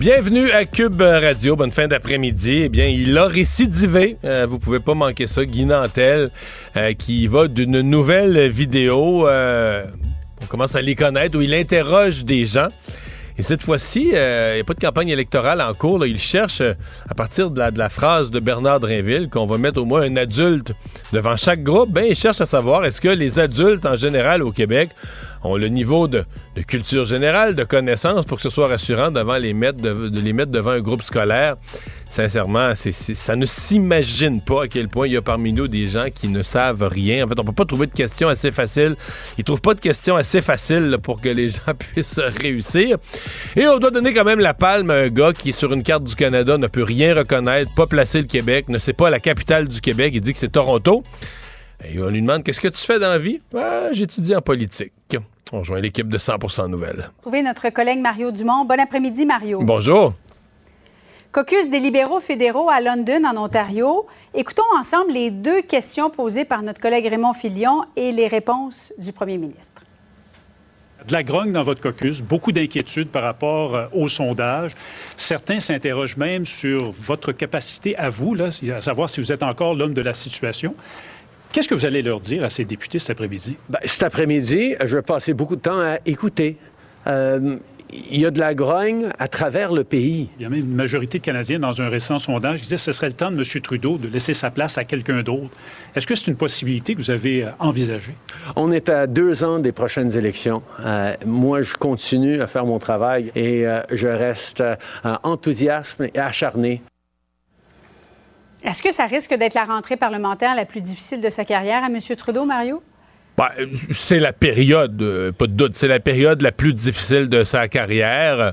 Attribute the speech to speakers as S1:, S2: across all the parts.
S1: Bienvenue à Cube Radio. Bonne fin d'après-midi. Eh bien, il a récidivé. Euh, vous pouvez pas manquer ça. Guy Nantel, euh, qui va d'une nouvelle vidéo. Euh, on commence à les connaître où il interroge des gens. Et cette fois-ci, il n'y a pas de campagne électorale en cours. Il cherche, à partir de la, de la, phrase de Bernard Drinville, qu'on va mettre au moins un adulte devant chaque groupe, ben, il cherche à savoir est-ce que les adultes en général au Québec ont le niveau de, culture générale, de connaissance pour que ce soit rassurant devant les mettre, de, les mettre devant un groupe scolaire. Sincèrement, ça ne s'imagine pas à quel point il y a parmi nous des gens qui ne savent rien. En fait, on peut pas trouver de questions assez faciles. Ils trouvent pas de questions assez faciles pour que les gens puissent réussir. Et on doit donner quand même la palme à un gars qui, sur une carte du Canada, ne peut rien reconnaître, pas placer le Québec, ne sait pas la capitale du Québec. Il dit que c'est Toronto. Et on lui demande qu'est-ce que tu fais dans la vie? Ah, j'étudie en politique. On rejoint l'équipe de 100% Nouvelles.
S2: Trouvez notre collègue Mario Dumont. Bon après-midi, Mario.
S1: Bonjour.
S2: Caucus des libéraux fédéraux à London, en Ontario. Écoutons ensemble les deux questions posées par notre collègue Raymond Filion et les réponses du premier ministre.
S3: De la grogne dans votre caucus, beaucoup d'inquiétudes par rapport euh, au sondage. Certains s'interrogent même sur votre capacité à vous, là, à savoir si vous êtes encore l'homme de la situation. Qu'est-ce que vous allez leur dire à ces députés cet après-midi?
S4: Ben, cet après-midi, je vais passer beaucoup de temps à écouter. Euh, il y a de la grogne à travers le pays.
S3: Il y a même une majorité de Canadiens dans un récent sondage qui disait que ce serait le temps de M. Trudeau de laisser sa place à quelqu'un d'autre. Est-ce que c'est une possibilité que vous avez euh, envisagée?
S4: On est à deux ans des prochaines élections. Euh, moi, je continue à faire mon travail et euh, je reste euh, enthousiaste et acharné
S2: est-ce que ça risque d'être la rentrée parlementaire la plus difficile de sa carrière à M. Trudeau, Mario?
S1: Ben, c'est la période, euh, pas de doute, c'est la période la plus difficile de sa carrière.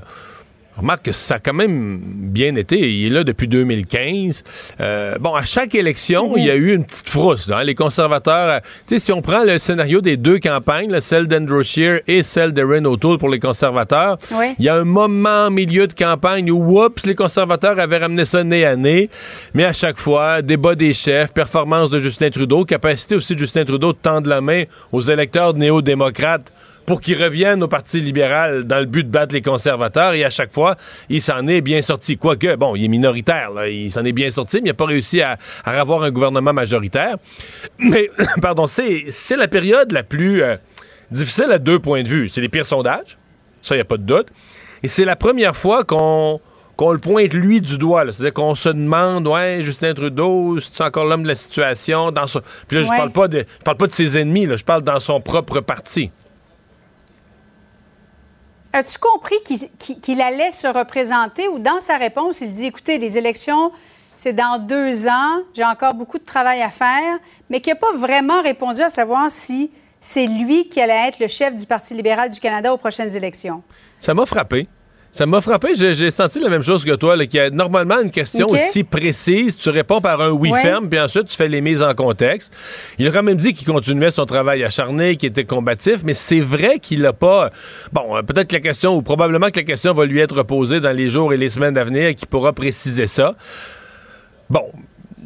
S1: Remarque que ça a quand même bien été. Il est là depuis 2015. Euh, bon, à chaque élection, il y a eu une petite frousse. Hein? Les conservateurs, euh, tu sais, si on prend le scénario des deux campagnes, là, celle d'Andrew Scheer et celle de Ren O'Toole pour les conservateurs, il y a un moment en milieu de campagne où, oups, les conservateurs avaient ramené ça nez à nez. Mais à chaque fois, débat des chefs, performance de Justin Trudeau, capacité aussi de Justin Trudeau de tendre la main aux électeurs néo-démocrates pour qu'ils reviennent au Parti libéral dans le but de battre les conservateurs. Et à chaque fois, il s'en est bien sorti. Quoique, bon, il est minoritaire, là, il s'en est bien sorti, mais il n'a pas réussi à, à, avoir un gouvernement majoritaire. Mais, pardon, c'est la période la plus euh, difficile à deux points de vue. C'est les pires sondages, ça, il n'y a pas de doute. Et c'est la première fois qu'on qu'on le pointe lui du doigt. C'est-à-dire qu'on se demande, ouais, Justin Trudeau, c'est encore l'homme de la situation. Dans son... Puis là, je parle pas de je parle pas de ses ennemis, là, je parle dans son propre parti.
S2: As-tu compris qu'il allait se représenter ou dans sa réponse, il dit écoutez, les élections, c'est dans deux ans, j'ai encore beaucoup de travail à faire, mais qu'il n'a pas vraiment répondu à savoir si c'est lui qui allait être le chef du Parti libéral du Canada aux prochaines élections?
S1: Ça m'a frappé. Ça m'a frappé. J'ai senti la même chose que toi, là, qu'il y a normalement une question aussi précise. Tu réponds par un oui
S2: Ouais.
S1: ferme, puis ensuite tu fais les mises en contexte. Il a quand même dit qu'il continuait son travail acharné, qu'il était combatif, mais c'est vrai qu'il n'a pas. Bon, euh, peut-être que la question, ou probablement que la question va lui être posée dans les jours et les semaines à venir, qu'il pourra préciser ça. Bon.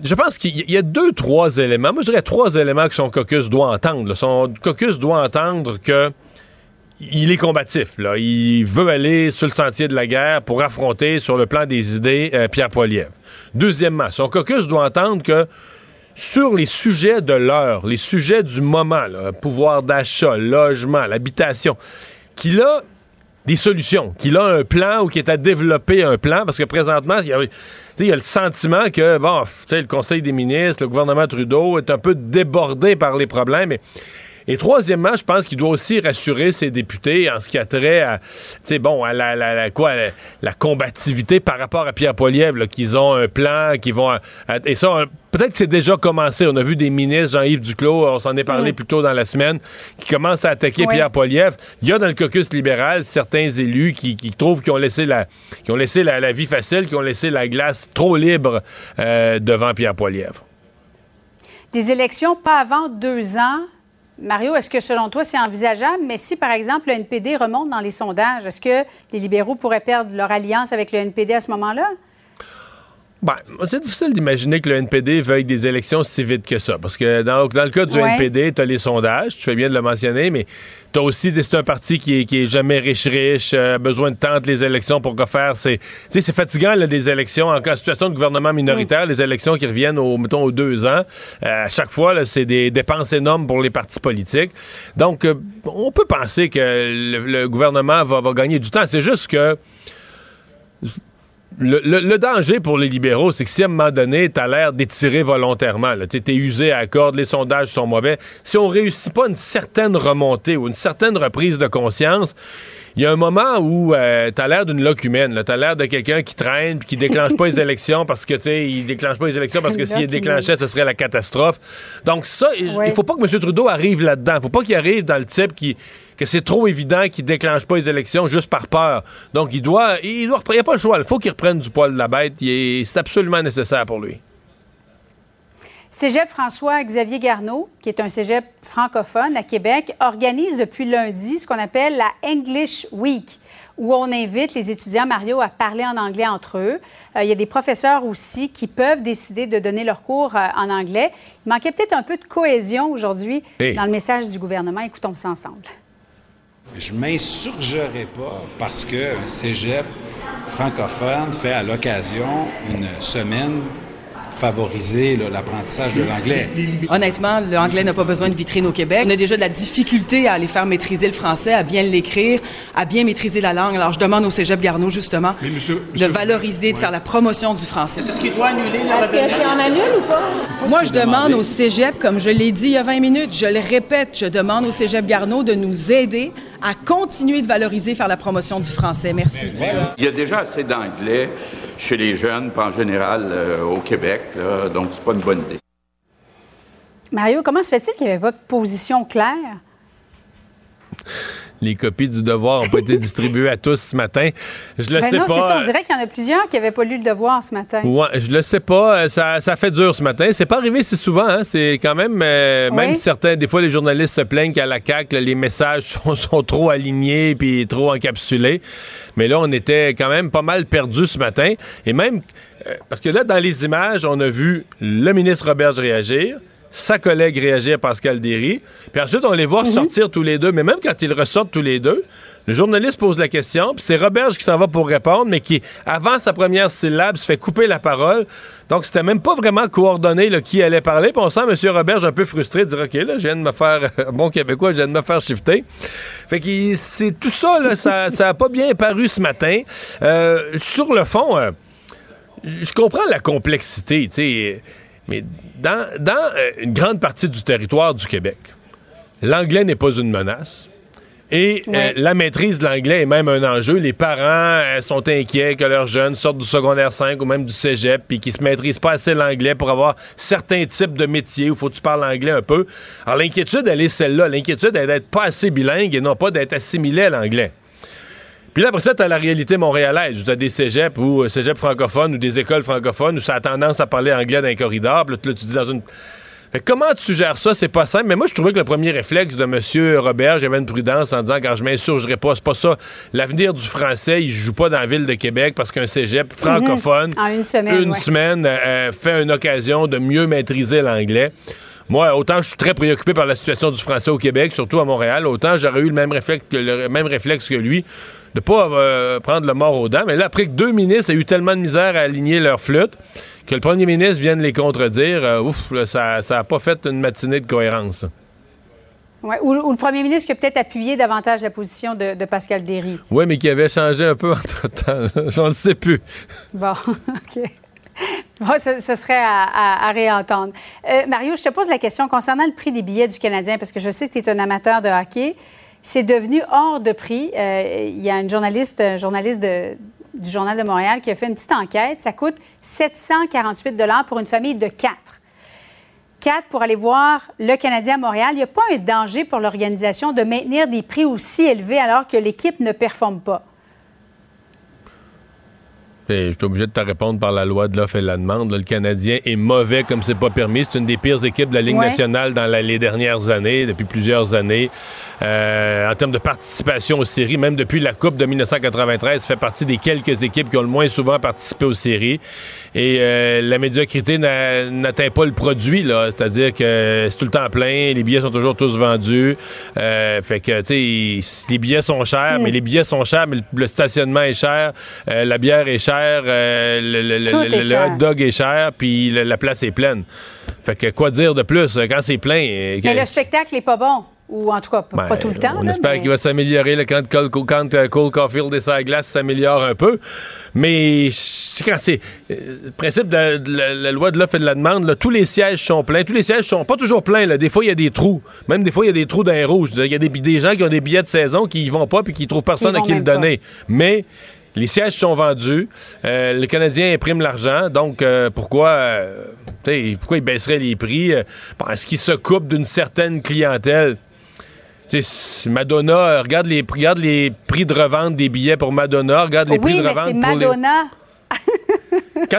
S1: Je pense qu'il y- a deux, trois éléments. Moi, je dirais trois éléments que son caucus doit entendre. Son caucus doit entendre que il est combatif. Il veut aller sur le sentier de la guerre pour affronter, sur le plan des idées, euh, Pierre Poilievre. Deuxièmement, son caucus doit entendre que sur les sujets de l'heure, les sujets du moment, là, pouvoir d'achat, logement, l'habitation, qu'il a des solutions, qu'il a un plan ou qu'il est à développer un plan, parce que présentement, il y a, le sentiment que, bon, le Conseil des ministres, le gouvernement Trudeau est un peu débordé par les problèmes, Et troisièmement, je pense qu'il doit aussi rassurer ses députés en ce qui a trait à, bon, à la, quoi, la, combativité par rapport à Pierre Poilievre, qu'ils ont un plan, qu'ils vont... et ça, peut-être que c'est déjà commencé. On a vu des ministres, Jean-Yves Duclos, on s'en est parlé plus tôt dans la semaine, qui commencent à attaquer Pierre Poilievre. Il y a dans le caucus libéral certains élus qui, trouvent qu'ils ont laissé, la, ont laissé la, vie facile, qui ont laissé la glace trop libre euh, devant Pierre Poilievre.
S2: Des élections pas avant deux ans, Mario, est-ce que selon toi, c'est envisageable? Mais si, par exemple, le NPD remonte dans les sondages, est-ce que les libéraux pourraient perdre leur alliance avec le NPD à ce moment-là?
S1: Ben, c'est difficile d'imaginer que le NPD veuille des élections si vite que ça. Parce que dans, le cas du NPD, tu as les sondages, tu fais bien de le mentionner, mais tu as aussi, c'est un parti qui est, qui est jamais riche-riche, a euh, besoin de temps les élections pour refaire. C'est, c'est fatigant, là, des élections. En, situation de gouvernement minoritaire, les élections qui reviennent, au, mettons, aux deux ans, euh, à chaque fois, c'est des dépenses énormes pour les partis politiques. Donc, euh, on peut penser que le, gouvernement va, va gagner du temps. C'est juste que le, danger pour les libéraux, c'est que si à un moment donné, tu as l'air d'étirer volontairement, tu es usé à la corde, les sondages sont mauvais, si on réussit pas une certaine remontée ou une certaine reprise de conscience, il y a un moment où euh, tu as l'air d'une loque humaine. Tu as l'air de quelqu'un qui traîne puis qui déclenche pas les élections parce que, tu sais, il déclenche pas les élections parce que s'il déclenchait, ce serait la catastrophe. Donc, ça, il faut pas que M. Trudeau arrive là-dedans. faut pas qu'il arrive dans le type qui que c'est trop évident qu'il déclenche pas les élections juste par peur. Donc, il doit, il doit, il a pas le choix. Il faut qu'il reprenne du poil de la bête. C'est absolument nécessaire pour lui.
S2: Cégep François-Xavier Garneau, qui est un cégep francophone à Québec, organise depuis lundi ce qu'on appelle la English Week où on invite les étudiants, Mario, à parler en anglais entre eux. Euh, il y a des professeurs aussi qui peuvent décider de donner leur cours euh, en anglais. Il manquait peut-être un peu de cohésion aujourd'hui dans le message du gouvernement. Écoutons ça ensemble.
S5: Je m'insurgerai pas parce que un cégep francophone fait à l'occasion une semaine favoriser l'apprentissage de l'anglais.
S6: Honnêtement, l'anglais n'a pas besoin de vitrine au Québec. On a déjà de la difficulté à aller faire maîtriser le français, à bien l'écrire, à bien maîtriser la langue. Alors, je demande au Cégep Garneau, justement, de valoriser, de faire la promotion du français.
S7: C'est ce qui doit annuler la
S8: Est-ce qu'il en annule ou pas?
S6: Moi, je demande au Cégep, comme je l'ai dit il y a 20 minutes, je le répète, je demande au Cégep Garneau de nous aider à continuer de valoriser, faire la promotion du français. Merci.
S9: Il y a déjà assez d'anglais chez les jeunes, pas en général euh, au Québec, donc c'est pas une bonne idée.
S2: Mario, comment se fait-il qu'il n'y avait pas de position claire?
S1: Les copies du devoir n'ont pas été distribuées à tous ce matin. Je le ben sais
S2: non,
S1: pas.
S2: Ça, on dirait qu'il y en a plusieurs qui n'avaient pas lu le devoir ce matin.
S1: Ouais, je le sais pas. Euh, ça, ça fait dur ce matin. C'est pas arrivé si souvent. Hein. C'est quand même, euh, même certains, des fois, les journalistes se plaignent qu'à la CAQ, les messages sont, trop alignés puis trop encapsulés. Mais là, on était quand même pas mal perdus ce matin. Et même, euh, parce que là, dans les images, on a vu le ministre Robert réagir sa collègue réagir, Pascal Derry. Puis ensuite, on les voit mhm. sortir tous les deux. Mais même quand ils ressortent tous les deux, le journaliste pose la question, puis c'est Roberge qui s'en va pour répondre, mais qui, avant sa première syllabe, se fait couper la parole. Donc, c'était même pas vraiment coordonné qui allait parler. Puis on sent M. Roberge un peu frustré, dire OK, là, je viens de me faire, bon québécois, je viens de me faire shifter. Fait que c'est tout ça, là, ça, ça a pas bien paru ce matin. Euh, sur le fond, euh, je comprends la complexité, tu sais mais dans, euh, une grande partie du territoire du Québec, l'anglais n'est pas une menace. Et euh, la maîtrise de l'anglais est même un enjeu. Les parents euh, sont inquiets que leurs jeunes sortent du secondaire 5 ou même du cégep puis qu'ils se maîtrisent pas assez l'anglais pour avoir certains types de métiers où faut que tu parles anglais un peu. Alors l'inquiétude, elle est celle-là. L'inquiétude, elle est d'être pas assez bilingue et non pas d'être assimilé à l'anglais. Puis là, après ça, t'as la réalité montréalaise, où t'as des cégeps ou euh, cégeps francophones ou des écoles francophones où ça a tendance à parler anglais dans les corridors. Puis là, tu dis dans une. Fait comment tu gères ça? C'est pas simple. Mais moi, je trouvais que le premier réflexe de M. Robert, j'avais une prudence en disant, quand je m'insurgerai pas, c'est pas ça. L'avenir du français, il joue pas dans la ville de Québec parce qu'un cégep mhm. francophone,
S2: une semaine,
S1: une semaine euh, euh, fait une occasion de mieux maîtriser l'anglais. Moi, autant je suis très préoccupé par la situation du français au Québec, surtout à Montréal, autant j'aurais eu le même réflexe que, le même réflexe que lui de pas euh, prendre le mort aux dents. Mais là, après que deux ministres aient eu tellement de misère à aligner leur flûte, que le premier ministre vienne les contredire, euh, ouf, ça n'a pas fait une matinée de cohérence.
S2: Ouais, ou, le premier ministre qui a peut-être appuyé davantage la position de, Pascal Derry.
S1: Oui, mais qui avait changé un peu entre-temps. Je ne sais plus.
S2: Bon, OK. ce, serait à, réentendre. Euh, Mario, je te pose la question concernant le prix des billets du Canadien, parce que je sais que tu es un amateur de hockey. C'est devenu hors de prix. Euh, il y a une journaliste, un journaliste du Journal de Montréal qui a fait une petite enquête. Ça coûte 748 pour une famille de quatre. Quatre pour aller voir le Canadien à Montréal. Il n'y a pas un danger pour l'organisation de maintenir des prix aussi élevés alors que l'équipe ne performe pas.
S1: Je suis obligé de te répondre par la loi de l'offre et de la demande. le Canadien est mauvais comme c'est pas permis. C'est une des pires équipes de la Ligue nationale dans les dernières années, depuis plusieurs années. Euh, en termes de participation aux séries, même depuis la Coupe de 1993, fait partie des quelques équipes qui ont le moins souvent participé aux séries. Et euh, la médiocrité n'atteint pas le produit, là. C'est-à-dire que c'est tout le temps plein, les billets sont toujours tous vendus. Euh, fait que, tu sais, les billets sont chers, mais les billets sont chers, mais le, stationnement est cher, la bière est chère, le, hot dog est cher, puis la place est pleine. Fait que quoi dire de plus quand c'est plein?
S2: Mais le spectacle n'est pas bon. Ou en tout cas, pas, ben, tout le temps.
S1: On espère qu'il va s'améliorer quand, quand, euh, Cole Caulfield et sa glace s'améliore un peu. Mais quand c'est euh, le principe de, la, loi de l'offre et de la demande, tous les sièges sont pleins. Tous les sièges sont pas toujours pleins. Des fois, il y a des trous. Même des fois, il y a des trous dans les rouges. Il y a des, gens qui ont des billets de saison qui y vont pas puis qui trouvent personne à qui le donner. Mais les sièges sont vendus. Euh, le Canadien imprime l'argent. Donc, pourquoi, pourquoi il baisserait les prix? Est-ce qu'il se coupe d'une certaine clientèle? Madonna, euh, regarde les, regarde les prix de revente des billets pour Madonna, regarde les prix de revente
S2: pour Madonna.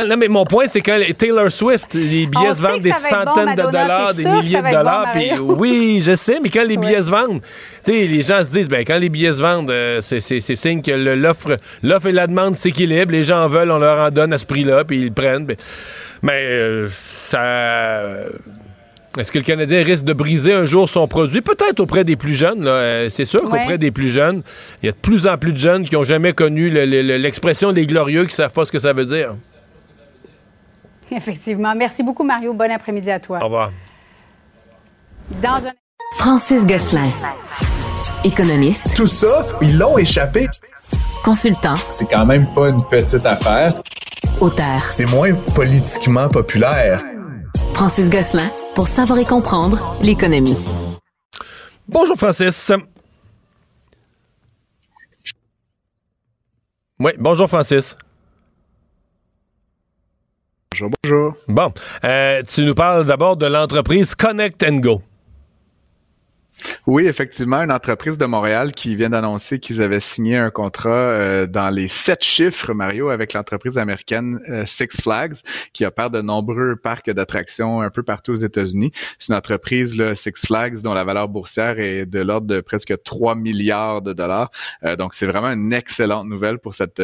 S1: non, mais mon point, c'est quand Taylor Swift, les billets se vendent des centaines de dollars, des milliers de dollars. oui, je sais, mais quand les billets se vendent, les gens se disent, ben, quand les billets se vendent, euh, c'est signe que l'offre et la demande s'équilibrent. Les gens en veulent, on leur en donne à ce prix-là, puis ils le prennent. Mais euh, ça est-ce que le Canadien risque de briser un jour son produit? Peut-être auprès des plus jeunes. Euh, c'est sûr qu'auprès des plus jeunes, il y a de plus en plus de jeunes qui n'ont jamais connu l'expression des glorieux, qui ne savent pas ce que ça veut dire.
S2: Effectivement. Merci beaucoup, Mario. Bon après-midi à toi.
S1: Au revoir.
S10: Dans un... Francis Gosselin, économiste.
S7: Tout ça, ils l'ont échappé.
S10: Consultant.
S7: C'est quand même pas une petite affaire.
S10: Auteur.
S7: C'est moins politiquement populaire.
S10: Francis Gosselin pour savoir et comprendre l'économie.
S1: Bonjour Francis. Oui, bonjour Francis.
S8: Bonjour, bonjour.
S1: Bon, euh, tu nous parles d'abord de l'entreprise Connect and Go.
S8: Oui, effectivement, une entreprise de Montréal qui vient d'annoncer qu'ils avaient signé un contrat euh, dans les sept chiffres, Mario, avec l'entreprise américaine euh, Six Flags, qui opère de nombreux parcs d'attractions un peu partout aux États-Unis. C'est une entreprise, là, Six Flags, dont la valeur boursière est de l'ordre de presque 3 milliards de dollars. Euh, donc, c'est vraiment une excellente nouvelle pour cette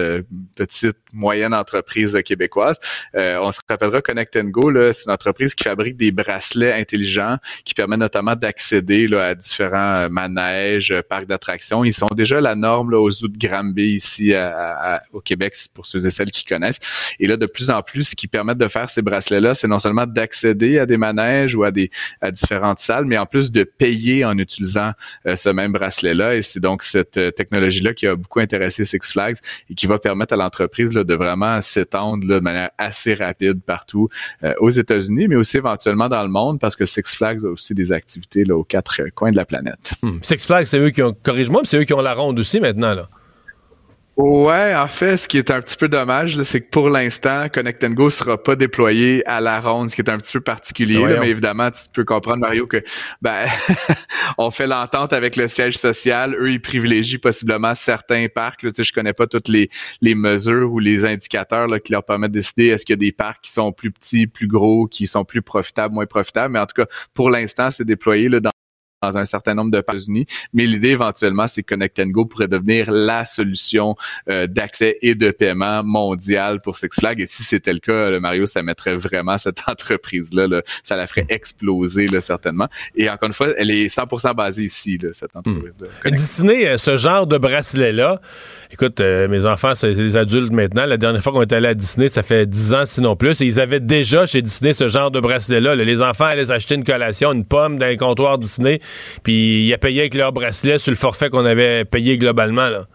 S8: petite, moyenne entreprise québécoise. on se rappellera Connect Go, c'est une entreprise qui fabrique des bracelets intelligents qui permettent notamment d'accéder à différents euh, manèges, euh, parcs d'attractions. Ils sont déjà la norme là, aux zoos de Granby ici au Québec, pour ceux et celles qui connaissent. Et là, de plus en plus, ce qui permet de faire ces bracelets-là, c'est non seulement d'accéder à des manèges ou à des à différentes salles, mais en plus de payer en utilisant euh, ce même bracelet-là. Et c'est donc cette technologie-là qui a beaucoup intéressé Six Flags et qui va permettre à l'entreprise de vraiment s'étendre de manière assez rapide partout aux États-Unis, mais aussi éventuellement dans le monde, parce que Six Flags a aussi des activités là, aux quatre coins de la planète.
S1: Hmm. Six Flags, c'est eux qui ont, corrige-moi, c'est eux qui ont la ronde aussi maintenant, là.
S8: Ouais, en fait, ce qui est un petit peu dommage, c'est que pour l'instant, Connect Go sera pas déployé à la ronde, ce qui est un petit peu particulier. mais évidemment, tu peux comprendre, Mario, que ben, on fait l'entente avec le siège social. Eux, ils privilégient possiblement certains parcs. Là, tu sais, je connais pas toutes les, les mesures ou les indicateurs là, qui leur permettent de décider est-ce qu'il y a des parcs qui sont plus petits, plus gros, qui sont plus profitables, moins profitables. Mais en tout cas, pour l'instant, c'est déployé là, dans dans un certain nombre de pays unis mais l'idée éventuellement, c'est que Connect Go pourrait devenir la solution euh, d'accès et de paiement mondial pour Six Flags. Et si c'était le cas, le Mario, ça mettrait vraiment cette entreprise-là, là, ça la ferait exploser là, certainement. Et encore une fois, elle est 100% basée ici, là, cette hmm. entreprise-là.
S1: Disney, euh, ce genre de bracelet-là, écoute, euh, mes enfants, c'est des adultes maintenant. La dernière fois qu'on est allé à Disney, ça fait 10 ans, sinon plus. Et ils avaient déjà chez Disney ce genre de bracelet-là. Les enfants allaient acheter une collation, une pomme dans un comptoir Disney puis il a payé avec leur bracelet sur le forfait qu'on avait payé globalement. Là.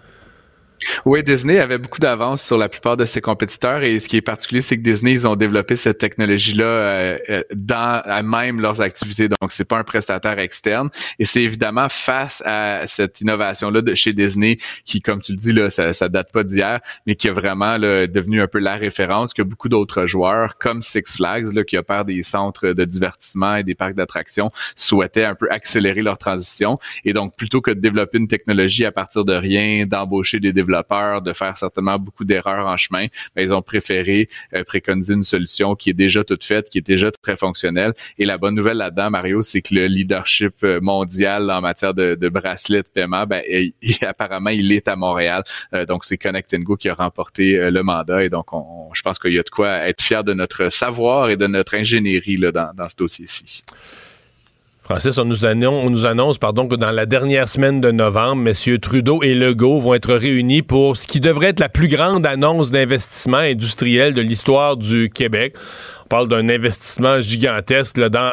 S8: Oui, Disney avait beaucoup d'avance sur la plupart de ses compétiteurs et ce qui est particulier, c'est que Disney, ils ont développé cette technologie-là euh, euh, dans même leurs activités. Donc, c'est pas un prestataire externe et c'est évidemment face à cette innovation-là de chez Disney qui, comme tu le dis, là, ça, ça date pas d'hier, mais qui est vraiment là, devenu un peu la référence que beaucoup d'autres joueurs, comme Six Flags, là, qui opèrent des centres de divertissement et des parcs d'attractions, souhaitaient un peu accélérer leur transition. Et donc, plutôt que de développer une technologie à partir de rien, d'embaucher des développeurs peur de faire certainement beaucoup d'erreurs en chemin, ben, ils ont préféré euh, préconiser une solution qui est déjà toute faite, qui est déjà très fonctionnelle. Et la bonne nouvelle là-dedans, Mario, c'est que le leadership euh, mondial en matière de, de bracelet de paiement, ben, apparemment, il est à Montréal. Euh, donc, c'est Connect Go qui a remporté le mandat. Et donc, on, je pense qu'il y a de quoi être fier de notre savoir et de notre ingénierie là, dans, dans ce dossier-ci.
S1: Francis, on nous, annonce, pardon, que dans la dernière semaine de novembre, messieurs Trudeau et Legault vont être réunis pour ce qui devrait être la plus grande annonce d'investissement industriel de l'histoire du Québec. Parle d'un investissement gigantesque, là, dans,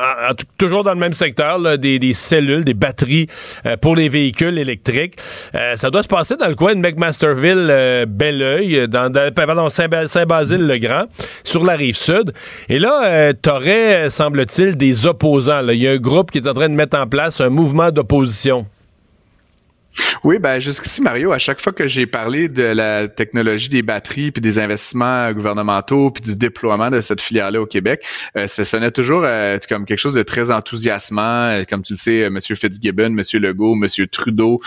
S1: toujours dans le même secteur, des, cellules, des batteries euh, pour les véhicules électriques. Euh, ça doit se passer dans le coin de McMasterville, euh, Belleuil, dans, pardon, Saint-Basile-le-Grand, sur la rive sud. Et là, euh, t'aurais, semble-t-il, des opposants. Il y a un groupe qui est en train de mettre en place un mouvement d'opposition.
S8: Oui, ben jusqu'ici, Mario, à chaque fois que j'ai parlé de la technologie des batteries, puis des investissements gouvernementaux, puis du déploiement de cette filière-là au Québec, euh, ça sonnait toujours euh, comme quelque chose de très enthousiasmant. Euh, comme tu le sais, M. Fitzgibbon, M. Legault, M. Trudeau,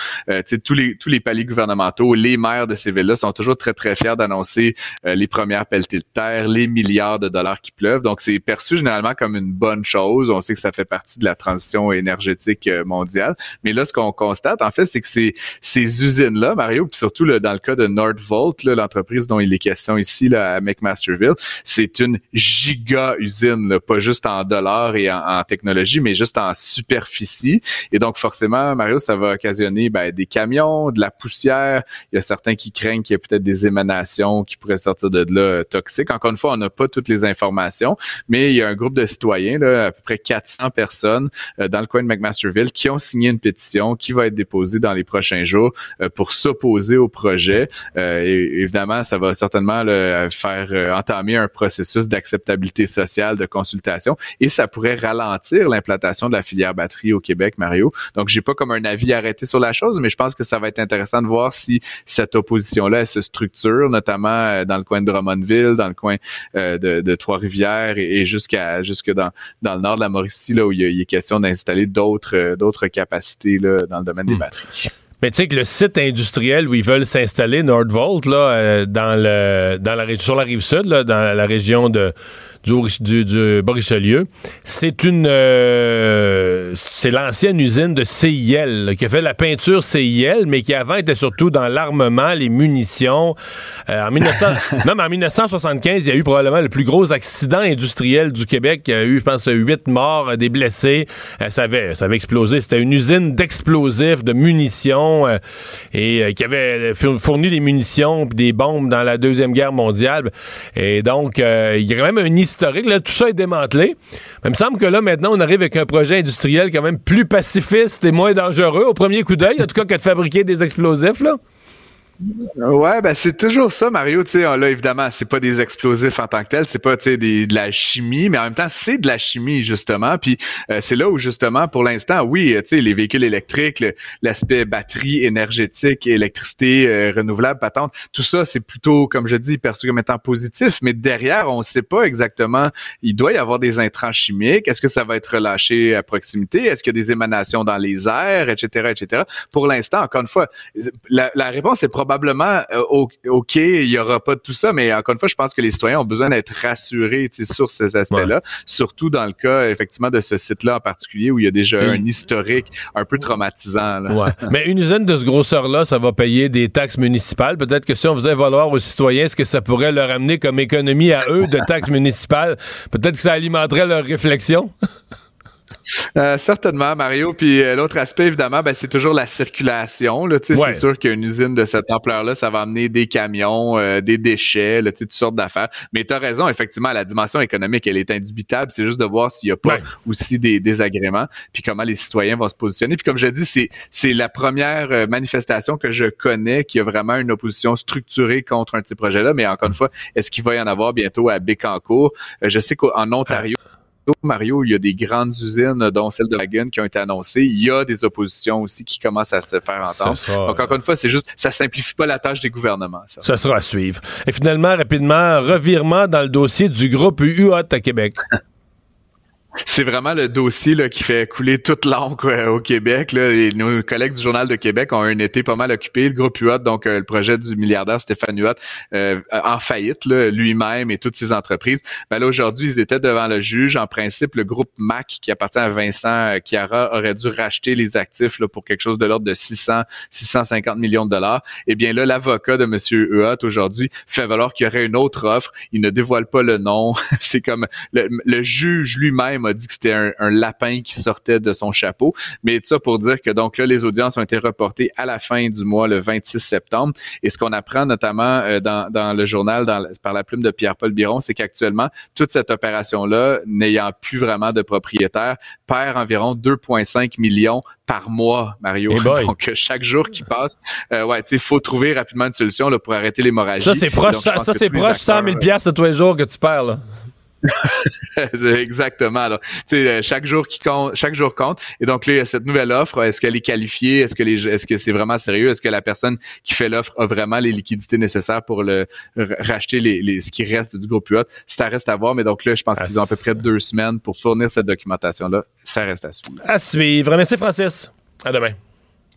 S8: tous les tous les paliers gouvernementaux, les maires de ces villes-là sont toujours très, très fiers d'annoncer les premières pelletées de terre, les milliards de dollars qui pleuvent. Donc, c'est perçu généralement comme une bonne chose. On sait que ça fait partie de la transition énergétique mondiale. Mais là, ce qu'on constate, en fait, c'est que ces, ces usines-là, Mario, puis surtout dans le cas de Nordvolt, l'entreprise dont il est question ici là, à McMasterville, c'est une giga usine, pas juste en dollars et en, technologie, mais juste en superficie. Et donc forcément, Mario, ça va occasionner ben, des camions, de la poussière. Il y a certains qui craignent qu'il y ait peut-être des émanations qui pourraient sortir de là euh, toxiques. Encore une fois, on n'a pas toutes les informations, mais il y a un groupe de citoyens, là, à peu près 400 personnes euh, dans le coin de McMasterville, qui ont signé une pétition qui va être déposée dans les prochains jours euh, pour s'opposer au projet. Euh, et, évidemment, ça va certainement faire euh, entamer un processus d'acceptabilité sociale, de consultation, et ça pourrait ralentir l'implantation de la filière batterie au Québec, Mario. Donc, j'ai pas comme un avis arrêté sur la chose, mais je pense que ça va être intéressant de voir si cette opposition-là se structure, notamment dans le coin de Drummondville, dans le coin de, Trois-Rivières et, jusqu'à jusque dans, dans le nord de la Mauricie, là où il, y a, question d'installer d'autres d'autres capacités là, dans le domaine des hmm. batteries.
S1: Mais tu sais que le site industriel où ils veulent s'installer, Nordvolt, là, euh, dans le, dans la, sur la rive sud, là, dans la région de du, du, C'est une, euh, c'est l'ancienne usine de CIL qui a fait la peinture CIL, mais qui avant était surtout dans l'armement, les munitions. Euh, en 1900, même en 1975, il y a eu probablement le plus gros accident industriel du Québec. Il y a eu, je pense, huit morts, des blessés. Euh, ça avait, ça avait explosé. C'était une usine d'explosifs, de munitions, et qui avait fourni des munitions, des bombes dans la deuxième guerre mondiale. Et donc, il y a quand même un historique. Là, tout ça est démantelé. Mais il me semble que là, maintenant, on arrive avec un projet industriel quand même plus pacifiste et moins dangereux au premier coup d'œil, en tout cas, que de fabriquer des explosifs. Là.
S8: Ouais, ben c'est toujours ça, Mario. Tu sais, là évidemment, c'est pas des explosifs en tant que tel, c'est pas tu sais de la chimie, mais en même temps c'est de la chimie justement. Puis euh, c'est là où justement, pour l'instant, oui, tu sais, les véhicules électriques, l'aspect batterie énergétique, électricité euh, renouvelable, patente, tout ça, c'est plutôt, comme je dis, perçu comme étant positif. Mais derrière, on sait pas exactement. Il doit y avoir des intrants chimiques. Est-ce que ça va être relâché à proximité Est-ce qu'il y a des émanations dans les airs, etc., etc. Pour l'instant, encore une fois, la réponse est probablement euh, OK, il y aura pas de tout ça, mais encore une fois, je pense que les citoyens ont besoin d'être rassurés sur ces aspects-là, surtout dans le cas effectivement de ce site-là en particulier où il y a déjà un historique un peu traumatisant.
S1: mais une usine de ce grosseur-là, ça va payer des taxes municipales. Peut-être que si on faisait valoir aux citoyens ce que ça pourrait leur amener comme économie à eux de taxes municipales, peut-être que ça alimenterait leur réflexion.
S8: Euh, certainement, Mario. Puis euh, l'autre aspect, évidemment, ben, c'est toujours la circulation. Là. C'est sûr qu'une usine de cette ampleur-là, ça va amener des camions, euh, des déchets, là, toutes sortes d'affaires. Mais tu as raison, effectivement, la dimension économique, elle est indubitable. C'est juste de voir s'il n'y a pas aussi des désagréments, puis comment les citoyens vont se positionner. Puis comme je dis, c'est, c'est la première manifestation que je connais qui a vraiment une opposition structurée contre un de ces projets-là. Mais encore une fois, est-ce qu'il va y en avoir bientôt à Bécancourt? je sais qu'en Ontario, Mario, il y a des grandes usines, dont celle de Wagon, qui ont été annoncées. Il y a des oppositions aussi qui commencent à se faire entendre. Donc, encore une fois, c'est juste, ça simplifie pas la tâche des gouvernements. Ça.
S1: ça sera à suivre. Et finalement, rapidement, revirement dans le dossier du groupe UOT à Québec.
S8: C'est vraiment le dossier là, qui fait couler toute l'encre euh, au Québec. Là. nos collègues du Journal de Québec ont un été pas mal occupé. Le groupe UOT, donc euh, le projet du milliardaire Stéphane Huot, euh, en faillite, lui-même et toutes ses entreprises. Ben là, aujourd'hui, ils étaient devant le juge. En principe, le groupe MAC, qui appartient à Vincent Chiara, aurait dû racheter les actifs là, pour quelque chose de l'ordre de 600, 650 millions de dollars. Eh bien là, l'avocat de M. Huot, aujourd'hui, fait valoir qu'il y aurait une autre offre. Il ne dévoile pas le nom. C'est comme le juge lui-même m'a dit que c'était un, lapin qui sortait de son chapeau. Mais tout ça pour dire que donc là, les audiences ont été reportées à la fin du mois, le 26 septembre. Et ce qu'on apprend notamment euh, dans, le journal, par la plume de Pierre-Paul Biron, c'est qu'actuellement, toute cette opération-là, n'ayant plus vraiment de propriétaire, perd environ 2,5 millions par mois, Mario. Donc, chaque jour qui passe, euh, ouais, tu faut trouver rapidement une solution là, pour arrêter l'hémorragie.
S1: Ça, c'est proche, ça, c'est proche 100 000 piastres tous les jours que tu perds, là.
S8: Exactement. Euh, chaque jour qui compte, chaque jour compte. Et donc là, cette nouvelle offre, est-ce qu'elle est qualifiée? Est-ce que les, est-ce que c'est vraiment sérieux? Est-ce que la personne qui fait l'offre a vraiment les liquidités nécessaires pour le racheter les, les, ce qui reste du groupe UOT Ça reste à voir. Mais donc là, je pense qu'ils ont à peu près deux semaines pour fournir cette documentation-là. Ça reste à suivre.
S1: À suivre. Merci Francis. À demain.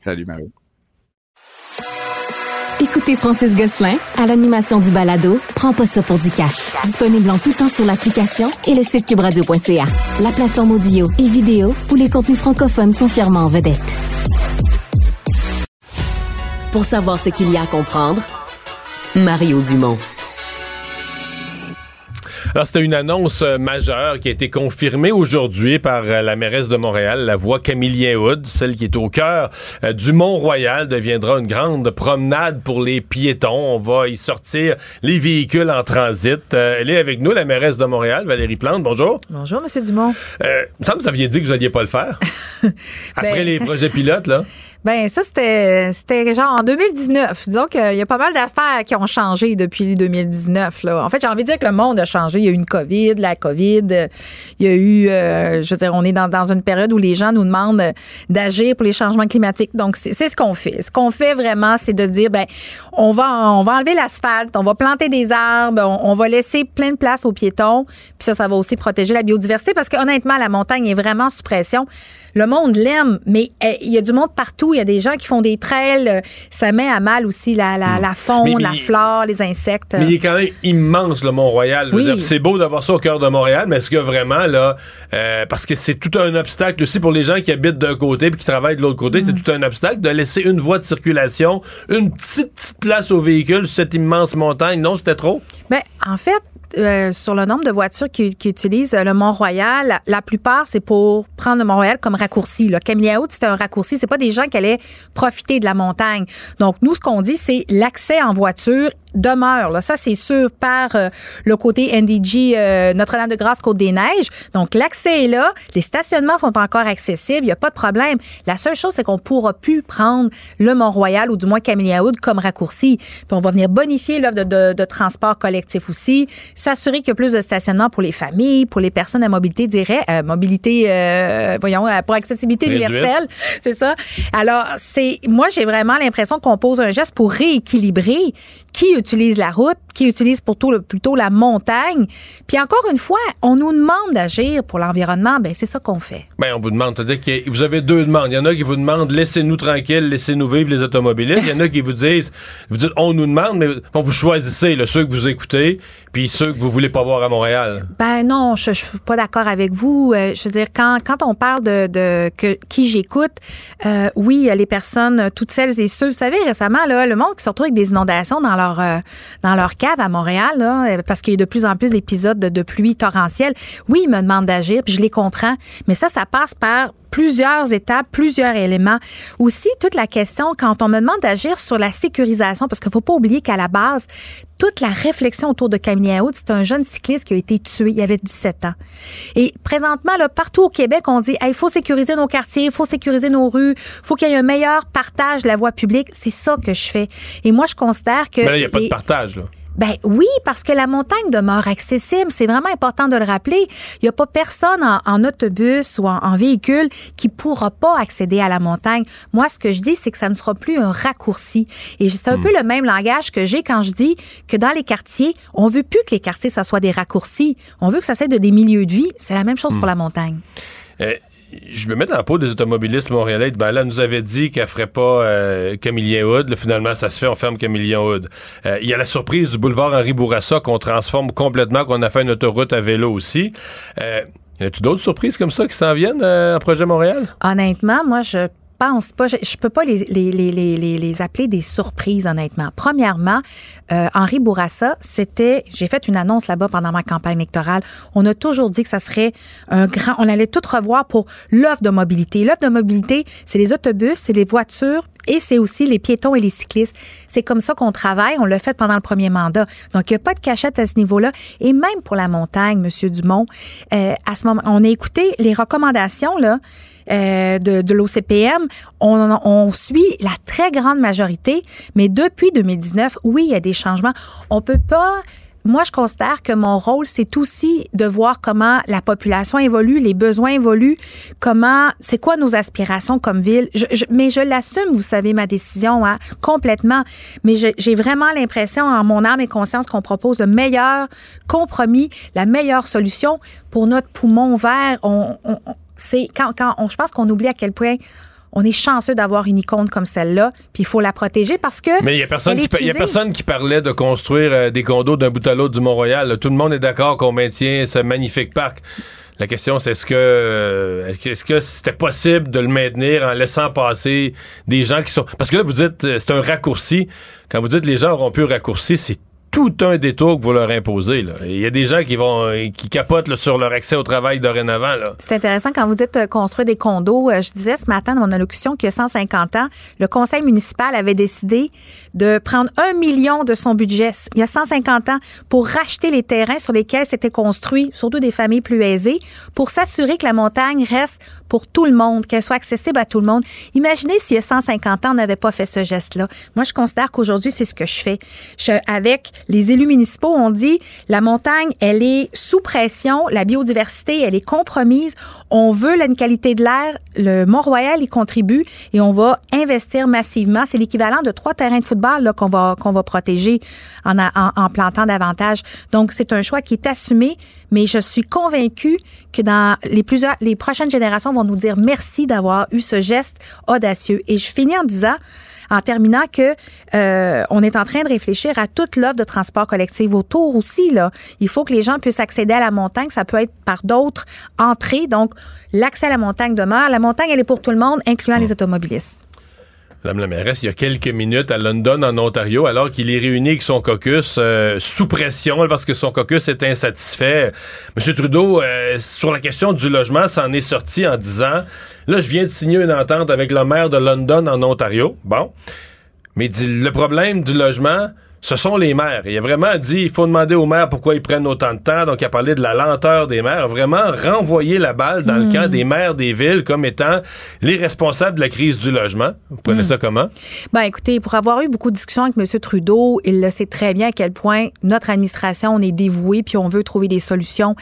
S8: Salut Mario.
S10: Écoutez Francis Gosselin à l'animation du balado Prends pas ça pour du cash. Disponible en tout temps sur l'application et le site cubradio.ca. La plateforme audio et vidéo où les contenus francophones sont fièrement en vedette. Pour savoir ce qu'il y a à comprendre, Mario Dumont.
S1: Alors, c'était une annonce euh, majeure qui a été confirmée aujourd'hui par euh, la mairesse de Montréal, la voie Camillien Hood, celle qui est au cœur euh, du Mont-Royal, deviendra une grande promenade pour les piétons. On va y sortir les véhicules en transit. elle est avec nous, la mairesse de Montréal, Valérie Plante. Bonjour.
S11: Bonjour, Monsieur Dumont.
S1: Euh, il me semble que vous aviez dit que vous n'alliez pas le faire. Après ben les projets pilotes, là.
S11: Ben ça c'était c'était genre en 2019. Disons qu'il y a pas mal d'affaires qui ont changé depuis 2019 là. En fait, j'ai envie de dire que le monde a changé. Il y a eu une Covid, la Covid. Il y a eu, euh, je veux dire, on est dans, dans une période où les gens nous demandent d'agir pour les changements climatiques. Donc c'est ce qu'on fait. Ce qu'on fait vraiment, c'est de dire ben on va on va enlever l'asphalte, on va planter des arbres, on, va laisser plein de place aux piétons. Puis ça, ça va aussi protéger la biodiversité parce que honnêtement, la montagne est vraiment sous pression. Le monde l'aime, mais eh, il y a du monde partout. Il y a des gens qui font des trails. Euh, ça met à mal aussi la, la, la faune, la flore, les insectes.
S1: Mais il est quand même immense, le Mont-Royal. C'est beau d'avoir ça au cœur de Montréal, mais est-ce que vraiment, là, euh, parce que c'est tout un obstacle aussi pour les gens qui habitent d'un côté et qui travaillent de l'autre côté, c'est mm. tout un obstacle de laisser une voie de circulation, une petite, petite place aux véhicules sur cette immense montagne. Non, c'était trop?
S11: Ben, en fait, euh, sur le nombre de voitures qui, utilisent le Mont-Royal, la, plupart, c'est pour prendre le Mont-Royal comme raccourci. Le Camilla Haute, c'est un raccourci. C'est pas des gens qui allaient profiter de la montagne. Donc, nous, ce qu'on dit, c'est l'accès en voiture demeure. Là. Ça, c'est sûr par euh, le côté NDG euh, Notre-Dame-de-Grâce Côte-des-Neiges. Donc, l'accès est là. Les stationnements sont encore accessibles. Il n'y a pas de problème. La seule chose, c'est qu'on pourra plus prendre le Mont-Royal ou du moins Camellia Wood comme raccourci. Puis on va venir bonifier l'offre de, de, transport collectif aussi, s'assurer qu'il y a plus de stationnement pour les familles, pour les personnes à mobilité directe, euh, mobilité, voyons, pour accessibilité universelle. C'est ça. Alors, c'est moi, j'ai vraiment l'impression qu'on pose un geste pour rééquilibrer qui utilise la route, qui utilise plutôt, plutôt la montagne. Puis encore une fois, on nous demande d'agir pour l'environnement. Ben c'est ça qu'on fait.
S1: Ben on vous demande, c'est-à-dire que vous avez deux demandes. Il y en a qui vous demandent laissez-nous tranquilles, laissez-nous vivre les automobilistes. Il y en a qui vous disent, vous dites on nous demande, mais vous choisissez ceux que vous écoutez, puis ceux que vous voulez pas voir à Montréal.
S11: Ben non, je, je suis pas d'accord avec vous. Euh, je veux dire quand quand on parle de, de que, qui j'écoute, euh, oui, les personnes, toutes celles et ceux. Vous savez récemment là, le monde qui se retrouve avec des inondations dans leur euh, euh, dans leur cave à Montréal, là, parce qu'il y a de plus en plus d'épisodes de, de pluie torrentielle. Oui, ils me demandent d'agir, puis je les comprends, mais ça, ça passe par plusieurs étapes, plusieurs éléments. Aussi, toute la question, quand on me demande d'agir sur la sécurisation, parce qu'il ne faut pas oublier qu'à la base, toute la réflexion autour de Camille Haute, c'est un jeune cycliste qui a été tué, il avait 17 ans. Et présentement, là, partout au Québec, on dit, il faut sécuriser nos quartiers, il faut sécuriser nos rues, il faut qu'il y ait un meilleur partage de la voie publique. C'est ça que je fais. Et moi, je considère que...
S1: Mais là, il n'y a pas de partage, là.
S11: Ben oui, parce que la montagne demeure accessible. C'est vraiment important de le rappeler. Il n'y a pas personne en, autobus ou en, véhicule qui pourra pas accéder à la montagne. Moi, ce que je dis, c'est que ça ne sera plus un raccourci. Et c'est un hmm. peu le même langage que j'ai quand je dis que dans les quartiers, on veut plus que les quartiers, ça soit des raccourcis. On veut que ça soit de des milieux de vie. C'est la même chose pour hmm. la montagne.
S1: Euh, je me mets dans la peau des automobilistes montréalais. Ben là, nous avait dit qu'elle ferait pas euh, Camillien Hood. finalement, ça se fait, on ferme Camillien Hood. Euh, il y a la surprise du boulevard Henri Bourassa qu'on transforme complètement, qu'on a fait une autoroute à vélo aussi. Euh, y a-tu d'autres surprises comme ça qui s'en viennent en projet Montréal?
S11: Honnêtement, moi, je je, je peux pas les, appeler des surprises, honnêtement. Premièrement, euh, Henri Bourassa, c'était, j'ai fait une annonce là-bas pendant ma campagne électorale. On a toujours dit que ça serait un grand, on allait tout revoir pour l'offre de mobilité. L'offre de mobilité, c'est les autobus, c'est les voitures, et c'est aussi les piétons et les cyclistes. C'est comme ça qu'on travaille. On l'a fait pendant le premier mandat. Donc, il n'y a pas de cachette à ce niveau-là. Et même pour la montagne, Monsieur Dumont, euh, à ce moment, on a écouté les recommandations là. Euh, de, de l'OCPM, on, on, suit la très grande majorité, mais depuis 2019, oui, il y a des changements. On peut pas moi, je considère que mon rôle, c'est aussi de voir comment la population évolue, les besoins évoluent, comment, c'est quoi nos aspirations comme ville. mais je l'assume, vous savez, ma décision, hein, complètement. Mais j'ai vraiment l'impression, en mon âme et conscience, qu'on propose le meilleur compromis, la meilleure solution pour notre poumon vert. On, c'est quand, quand on, je pense qu'on oublie à quel point on est chanceux d'avoir une icône comme celle-là, puis il faut la protéger parce que.
S1: Mais il n'y a, personne qui, a personne qui parlait de construire euh, des condos d'un bout à l'autre du Mont-Royal. Tout le monde est d'accord qu'on maintient ce magnifique parc. La question, c'est est-ce que euh, est-ce que c'était possible de le maintenir en laissant passer des gens qui sont parce que là vous dites euh, c'est un raccourci. Quand vous dites les gens auront pu raccourcir, c'est tout un détour que vous leur imposez. Il y a des gens qui vont euh, qui capotent sur leur accès au travail dorénavant.
S11: C'est intéressant quand vous dites euh, construire des condos. Euh, je disais ce matin dans mon allocution qu'il y a 150 ans, le conseil municipal avait décidé de prendre un million de son budget il y a 150 ans pour racheter les terrains sur lesquels s'étaient construits, surtout des familles plus aisées, pour s'assurer que la montagne reste pour tout le monde, qu'elle soit accessible à tout le monde. Imaginez s'il y a 150 ans, on n'avait pas fait ce geste-là. Moi, je considère qu'aujourd'hui, c'est ce que je fais. Je, avec les élus municipaux ont dit la montagne, elle est sous pression, la biodiversité, elle est compromise. On veut une qualité de l'air. Le Mont-Royal y contribue et on va investir massivement. C'est l'équivalent de trois terrains de football qu'on va, qu'on va protéger en, plantant davantage. Donc, c'est un choix qui est assumé, mais je suis convaincue que dans les les prochaines générations vont nous dire merci d'avoir eu ce geste audacieux. Et je finis en disant, en terminant que euh, on est en train de réfléchir à toute l'offre de transport collectif autour aussi. Là. Il faut que les gens puissent accéder à la montagne. Ça peut être par d'autres entrées. Donc, l'accès à la montagne demeure. La montagne, elle est pour tout le monde, incluant les automobilistes.
S1: Madame la mairesse, il y a quelques minutes à London, en Ontario, alors qu'il est réuni avec son caucus euh, sous pression parce que son caucus est insatisfait. M. Trudeau, euh, sur la question du logement, s'en est sorti en disant Là, je viens de signer une entente avec le maire de London en Ontario. Bon. Mais le problème du logement, ce sont les maires. Il a vraiment dit il faut demander aux maires pourquoi ils prennent autant de temps. Donc, il a parlé de la lenteur des maires. Vraiment renvoyer la balle dans le hmm. camp des maires des villes comme étant les responsables de la crise du logement. Vous prenez hmm. ça comment?
S11: Ben, écoutez, pour avoir eu beaucoup de discussions avec M. Trudeau, il le sait très bien à quel point notre administration, on est dévoué puis on veut trouver des solutions.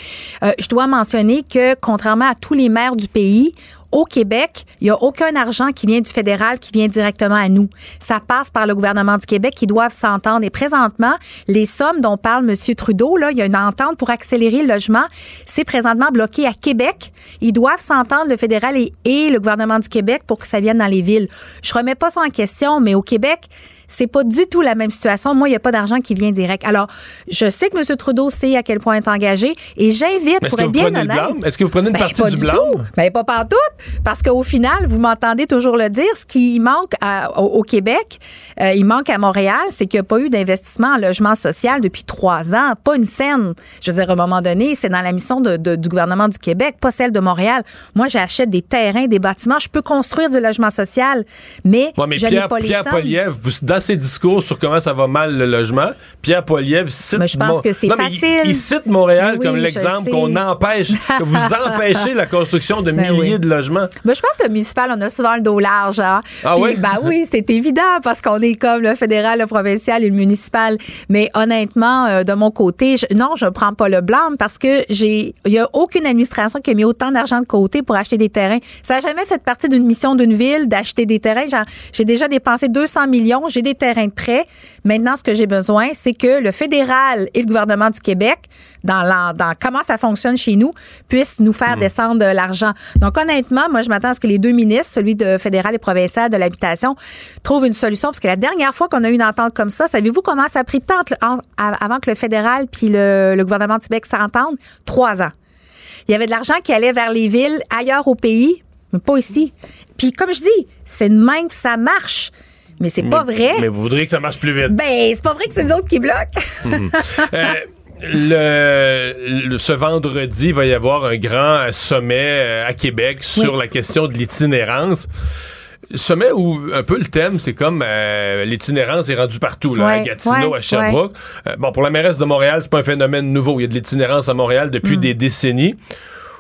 S11: Euh, je dois mentionner que, contrairement à tous les maires du pays, au Québec, il n'y a aucun argent qui vient du fédéral qui vient directement à nous. Ça passe par le gouvernement du Québec qui doivent s'entendre. Et présentement, les sommes dont parle M. Trudeau, là, il y a une entente pour accélérer le logement. C'est présentement bloqué à Québec. Ils doivent s'entendre, le fédéral et, le gouvernement du Québec, pour que ça vienne dans les villes. Je remets pas ça en question, mais au Québec, C'est pas du tout la même situation. Moi, il n'y a pas d'argent qui vient direct. Alors, je sais que M. Trudeau sait à quel point est engagé et j'invite, pour être bien honnête.
S1: Est-ce que vous prenez une
S11: Ben,
S1: partie
S11: pas
S1: du
S11: du
S1: blâme?
S11: Ben, pas partout. Parce qu'au final, vous m'entendez toujours le dire, ce qui manque à- au, au Québec, euh, il manque à Montréal, c'est qu'il n'y a pas eu d'investissement en logement social depuis trois ans. Pas une scène. Je veux dire, à un moment donné, c'est dans la mission de- de- du gouvernement du Québec, pas celle de Montréal. Moi, j'achète des terrains, des bâtiments. Je peux construire du logement social, mais,
S1: Ouais, mais
S11: je n'ai
S1: Pierre,
S11: pas les sommes.
S1: Poliev, vous- dans ses discours sur comment ça va mal le logement, Pierre Poliev cite.
S11: Mais je pense
S1: Mon-
S11: que c'est
S1: mais il-
S11: facile.
S1: Il, cite Montréal
S11: oui,
S1: comme l'exemple qu'on empêche, que vous empêchez la construction de
S11: Ben
S1: milliers
S11: oui.
S1: de logements.
S11: Ben, je pense que le municipal, on a souvent le dos large. Hein?
S1: Ah
S11: Puis,
S1: oui?
S11: Ben oui, c'est évident parce qu'on est comme le fédéral, le provincial et le municipal. Mais honnêtement, euh, de mon côté, je- non, je ne prends pas le blâme parce que j'ai, il y a aucune administration qui a mis autant d'argent de côté pour acheter des terrains. Ça n'a jamais fait partie d'une mission d'une ville d'acheter des terrains. J'ai déjà dépensé 200 millions, j'ai des terrains de prêt. Maintenant, ce que j'ai besoin, c'est que le fédéral et le gouvernement du Québec, dans, la- dans comment ça fonctionne chez nous, puissent nous faire descendre de l'argent. Donc, honnêtement, moi, je m'attends à ce que les deux ministres, celui de fédéral et provincial de l'habitation, trouvent une solution. Parce que la dernière fois qu'on a eu une entente comme ça, savez-vous comment ça a pris en- avant que le fédéral puis le, le gouvernement du Québec s'entendent? Trois ans. Il y avait de l'argent qui allait vers les villes ailleurs au pays, mais pas ici. Puis, comme je dis, c'est de même que ça marche. Mais c'est pas vrai.
S1: Mais vous voudriez que ça marche plus vite.
S11: Ben, c'est pas vrai que c'est les autres qui bloquent.
S1: Euh, le, le- ce vendredi, il va y avoir un grand sommet euh, à Québec sur
S11: Oui.
S1: la question de l'itinérance. Sommet où un peu le thème, c'est comme euh, l'itinérance est rendue partout, là, à Gatineau,
S11: ouais,
S1: à Sherbrooke. Euh, bon, pour la mairesse de Montréal, c'est pas un phénomène nouveau. Il y a de l'itinérance à Montréal
S11: Mm.
S1: depuis des décennies.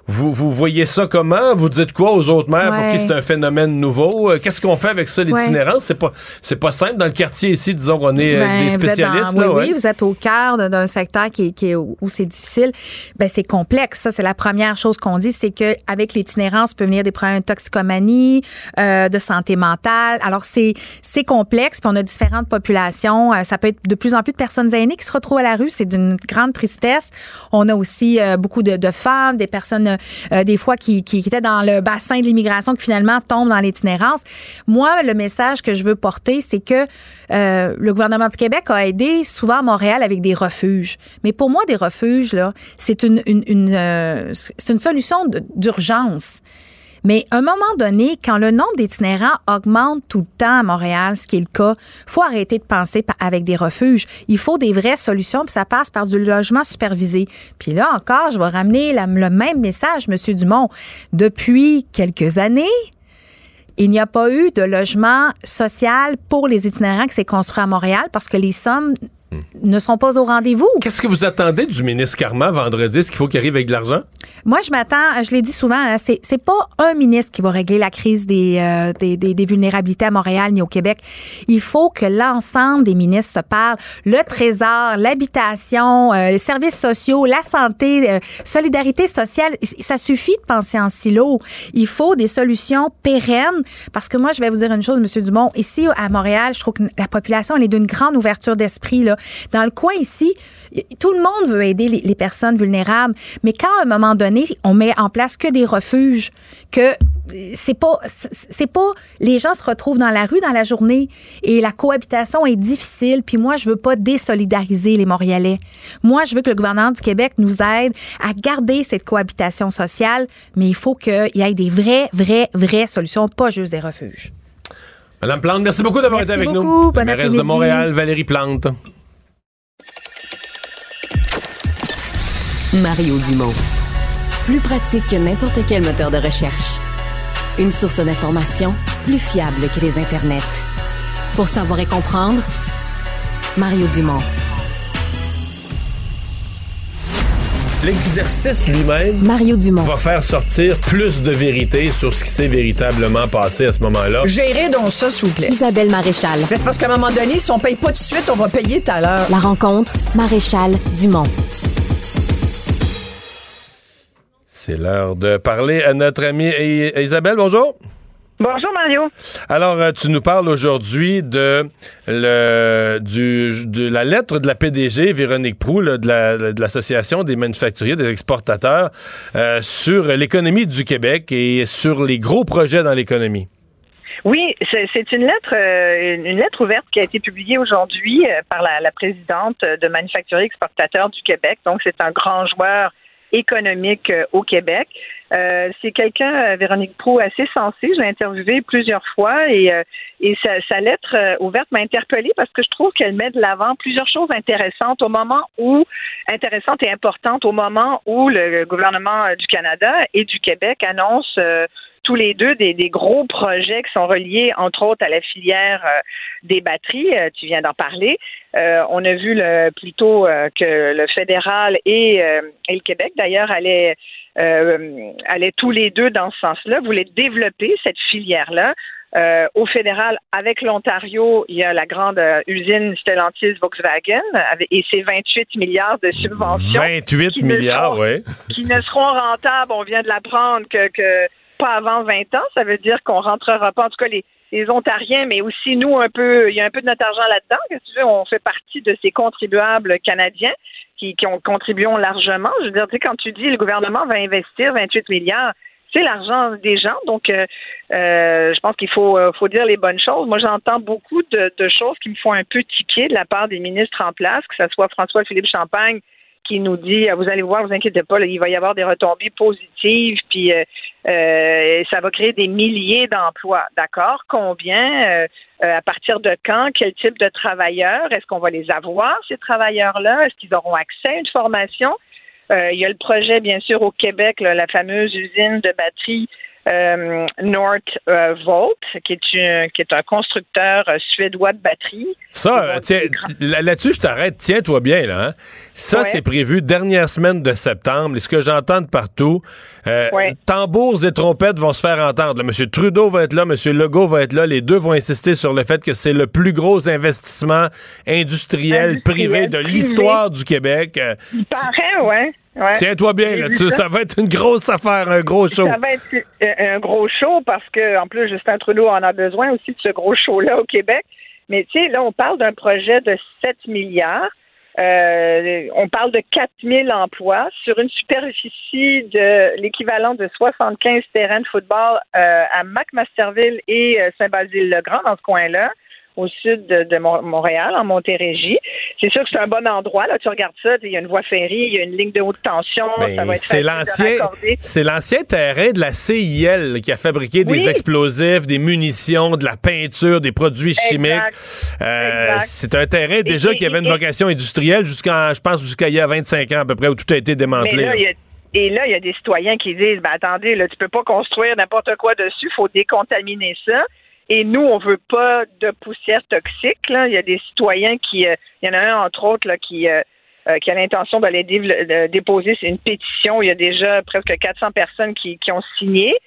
S1: Vous, vous voyez ça comment? Vous dites quoi aux autres maires pour
S11: Ouais.
S1: qui c'est un phénomène nouveau? Euh, Qu'est-ce qu'on fait avec ça, l'itinérance? C'est pas, c'est pas simple. Dans le quartier ici, disons qu'on est euh,
S11: Ben,
S1: des
S11: vous êtes
S1: spécialistes.
S11: dans-
S1: là,
S11: oui,
S1: ouais.
S11: oui, vous êtes au cœur d'un secteur qui, est- qui est- où c'est difficile. Ben, c'est complexe. Ça, c'est la première chose qu'on dit, c'est que avec l'itinérance peut venir des problèmes de toxicomanie, euh, de santé mentale. Alors, c'est c'est complexe. Puis on a différentes populations. Euh, ça peut être de plus en plus de personnes aînées qui se retrouvent à la rue. C'est d'une grande tristesse. On a aussi euh, beaucoup de, de femmes, des personnes euh, des fois qui, qui, étaient dans le bassin de l'immigration qui finalement tombent dans l'itinérance. Moi, le message que je veux porter, c'est que euh, le gouvernement du Québec a aidé souvent Montréal avec des refuges. Mais pour moi, des refuges, là, c'est une, une, euh, solution d'urgence. Mais à un moment donné, quand le nombre d'itinérants augmente tout le temps à Montréal, ce qui est le cas, faut arrêter de penser avec des refuges. Il faut des vraies solutions, puis ça passe par du logement supervisé. Puis là encore, je vais ramener le même message, Monsieur Dumont. Depuis quelques années, il n'y a pas eu de logement social pour les itinérants qui s'est construit à Montréal parce que les sommes ne sont pas au rendez-vous.
S1: Qu'est-ce que vous attendez du ministre Carman vendredi? Est-ce qu'il faut qu'il arrive avec de l'argent?
S11: Moi, je m'attends, je l'ai dit souvent, hein, c'est, c'est pas un ministre qui va régler la crise des, euh, des, des- des vulnérabilités à Montréal ni au Québec. Il faut que l'ensemble des ministres se parlent. Le trésor, l'habitation, euh, les services sociaux, la santé, euh, solidarité sociale. Ça suffit de penser en silo. Il faut des solutions pérennes parce que moi, je vais vous dire une chose, Monsieur Dumont. Ici, à Montréal, je trouve que la population, elle est d'une grande ouverture d'esprit, là. Dans le coin ici, tout le monde veut aider les, les personnes vulnérables. Mais quand, à un moment donné, on met en place que des refuges, que euh, c'est pas, c'est pas, les gens se retrouvent dans la rue dans la journée et la cohabitation est difficile. Puis moi, je veux pas désolidariser les Montréalais. Moi, je veux que le gouvernement du Québec nous aide à garder cette cohabitation sociale, mais il faut qu'il y ait des vraies, vraies, vraies solutions, pas juste des refuges.
S1: Madame Plante, merci beaucoup d'avoir été avec
S11: beaucoup.
S1: nous.
S11: Bon
S1: La mairesse de. Montréal, Valérie Plante.
S10: Mario Dumont. Plus pratique que n'importe quel moteur de recherche. Une source d'information plus fiable que les internets. Pour savoir et comprendre, Mario Dumont.
S1: L'exercice lui-même
S10: Mario Dumont.
S1: va faire sortir plus de vérité sur ce qui s'est véritablement passé à ce moment-là.
S12: Gérez donc ça, s'il vous plaît.
S10: Isabelle Maréchal.
S12: Mais C'est parce qu'à un moment donné, si on paye pas tout de suite, on va payer tout à l'heure.
S10: La rencontre, Maréchal Dumont.
S1: C'est l'heure de parler à notre amie Isabelle. Bonjour.
S13: Bonjour Mario.
S1: Alors, euh, tu nous parles aujourd'hui de, le, du, de la lettre de la PDG, Véronique Prou, là, de la- de l'Association des manufacturiers, des exportateurs, euh, sur l'économie du Québec et sur les gros projets dans l'économie.
S13: Oui, c'est une lettre, euh, une lettre ouverte qui a été publiée aujourd'hui par la, la, présidente de Manufacturiers Exportateurs du Québec. Donc, c'est un grand joueur économique euh, au Québec. Euh, c'est quelqu'un, Véronique Prou, assez sensé. Je l'ai interviewé plusieurs fois et, et sa, sa, lettre ouverte m'a interpellée parce que je trouve qu'elle met de l'avant plusieurs choses intéressantes au moment où, intéressantes et importantes au moment où le gouvernement du Canada et du Québec annoncent tous les deux des, gros projets qui sont reliés, entre autres, à la filière euh, des batteries. Euh, tu viens d'en parler. Euh, on a vu le, plutôt que le fédéral et, le Québec, d'ailleurs, allaient, allaient tous les deux dans ce sens-là, voulaient développer cette filière-là. au fédéral, avec l'Ontario, il y a la grande usine Stellantis Volkswagen et ses 28 milliards de subventions.
S1: 28 milliards, oui.
S13: Qui ne seront rentables, on vient de l'apprendre, que, que pas avant 20 ans. Ça veut dire qu'on rentrera pas, en tout cas les, Ontariens, mais aussi nous un peu, il y a un peu de notre argent là-dedans. tu veux, on fait partie de ces contribuables canadiens qui, qui ont contribué largement. Je veux dire, tu sais, quand tu dis le gouvernement va investir 28 milliards, c'est l'argent des gens. Donc, euh, euh, je pense qu'il faut, euh, faut dire les bonnes choses. Moi, j'entends beaucoup de, de, choses qui me font un peu tiquer de la part des ministres en place, que ce soit François-Philippe Champagne qui nous dit vous allez voir, vous inquiétez pas, il va y avoir des retombées positives, puis euh, euh, ça va créer des milliers d'emplois. D'accord? Combien euh, À partir de quand? Quel type de travailleurs? Est-ce qu'on va les avoir ces travailleurs-là? Est-ce qu'ils auront accès à une formation? Il y a le projet, bien sûr, au Québec, la fameuse usine de batterie euh, Northvolt, qui est, un, qui est un constructeur euh, suédois de batteries.
S1: Ça, là-dessus, je t'arrête. Tiens-toi bien, là. Hein. Ça, c'est prévu dernière semaine de septembre. Et ce que j'entends de partout, euh, tambours et trompettes vont se faire entendre. Monsieur Trudeau va être là, Monsieur Legault va être là. Les deux vont insister sur le fait que c'est le plus gros investissement industriel, privé de l'histoire du Québec.
S13: Il paraît, ouais.
S1: Tiens-toi bien là-dessus, ça. va être une grosse affaire, un gros show.
S13: Ça va être un gros show parce que, en plus, Justin Trudeau en a besoin aussi de ce gros show-là au Québec. Mais tu sais, là, on parle d'un projet de 7 milliards. Euh, on parle de 4 000 emplois sur une superficie de l'équivalent de 75 terrains de football euh, à McMasterville et euh, Saint-Basile-le-Grand, dans ce coin-là au sud de, Montréal, en Montérégie. C'est sûr que c'est un bon endroit. Là, tu regardes ça, il y a une voie ferrée, il y a une ligne de haute tension.
S1: Ben, c'est l'ancien, c'est l'ancien terrain de la CIL qui a fabriqué des explosifs, des munitions, de la peinture, des produits chimiques. Euh, c'est un terrain déjà qui avait une vocation industrielle jusqu'en, je pense, jusqu'à il y a 25 ans à peu près où tout a été démantelé.
S13: Et là, il y a des citoyens qui disent, ben attendez, là, tu peux pas construire n'importe quoi dessus, faut décontaminer ça. Et nous, on veut pas de poussière toxique. Là. Il y a des citoyens qui, euh, il y en a un entre autres là, qui, euh, euh, qui a l'intention d'aller déposer une pétition. Il y a déjà presque 400 personnes qui, qui ont signé.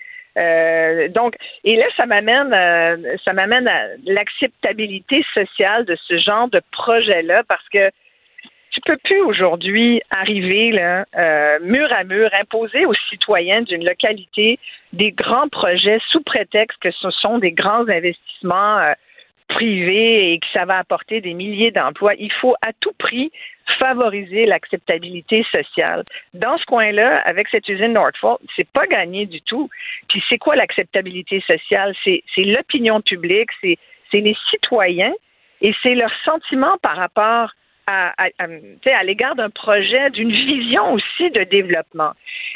S13: donc, et là, ça m'amène, ça m'amène à l'acceptabilité sociale de ce genre de projet-là, parce que tu peux plus aujourd'hui arriver là, euh, mur à mur, imposer aux citoyens d'une localité des grands projets sous prétexte que ce sont des grands investissements euh, privés et que ça va apporter des milliers d'emplois. Il faut à tout prix favoriser l'acceptabilité sociale. Dans ce coin-là, avec cette usine Northvolt, c'est pas gagné du tout. Puis c'est quoi l'acceptabilité sociale? C'est l'opinion publique, c'est les citoyens et c'est leur sentiment par rapport à, à, l'égard d'un projet, d'une vision aussi de développement.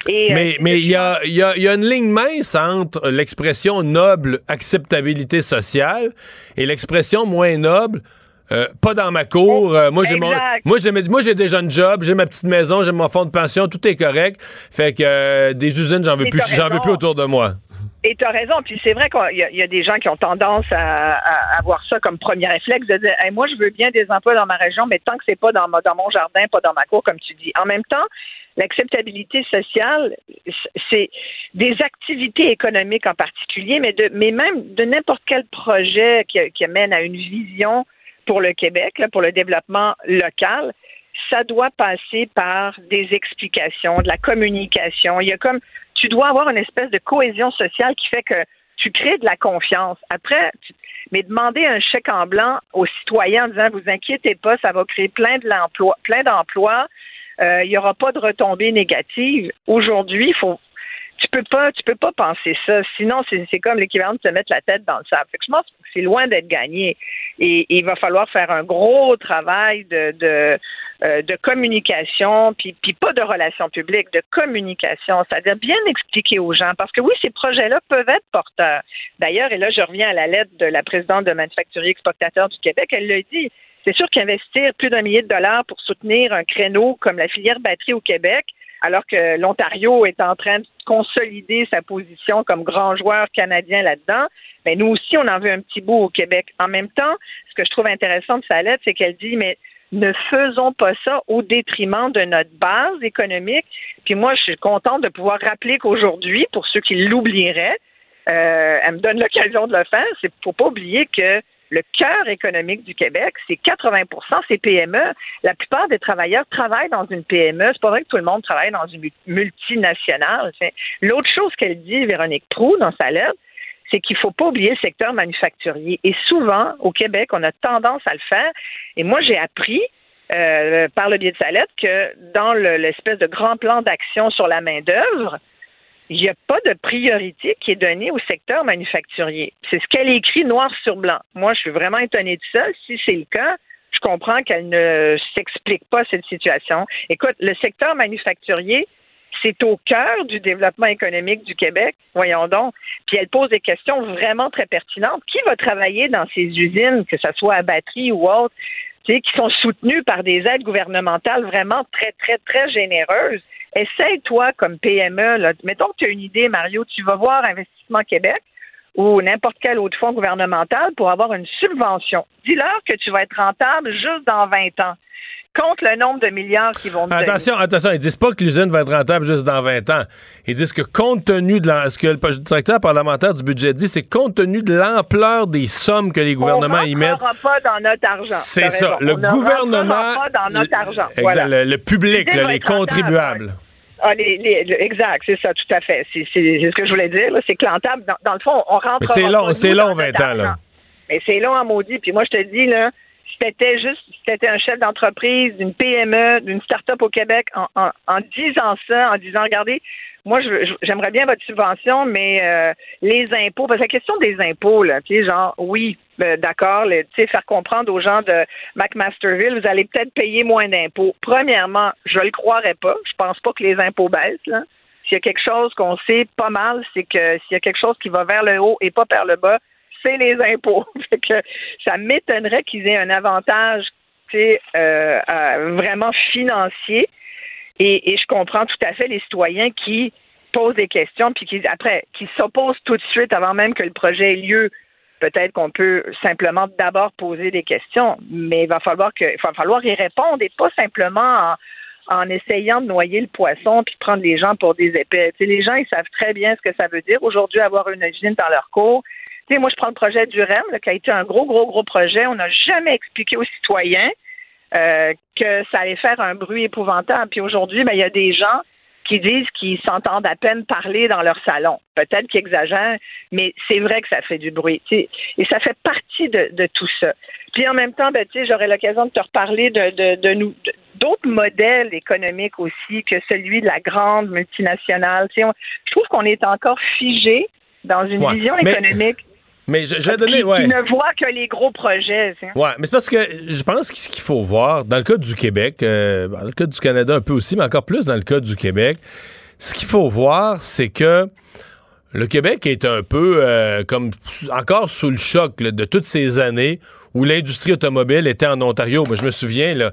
S1: Et, mais euh, mais il y a, y, a, y a une ligne mince entre l'expression noble acceptabilité sociale et l'expression moins noble euh, pas dans ma cour. Euh, moi, j'ai mon, moi, j'ai, moi, j'ai déjà un job, j'ai ma petite maison, j'ai mon fonds de pension, tout est correct. Fait que des usines, j'en veux plus, j'en veux plus autour de moi.
S13: Et tu as raison. Puis c'est vrai qu'il y, a des gens qui ont tendance à, avoir ça comme premier réflexe de dire moi, je veux bien des emplois dans ma région, mais tant que c'est pas dans, mon jardin, pas dans ma cour, comme tu dis. En même temps, l'acceptabilité sociale, c'est des activités économiques en particulier, mais, de, mais même de n'importe quel projet qui, qui amène à une vision pour le Québec, là, pour le développement local ça doit passer par des explications, de la communication. Il y a comme tu dois avoir une espèce de cohésion sociale qui fait que tu crées de la confiance. Après, mais demander un chèque en blanc aux citoyens en disant vous inquiétez pas, ça va créer plein de l'emploi, plein d'emplois, euh, il n'y aura pas de retombées négatives. Aujourd'hui, il faut tu peux pas, tu peux pas penser ça. Sinon, c'est comme l'équivalent de se mettre la tête dans le sable. Fait que je pense que c'est loin d'être gagné. Et, il va falloir faire un gros travail de, de, euh, de communication, puis, puis pas de relations publiques, de communication, c'est-à-dire bien expliquer aux gens. Parce que oui, ces projets-là peuvent être porteurs. D'ailleurs, et là, je reviens à la lettre de la présidente de Manufacturier Exportateur du Québec, elle l'a dit. C'est sûr qu'investir plus d'un millier de dollars pour soutenir un créneau comme la filière batterie au Québec, alors que l'Ontario est en train de consolider sa position comme grand joueur canadien là-dedans, mais nous aussi, on en veut un petit bout au Québec. En même temps, ce que je trouve intéressant de sa lettre, c'est qu'elle dit, mais ne faisons pas ça au détriment de notre base économique. Puis moi, je suis contente de pouvoir rappeler qu'aujourd'hui, pour ceux qui l'oublieraient, euh, elle me donne l'occasion de le faire, c'est faut pas oublier que le cœur économique du Québec, c'est 80% c'est PME. La plupart des travailleurs travaillent dans une PME. C'est pas vrai que tout le monde travaille dans une multinationale. L'autre chose qu'elle dit, Véronique Prou, dans sa lettre, c'est qu'il ne faut pas oublier le secteur manufacturier. Et souvent, au Québec, on a tendance à le faire. Et moi, j'ai appris euh, par le biais de sa lettre que dans l'espèce de grand plan d'action sur la main-d'œuvre, il n'y a pas de priorité qui est donnée au secteur manufacturier. C'est ce qu'elle écrit noir sur blanc. Moi, je suis vraiment étonnée de ça. Si c'est le cas, je comprends qu'elle ne s'explique pas cette situation. Écoute, le secteur manufacturier, c'est au cœur du développement économique du Québec, voyons donc. Puis elle pose des questions vraiment très pertinentes. Qui va travailler dans ces usines, que ce soit à batterie ou autre, qui sont soutenues par des aides gouvernementales vraiment très, très, très généreuses? Essaye, toi, comme PME, là, mettons que tu as une idée, Mario, tu vas voir Investissement Québec ou n'importe quel autre fonds gouvernemental pour avoir une subvention. Dis-leur que tu vas être rentable juste dans 20 ans compte le nombre de milliards qui vont
S1: Attention, attention, ils disent pas que l'usine va être rentable juste dans 20 ans. Ils disent que compte tenu de ce que le directeur parlementaire du budget dit, c'est compte tenu de l'ampleur des sommes que les gouvernements y mettent.
S13: On ne pas dans notre argent.
S1: C'est ça. Le gouvernement.
S13: pas dans notre argent.
S1: le, public, les contribuables.
S13: Ah, exact, c'est ça, tout à fait. C'est ce que je voulais dire. C'est que l'entable, dans, le fond, on rentre.
S1: C'est long, c'est long, 20 ans, là.
S13: Mais c'est long à maudit. Puis moi, je te dis, là, c'était juste, si c'était un chef d'entreprise, d'une PME, d'une start-up au Québec, en, disant ça, en disant, regardez, moi, j'aimerais bien votre subvention, mais euh, les impôts, parce que la question des impôts, là, tu sais, genre, oui, d'accord, tu faire comprendre aux gens de McMasterville, vous allez peut-être payer moins d'impôts. Premièrement, je le croirais pas. Je pense pas que les impôts baissent. S'il y a quelque chose qu'on sait pas mal, c'est que s'il y a quelque chose qui va vers le haut et pas vers le bas, c'est les impôts. que ça m'étonnerait qu'ils aient un avantage euh, vraiment financier. Et, je comprends tout à fait les citoyens qui posent des questions, puis qui, après, qui s'opposent tout de suite avant même que le projet ait lieu. Peut-être qu'on peut simplement d'abord poser des questions, mais il va falloir que, il va falloir y répondre et pas simplement en, essayant de noyer le poisson puis prendre les gens pour des épais. les gens, ils savent très bien ce que ça veut dire aujourd'hui avoir une usine dans leur cours moi, je prends le projet du REM, qui a été un gros, gros, gros projet. On n'a jamais expliqué aux citoyens euh, que ça allait faire un bruit épouvantable. Puis aujourd'hui, ben, il y a des gens qui disent qu'ils s'entendent à peine parler dans leur salon. Peut-être qu'ils exagèrent, mais c'est vrai que ça fait du bruit. Et ça fait partie de, tout ça. Puis en même temps, ben, j'aurai l'occasion de te reparler de, de, nous d'autres modèles économiques aussi que celui de la grande multinationale. je trouve qu'on est encore figé dans une vision économique
S1: mais je, vais donner.
S13: Ouais. ne voit que les gros projets.
S1: Ouais, mais c'est parce que je pense que ce qu'il faut voir, dans le cas du Québec, euh, dans le cas du Canada un peu aussi, mais encore plus dans le cas du Québec, ce qu'il faut voir, c'est que le Québec est un peu euh, comme encore sous le choc de toutes ces années où l'industrie automobile était en Ontario. Moi, je me souviens, là,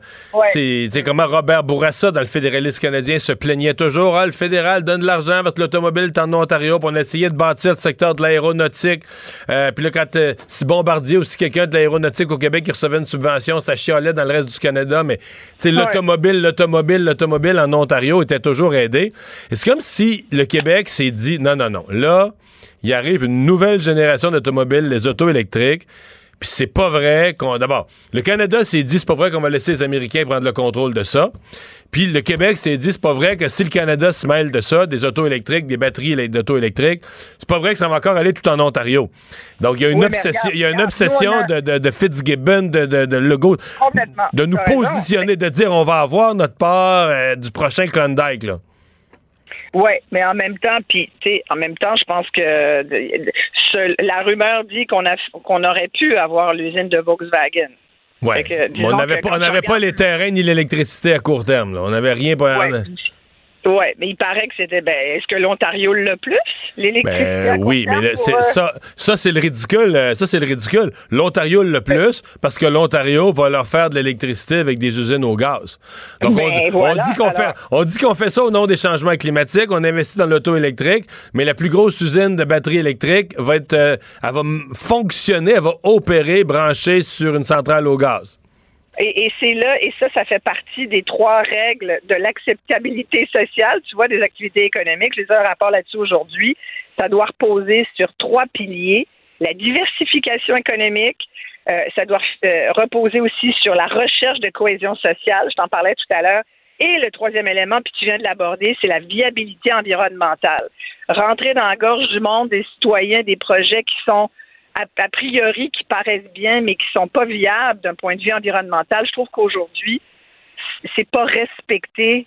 S1: c'est comment Robert Bourassa, dans le fédéralisme canadien, se plaignait toujours. Ah, le fédéral donne de l'argent parce que l'automobile est en Ontario, pour on essayait de bâtir le secteur de l'aéronautique. Euh, puis là, quand euh, si Bombardier ou si quelqu'un de l'aéronautique au Québec qui recevait une subvention, ça chialait dans le reste du Canada, mais l'automobile, l'automobile, l'automobile en Ontario était toujours aidé. Et c'est comme si le Québec s'est dit, non, non, non, là, il arrive une nouvelle génération d'automobiles, les autos électriques. Puis c'est pas vrai qu'on. D'abord, le Canada s'est dit c'est pas vrai qu'on va laisser les Américains prendre le contrôle de ça. Puis le Québec s'est dit c'est pas vrai que si le Canada se mêle de ça, des autos électriques, des batteries d'auto électriques, c'est pas vrai que ça va encore aller tout en Ontario. Donc il y a une obsession, il y a une obsession de, de, Fitzgibbon, de, de, de Legault, de nous positionner, de dire on va avoir notre part euh, du prochain Klondike là.
S13: Oui, mais en même temps, puis en même temps, je pense que ce- la rumeur dit qu'on a qu'on aurait pu avoir l'usine de Volkswagen. Disons
S1: on n'avait pas, on n'avait
S13: tu
S1: pas les terrains ni l'électricité à court terme. là. On n'avait rien. Pour...
S13: Oui, mais il paraît que c'était. Ben, est-ce que l'Ontario l'a plus l'électricité
S1: Ben oui, mais
S13: pour, euh,
S1: ça, ça c'est le ridicule. euh, Ça, c'est le ridicule. L'Ontario le plus parce que l'Ontario va leur faire de l'électricité avec des usines au gaz. Donc, on,
S13: Ben
S1: dit- on
S13: voilà,
S1: dit qu'on fait,
S13: alors.
S1: on dit qu'on fait ça au nom des changements climatiques. On investit dans l'auto électrique, mais la plus grosse usine de batterie électrique va être, euh, elle va fonctionner, elle va opérer, brancher sur une centrale au gaz.
S13: Et, c'est là, et ça, ça fait partie des trois règles de l'acceptabilité sociale, tu vois, des activités économiques. Je les ai un rapport là-dessus aujourd'hui. Ça doit reposer sur trois piliers. La diversification économique, euh, ça doit euh, reposer aussi sur la recherche de cohésion sociale, je t'en parlais tout à l'heure. Et le troisième élément, puis tu viens de l'aborder, c'est la viabilité environnementale. Rentrer dans la gorge du monde des citoyens, des projets qui sont a priori qui paraissent bien, mais qui sont pas viables d'un point de vue environnemental. Je trouve qu'aujourd'hui, c'est pas respecter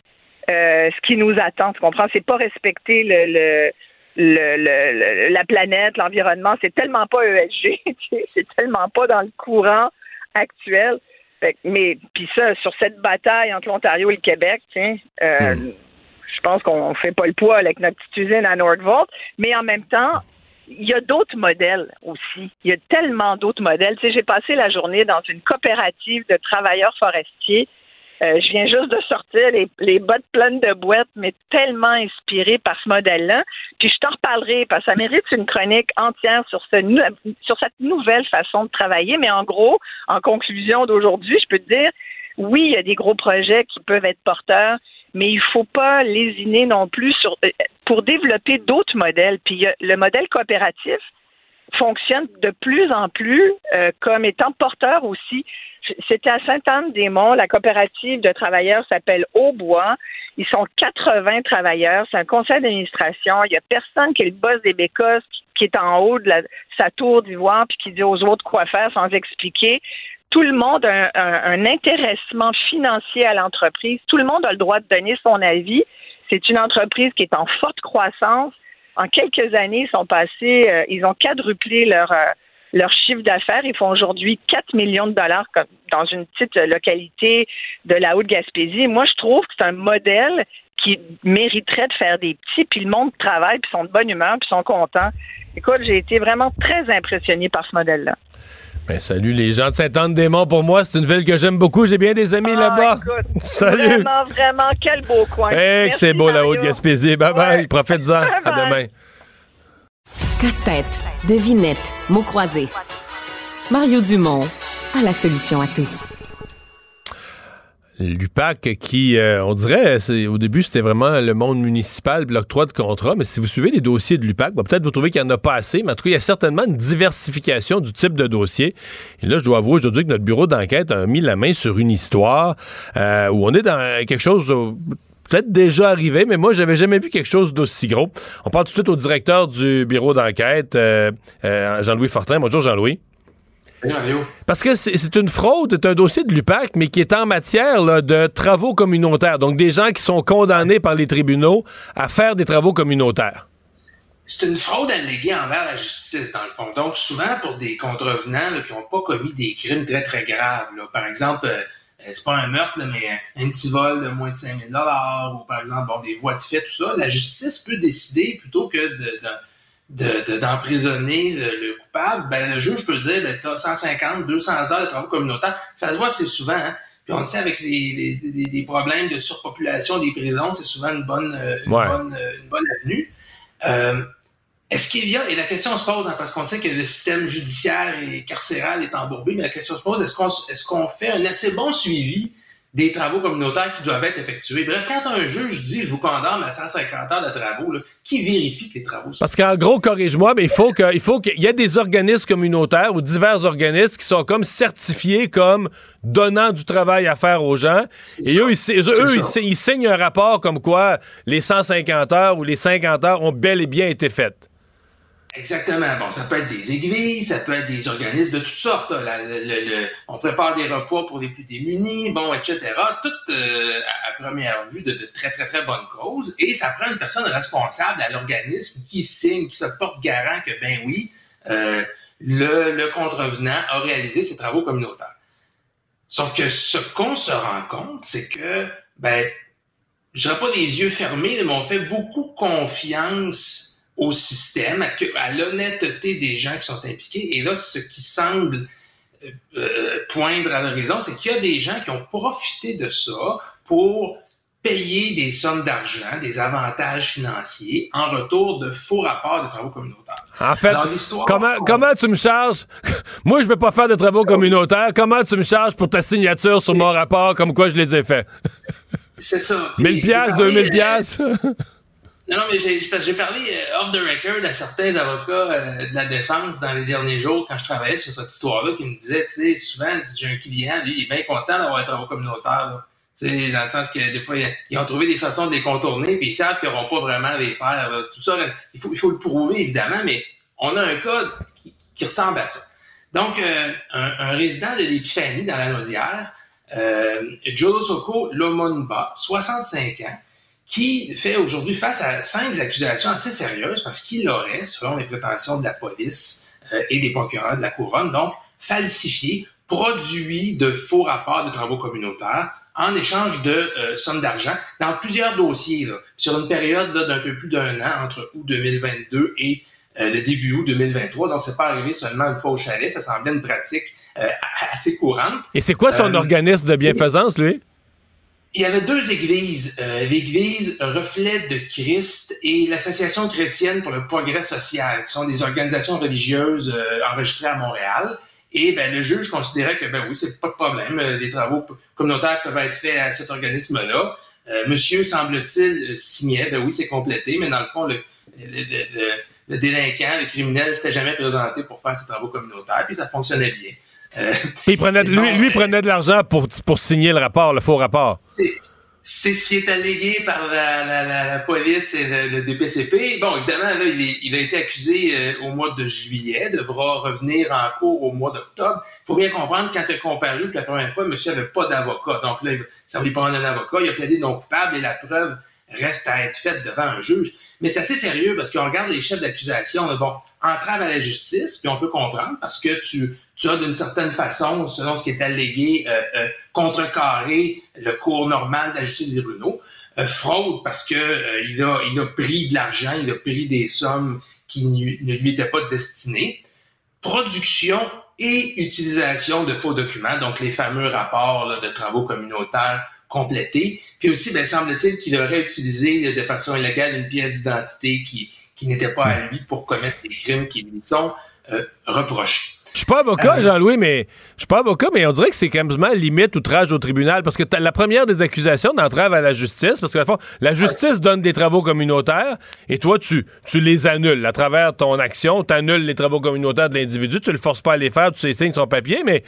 S13: euh, ce qui nous attend. Tu comprends? C'est pas respecter le, le, le- le- le- la planète, l'environnement. C'est tellement pas ESG. c'est tellement pas dans le courant actuel. Fait mais puis ça, sur cette bataille entre l'Ontario et le Québec, tiens, euh, je pense qu'on fait pas le poids avec notre petite usine à Nordvolt, mais en même temps, il y a d'autres modèles aussi. Il y a tellement d'autres modèles. Tu sais, j'ai passé la journée dans une coopérative de travailleurs forestiers. Euh, je viens juste de sortir les, bottes pleines de boîtes, mais tellement inspirée par ce modèle-là. Puis je t'en reparlerai parce que ça mérite une chronique entière sur, ce sur cette nouvelle façon de travailler. Mais en gros, en conclusion d'aujourd'hui, je peux te dire, oui, il y a des gros projets qui peuvent être porteurs, mais il faut pas lésiner non plus sur, euh, pour développer d'autres modèles. Puis le modèle coopératif fonctionne de plus en plus euh, comme étant porteur aussi. C'était à Sainte-Anne-des-Monts, la coopérative de travailleurs s'appelle Aubois. Ils sont 80 travailleurs, c'est un conseil d'administration. Il y a personne qui est le boss des bécosses qui, qui est en haut de la- sa tour d'ivoire puis qui dit aux autres quoi faire sans expliquer. Tout le monde a un, un- intéressement financier à l'entreprise. Tout le monde a le droit de donner son avis. C'est une entreprise qui est en forte croissance. En quelques années, ils sont passés, euh, ils ont quadruplé leur euh, leur chiffre d'affaires. Ils font aujourd'hui 4 millions de dollars dans une petite localité de la Haute-Gaspésie. Moi, je trouve que c'est un modèle qui mériterait de faire des petits, puis le monde travaille, puis sont de bonne humeur, puis sont contents. Écoute, j'ai été vraiment très impressionnée par ce modèle-là.
S1: Ben, salut les gens de Sainte-Anne-des-Monts. Pour moi, c'est une ville que j'aime beaucoup. J'ai bien des amis là-bas. Salut.
S13: Vraiment, vraiment, quel beau coin.
S1: Hey, que
S13: Merci,
S1: c'est beau la. Haute-Gaspésie. Bye bye. Profite-en. À demain.
S10: Casse-tête, devinette, mots croisés. Mario Dumont a la solution à tout.
S1: L'UPAC qui, euh, on dirait, au début, c'était vraiment le monde municipal, puis l'octroi de contrat, mais si vous suivez les dossiers de l'UPAC, ben, peut-être vous trouvez qu'il n'y en a pas assez, mais en tout cas, il y a certainement une diversification du type de dossier. Et là, je dois avouer aujourd'hui que notre bureau d'enquête a mis la main sur une histoire euh, où on est dans quelque chose... Peut-être déjà arrivé, mais moi, j'avais jamais vu quelque chose d'aussi gros. On parle tout de suite au directeur du bureau d'enquête, euh, Jean-Louis Fortin. Bonjour, Jean-Louis. Parce que c'est une fraude, c'est un dossier de l'UPAC, mais qui est en matière là, de travaux communautaires. Donc, des gens qui sont condamnés par les tribunaux à faire des travaux communautaires.
S14: C'est une fraude alléguée envers la justice, dans le fond. Donc, souvent, pour des contrevenants là, qui n'ont pas commis des crimes très, très graves. là. Par exemple, euh, c'est pas un meurtre, là, mais un petit vol de moins de 5 000 ou par exemple, bon, des voies de fait, tout ça. La justice peut décider, plutôt que de- de- de- de- d'emprisonner le, le coupable, ben, le juge peut dire, ben, t'as 150, 200 heures de travaux communautaires. Ça se voit assez souvent, hein. Puis on le sait avec les, les- les- les problèmes de surpopulation des prisons, c'est souvent une bonne, euh, une
S1: Ouais.
S14: bonne, euh, une bonne avenue. Euh, est-ce qu'il y a, et la question se pose, hein, parce qu'on sait que le système judiciaire et carcéral est embourbé, mais la question se pose, est-ce qu'on est qu'on fait un assez bon suivi des travaux communautaires qui doivent être effectués? Bref, quand un juge dit, je vous condamne à 150 heures de travaux, là, qui vérifie que les travaux sont
S1: Parce qu'en gros, corrige-moi, mais il faut que, il faut qu'il y ait des organismes communautaires ou divers organismes qui sont comme certifiés comme donnant du travail à faire aux gens. Et eux, ils signent un rapport comme quoi les 150 heures ou les 50 heures ont bel et bien été faites.
S14: Exactement. Bon, ça peut être des églises, ça peut être des organismes de toutes sortes. le, on prépare des repas pour les plus démunis, bon, etc. Tout euh, à première vue de, très, très, très bonnes causes. Et ça prend une personne responsable à l'organisme qui signe, qui se porte garant que, ben oui, euh, le, le contrevenant a réalisé ses travaux communautaires. Sauf que ce qu'on se rend compte, c'est que, ben, je pas les yeux fermés, mais on fait beaucoup confiance au système, à, l'honnêteté des gens qui sont impliqués. Et là, ce qui semble euh, euh, poindre à l'horizon, c'est qu'il y a des gens qui ont profité de ça pour payer des sommes d'argent, des avantages financiers en retour de faux rapports de travaux communautaires.
S1: En fait, comment, comment tu me charges? Moi, je ne vais pas faire de travaux communautaires. Comment tu me charges pour ta signature sur mon rapport comme quoi je les ai faits?
S14: C'est ça.
S1: 1000 pièces, 2000 pièces.
S14: Non, non, mais j'ai parlé euh, off the record à certains avocats euh, de la défense dans les derniers jours quand je travaillais sur cette histoire-là qui me disaient, tu sais, souvent, si j'ai un client, lui, il est bien content d'avoir un travaux communautaire. Tu sais, dans le sens que des fois, ils ont trouvé des façons de les contourner, puis ils savent qu'ils n'auront pas vraiment à les faire. Tout ça, il faut, il faut le prouver, évidemment, mais on a un cas qui, ressemble à ça. Donc, euh, un, résident de l'Épiphanie dans la Naudière, euh, Soko Lomonba, 65 ans, qui fait aujourd'hui face à cinq accusations assez sérieuses parce qu'il aurait, selon les prétentions de la police euh, et des procureurs de la couronne, donc falsifié, produit de faux rapports de travaux communautaires en échange de euh, sommes d'argent dans plusieurs dossiers, sur une période d'un peu plus d'un an, entre août 2022 et euh, le début août 2023. Donc, c'est pas arrivé seulement une fois au chalet, ça semblait une pratique assez courante.
S1: Et c'est quoi son organisme de bienfaisance, lui?
S14: Il y avait deux églises, euh, l'église Reflet de Christ et l'association chrétienne pour le progrès social, qui sont des organisations religieuses euh, enregistrées à Montréal. Et ben, le juge considérait que ben oui, c'est pas de problème, euh, les travaux communautaires peuvent être faits à cet organisme-là. monsieur, semble-t-il, signait, ben oui, c'est complété, mais dans le fond, le, le, délinquant, le criminel, s'était jamais présenté pour faire ses travaux communautaires, puis ça fonctionnait bien.
S1: Euh, il prenait, lui, lui prenait de l'argent pour, pour signer le rapport, le faux rapport.
S14: C'est ce qui est allégué par la, la, la, police et le, DPCP. Bon, évidemment, là, il, il a été accusé euh, au mois de juillet, devra revenir en cours au mois d'octobre. Il faut bien comprendre, quand il a comparu la première fois, monsieur n'avait pas d'avocat. Donc là, ça voulait prendre un avocat, il a plaidé non coupable et la preuve reste à être faite devant un juge. Mais c'est assez sérieux parce qu'on regarde les chefs d'accusation, bon, entrave à la justice, puis on peut comprendre parce que tu, tu as d'une certaine façon, selon ce qui est allégué, euh, euh, contrecarré le cours normal de la justice des Bruno. Euh, fraude parce que il, a, il a pris de l'argent, il a pris des sommes qui ne lui étaient pas destinées. Production et utilisation de faux documents, donc les fameux rapports de travaux communautaires complété. Puis aussi, ben, semble-t-il qu'il aurait utilisé de façon illégale une pièce d'identité qui, qui n'était pas à lui pour commettre des crimes qui lui sont euh, reprochés.
S1: Je suis pas avocat, euh, Jean-Louis, mais je suis pas avocat, mais on dirait que c'est quand même limite outrage au tribunal parce que la première des accusations d'entrave à la justice, parce que la, la justice donne des travaux communautaires et toi tu tu les annules. À travers ton action, tu annules les travaux communautaires de l'individu, tu le forces pas à les faire, tu sais signes son papier, mais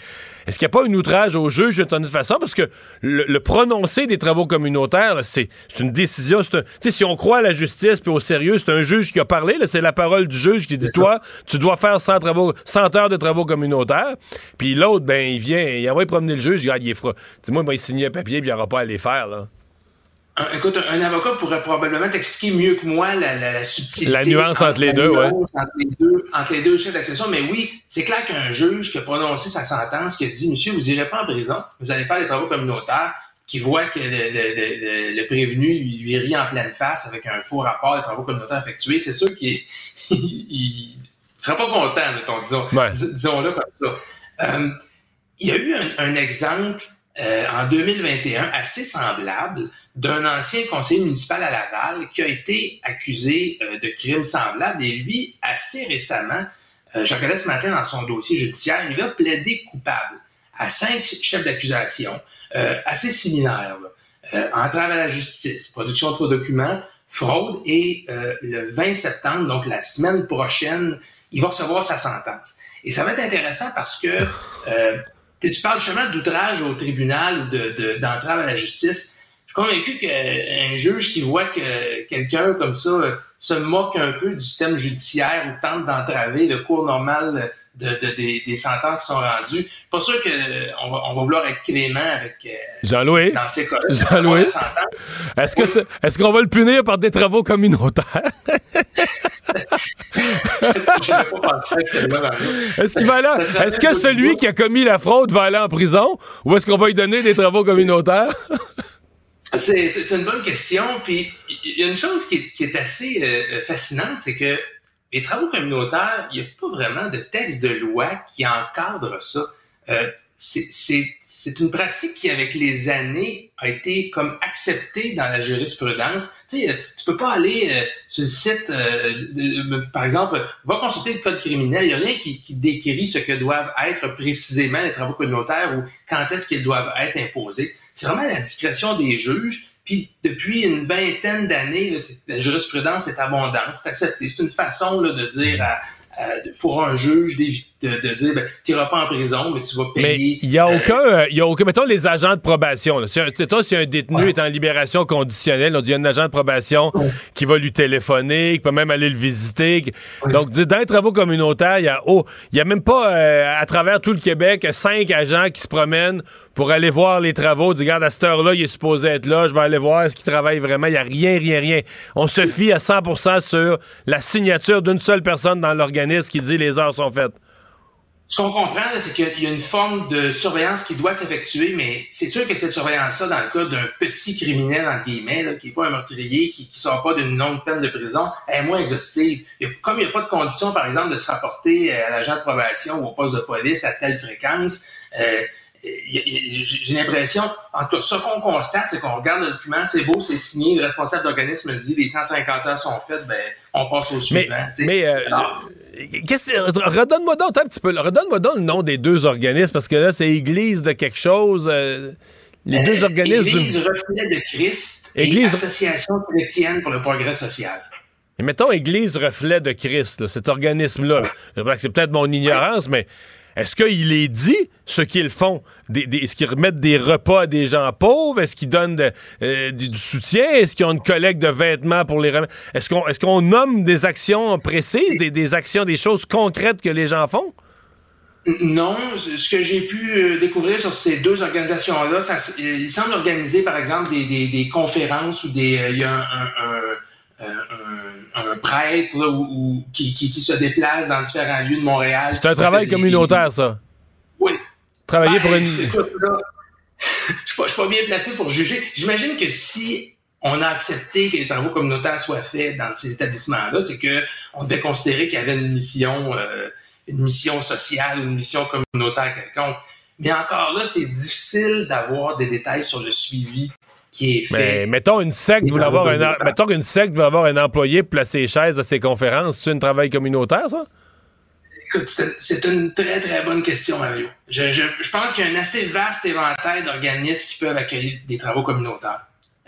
S1: est-ce qu'il n'y a pas une outrage au juge de toute façon? Parce que le, prononcer des travaux communautaires, c'est une décision, c'est si on croit à la justice puis au sérieux, c'est un juge qui a parlé, c'est la parole du juge qui dit toi, tu dois faire 100 travaux 100 heures de travaux communautaires. Puis l'autre, ben, il vient, il envoie promener le juge, il, il est froid. Dis-moi, il va signer un papier, puis il n'aura pas à les faire, là.
S14: écoute, un avocat pourrait probablement t'expliquer mieux que moi la, subtilité.
S1: La nuance entre, les deux, oui.
S14: Entre les deux, chefs d'accusation. Mais oui, c'est clair qu'un juge qui a prononcé sa sentence, qui a dit Monsieur, vous n'irez pas en prison, vous allez faire des travaux communautaires, qui voit que le, prévenu lui, rit en pleine face avec un faux rapport de travaux communautaires effectués, c'est sûr qu'il ne sera pas content, disons, disons-le comme ça. Euh, il y a eu un, exemple euh, en 2021 assez semblable d'un ancien conseiller municipal à Laval qui a été accusé euh, de crimes semblables et lui, assez récemment, j'en connais ce matin dans son dossier judiciaire, il a plaidé coupable à cinq chefs d'accusation assez similaires. entrave à la justice, production de faux documents, fraude et le 20 septembre, donc la semaine prochaine, il va recevoir sa sentence. Et ça va être intéressant parce que euh, tu parles justement d'outrage au tribunal ou d'entrave de, à la justice. suis convaincu qu'un juge qui voit que quelqu'un comme ça euh, se moque un peu du système judiciaire ou tente d'entraver le cours normal de, de- des, des sentences qui sont rendues, pas sûr qu'on va, on va vouloir être clément avec euh,
S1: Jean-Louis?
S14: dans ces cas-là.
S1: Jean-Louis? Est-ce que est-ce qu'on va le punir par des travaux communautaires? Est-ce qu'il va aller- Est-ce que celui qui a commis la fraude va aller en prison ou est-ce qu'on va lui donner des travaux communautaires?
S14: C'est c'est une bonne question. Puis il y a une chose qui est, qui est assez euh, fascinante, c'est que les travaux communautaires, il n'y a pas vraiment de texte de loi qui encadre ça. Euh, c'est- une pratique qui, avec les années, a été comme acceptée dans la jurisprudence. Tu sais, peux pas aller euh, sur le site, euh, par exemple, va consulter le code criminel. Il n'y a rien qui, qui décrit ce que doivent être précisément les travaux communautaires ou quand est-ce qu'ils doivent être imposés. C'est vraiment la discrétion des juges. Puis depuis une vingtaine d'années, la jurisprudence est abondante, c'est accepté. C'est une façon là, de dire à- à- pour un juge d'évi- de, de dire ben, tu n'iras pas en prison, mais tu vas
S1: Mais
S14: payer.
S1: il y a
S14: euh,
S1: aucun, euh, il y a aucun, mettons les agents de probation. Là. Si un, toi, si un détenu est en libération conditionnelle, on dit il y a un agent de probation qui va lui téléphoner, qui peut même aller le visiter. qui- Donc, dans les travaux communautaires, il y a, oh, y a même pas euh, à travers tout le Québec cinq agents qui se promènent pour aller voir les travaux. Dis, regarde, à cette heure-là, il est supposé être là. Je vais aller voir est-ce qu'il travaille vraiment. Il y a rien, rien, rien. On se fie à 100% sur la signature d'une seule personne dans l'organisme qui dit les heures sont faites.
S14: Ce qu'on comprend, c'est qu'il y a une forme de surveillance qui doit s'effectuer, mais c'est sûr que cette surveillance-là, dans le cas d'un petit criminel, entre guillemets, là, qui n'est pas un meurtrier, qui ne sort pas d'une longue peine de prison, est moins exhaustive. A- comme il n'y a pas de condition, par exemple, de se rapporter à l'agent de probation ou au poste de police à telle fréquence, euh, j'ai l'impression, en tout cas, ce qu'on constate, c'est qu'on regarde le document, c'est beau, c'est signé, le responsable d'organisme dit les 150 heures sont faites, ben, on passe au suivant.
S1: mais euh, redonne-moi donc un petit peu, redonne-moi donc le nom des deux organismes parce que là c'est Église de quelque chose. euh, les deux
S14: Euh,
S1: organismes. du-
S14: Église Reflet de Christ
S1: Église-
S14: et Association chrétienne pour le progrès social.
S1: Et mettons Église Reflet de Christ, là, cet organisme-là. là. C'est peut-être mon ignorance, mais est-ce qu'il est dit ce qu'ils font? Est-ce qu'ils remettent des repas à des gens pauvres? Est-ce qu'ils donnent euh, du, soutien? Est-ce qu'ils ont une collecte de vêtements pour les remettre? Est-ce qu'on nomme des actions précises, des, actions, des choses concrètes que les gens font?
S14: Non, ce que j'ai pu euh, découvrir sur ces deux organisations-là, euh, ils semblent organiser, par exemple, des, conférences ou des. Un- un prêtre là, où- où- qui, qui- qui se déplace dans différents lieux de Montréal.
S1: C'est un travail communautaire, ça.
S14: Oui.
S1: Travailler
S14: Ben,
S1: pour une.
S14: écoute, là, je suis pas, je suis pas bien placé pour juger. J'imagine que si on a accepté que les travaux communautaires soient faits dans ces établissements-là, c'est que on devait considérer qu'il y avait une mission, euh, une mission sociale ou une mission communautaire quelconque. Mais encore là, c'est difficile d'avoir des détails sur le suivi qui est fait.
S1: Mais mettons une secte
S14: dans
S1: avoir un, en- mettons qu'une secte veut avoir un employé pour placer les chaises à ses conférences. C'est un travail communautaire, ça?
S14: Écoute, c'est c'est une très, très bonne question, Mario. Je, je- je pense qu'il y a un assez vaste éventail d'organismes qui peuvent accueillir des travaux communautaires.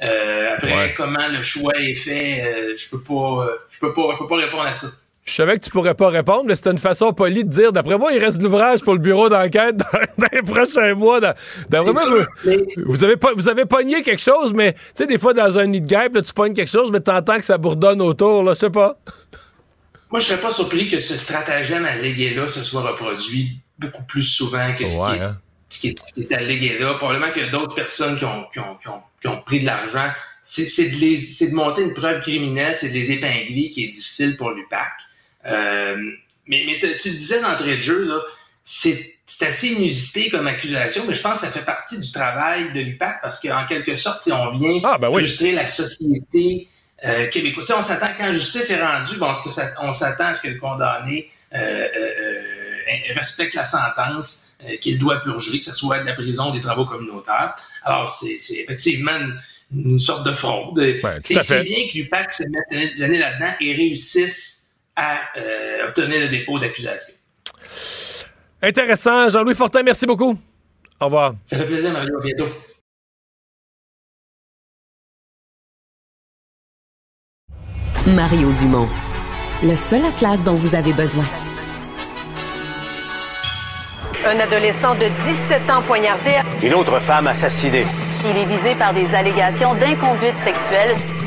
S14: Euh, après,
S1: Ouais.
S14: comment le choix est fait, euh, je peux pas, euh, je peux pas, je peux pas répondre à ça.
S1: Je savais que tu pourrais pas répondre, mais c'était une façon polie de dire, d'après moi, il reste de l'ouvrage pour le bureau d'enquête dans, dans les prochains mois. Dans, d'après moi, vous, vous avez pas, vous avez pogné quelque chose, mais tu sais, des fois, dans un nid de guêpe, là, tu pognes quelque chose, mais t'entends que ça bourdonne autour, là, je sais pas.
S14: Moi, je serais pas surpris que ce stratagème allégué-là se soit reproduit beaucoup plus souvent que ce, qui, est,
S1: hein.
S14: ce qui est- ce qui est allégué là. Probablement qu'il y a d'autres personnes qui ont, qui ont, qui ont, qui ont pris de l'argent. C'est de, les- de monter une preuve criminelle, c'est de les épingler qui est difficile pour l'UPAC. Euh, mais mais tu le disais d'entrée de jeu, là, c'est c'est assez inusité comme accusation, mais je pense que ça fait partie du travail de l'UPAC parce qu'en quelque sorte, si on vient
S1: Ah, ben oui.
S14: frustrer la société euh, québécoise. On s'attend quand justice est rendue, bon, est-ce que ça- on s'attend à ce que le condamné euh, euh, respecte la sentence qu'il doit purger, que ce soit de la prison ou des travaux communautaires? Alors, c'est c'est effectivement une, une sorte de fraude.
S1: fait.
S14: c'est bien que l'UPAC se mette l'année là-dedans et réussisse à euh, obtenir le dépôt d'accusation.
S1: Intéressant. Jean-Louis Fortin, merci beaucoup. Au revoir.
S14: Ça fait plaisir, Mario. À bientôt.
S10: Mario Dumont. Le seul atlas dont vous avez besoin.
S15: Un adolescent de 17 ans poignardé.
S16: Une autre femme assassinée.
S15: Il est visé par des allégations d'inconduite sexuelle.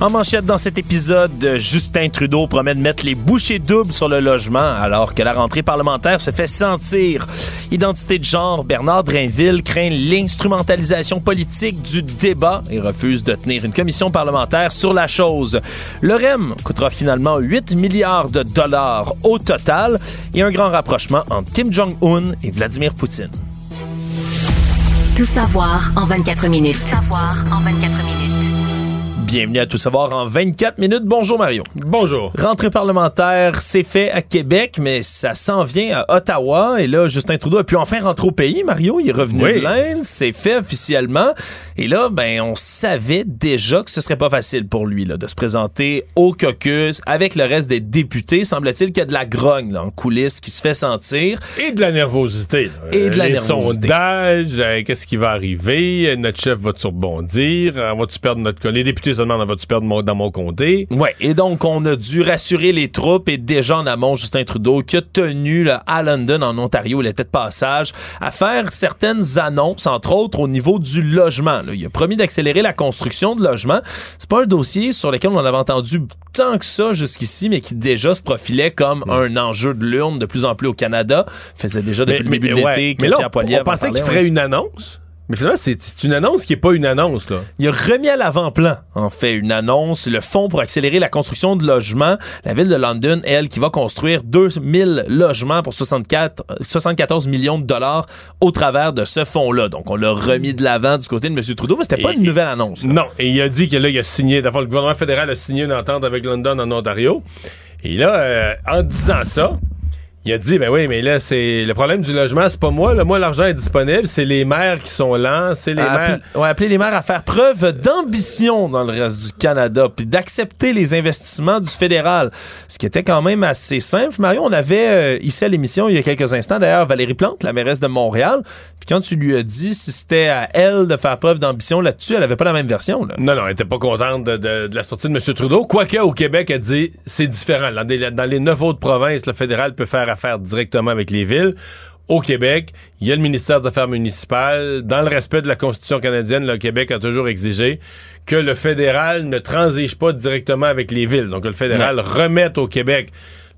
S17: En manchette dans cet épisode, Justin Trudeau promet de mettre les bouchées doubles sur le logement alors que la rentrée parlementaire se fait sentir. Identité de genre, Bernard Drainville craint l'instrumentalisation politique du débat et refuse de tenir une commission parlementaire sur la chose. Le REM coûtera finalement 8 milliards de dollars au total et un grand rapprochement entre Kim Jong-un et Vladimir Poutine.
S10: Tout savoir en 24 minutes. Tout savoir en 24 minutes.
S17: Bienvenue à Tout savoir en 24 minutes. Bonjour Mario.
S1: Bonjour.
S17: Rentrée parlementaire, c'est fait à Québec, mais ça s'en vient à Ottawa. Et là, Justin Trudeau a pu enfin rentrer au pays. Mario, il est revenu
S1: Oui.
S17: de l'Inde, c'est fait officiellement. Et là, ben, on savait déjà que ce serait pas facile pour lui là, de se présenter au caucus avec le reste des députés. Semble-t-il qu'il y a de la grogne là, en coulisses qui se fait sentir.
S1: Et de la nervosité. là.
S17: Et de la
S1: Les
S17: nervosité.
S1: sondages, euh, qu'est-ce qui va arriver? Notre chef va-tu rebondir? Euh, Va-tu perdre notre... Les députés se demandent, va-tu perdre mon- dans mon comté?
S17: Ouais, et donc on a dû rassurer les troupes et déjà en amont Justin Trudeau qui a tenu là, à London en Ontario, il était de passage à faire certaines annonces entre autres au niveau du logement. Là. Il a promis d'accélérer la construction de logements. C'est pas un dossier sur lequel on avait entendu tant que ça jusqu'ici mais qui déjà se profilait comme un enjeu de l'urne de plus en plus au Canada. Il faisait déjà depuis le début de
S1: ouais.
S17: l'été que
S1: Mais là, on, pensait
S17: en
S1: qu'il ferait
S17: ouais.
S1: une annonce. Mais finalement, c'est une annonce qui n'est pas une annonce. Là.
S17: Il a remis à l'avant-plan, en fait, une annonce, le fonds pour accélérer la construction de logements. La ville de London, elle, qui va construire 2000 logements pour 64, euh, 74 millions de dollars au travers de ce fonds-là. Donc, on l'a remis de l'avant du côté de M. Trudeau, mais c'était pas
S1: Et-
S17: une nouvelle annonce. là.
S1: Non, et il a dit que là, il a signé, d'abord, le gouvernement fédéral a signé une entente avec London en Ontario. Et là, euh, en disant ça, il a dit, ben oui, mais là, c'est le problème du logement, c'est pas moi. Là, moi, l'argent est disponible, c'est les maires qui sont lents, c'est les maires.
S17: ouais, appeler les maires à faire preuve d'ambition dans le reste du Canada, puis d'accepter les investissements du fédéral. Ce qui était quand même assez simple. Mario, on avait euh, ici à l'émission il y a quelques instants, d'ailleurs, Valérie Plante, la mairesse de Montréal. Puis quand tu lui as dit si c'était à elle de faire preuve d'ambition là-dessus, elle avait pas la même version. Là.
S1: Non, non, elle était pas contente de, de- de la sortie de M. Trudeau. Quoique, au Québec, elle dit c'est différent. Dans, des- dans les neuf autres provinces, le fédéral peut faire affaire directement avec les villes. Au Québec, il y a le ministère des Affaires municipales. Dans le respect de la Constitution canadienne, le Québec a toujours exigé que le fédéral ne transige pas directement avec les villes. Donc, le fédéral remette au Québec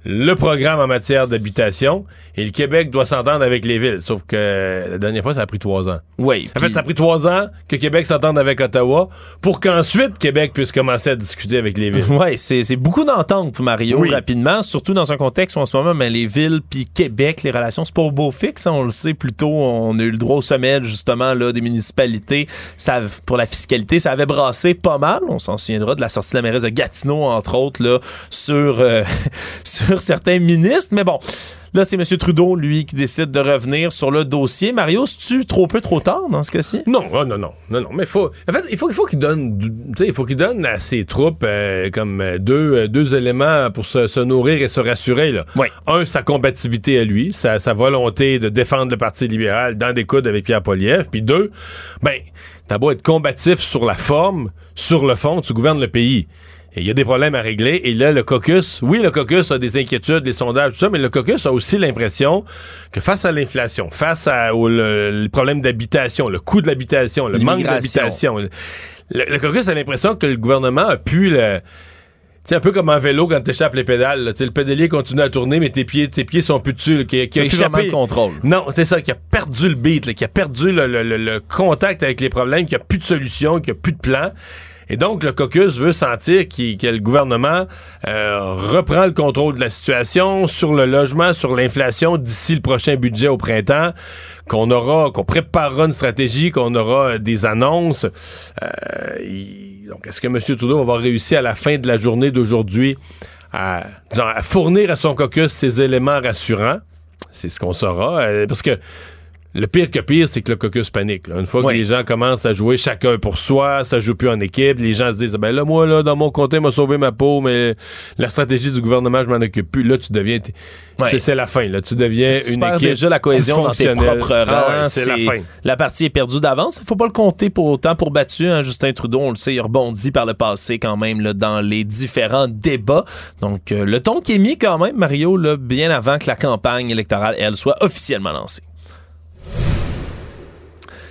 S1: le programme en matière d'habitation et le Québec doit s'entendre avec les villes. Sauf que la dernière fois, ça a pris trois ans.
S17: Oui.
S1: En fait, ça a pris trois ans que Québec s'entende avec Ottawa pour qu'ensuite Québec puisse commencer à discuter avec les villes.
S17: Ouais, c'est beaucoup d'entente, Mario,
S1: Oui.
S17: rapidement, surtout dans un contexte où en ce moment, ben, les villes puis Québec, les relations, c'est pas au beau fixe, hein, on le sait plutôt, on a eu le droit au sommet, justement, là, des municipalités, ça, pour la fiscalité, ça avait brassé pas mal, on s'en souviendra de la sortie de la mairesse de Gatineau, entre autres, là, sur, euh, sur certains ministres, mais bon... Là, c'est M. Trudeau, lui, qui décide de revenir sur le dossier. Mario, c'est-tu trop peu, trop tard dans ce cas-ci?
S1: Non, oh, non, non, non, non, mais faut, en fait, il faut, il faut qu'il donne, du- tu sais, il faut qu'il donne à ses troupes euh, comme euh, deux, euh, deux éléments pour se, se nourrir et se rassurer. Là. Un, sa combativité à lui, sa, sa volonté de défendre le Parti libéral dans des coudes avec Pierre Poliev. Puis deux, ben, t'as beau être combatif sur la forme, sur le fond, tu gouvernes le pays. Et il y a des problèmes à régler. Et là, le caucus, oui, le caucus a des inquiétudes, des sondages, tout ça, mais le caucus a aussi l'impression que face à l'inflation, face à, au le, le problème d'habitation, le coût de l'habitation, le manque d'habitation, le, le caucus a l'impression que le gouvernement a pu le. C'est un peu comme en vélo quand t'échappes les pédales. là. Le pédalier continue à tourner, mais tes pieds, tes pieds sont plus dessus. là, qui, qui a échappé.
S17: le contrôle.
S1: Non, c'est ça, qui a perdu le beat, là, qui a perdu le, le- le- le contact avec les problèmes, qui a plus de solution, qui a plus de plan. Et donc, le caucus veut sentir qu'il- que le gouvernement euh, reprend le contrôle de la situation sur le logement, sur l'inflation d'ici le prochain budget au printemps, qu'on aura, qu'on préparera une stratégie, qu'on aura euh, des annonces. Euh, donc, est-ce que M. Trudeau va avoir réussi à la fin de la journée d'aujourd'hui à, à fournir à son caucus ces éléments rassurants? C'est ce qu'on saura. euh, parce que le pire que pire, c'est que le caucus panique. Une fois que les gens commencent à jouer chacun pour soi, ça joue plus en équipe, les gens se disent ben là moi là dans mon comté m'a sauvé ma peau, mais la stratégie du gouvernement je m'en occupe plus. Là tu deviens c'est la fin. Là. Tu deviens une équipe
S17: déjà la cohésion dans tes propres ah rangs.
S1: c'est la fin.
S17: La partie est perdue d'avance. Il faut pas le compter pour autant pour battu. Hein. Justin Trudeau, on le sait, il rebondit par le passé quand même là, dans les différents débats. Donc, euh, le ton qui est mis quand même, Mario, là, bien avant que la campagne électorale, elle, soit officiellement lancée.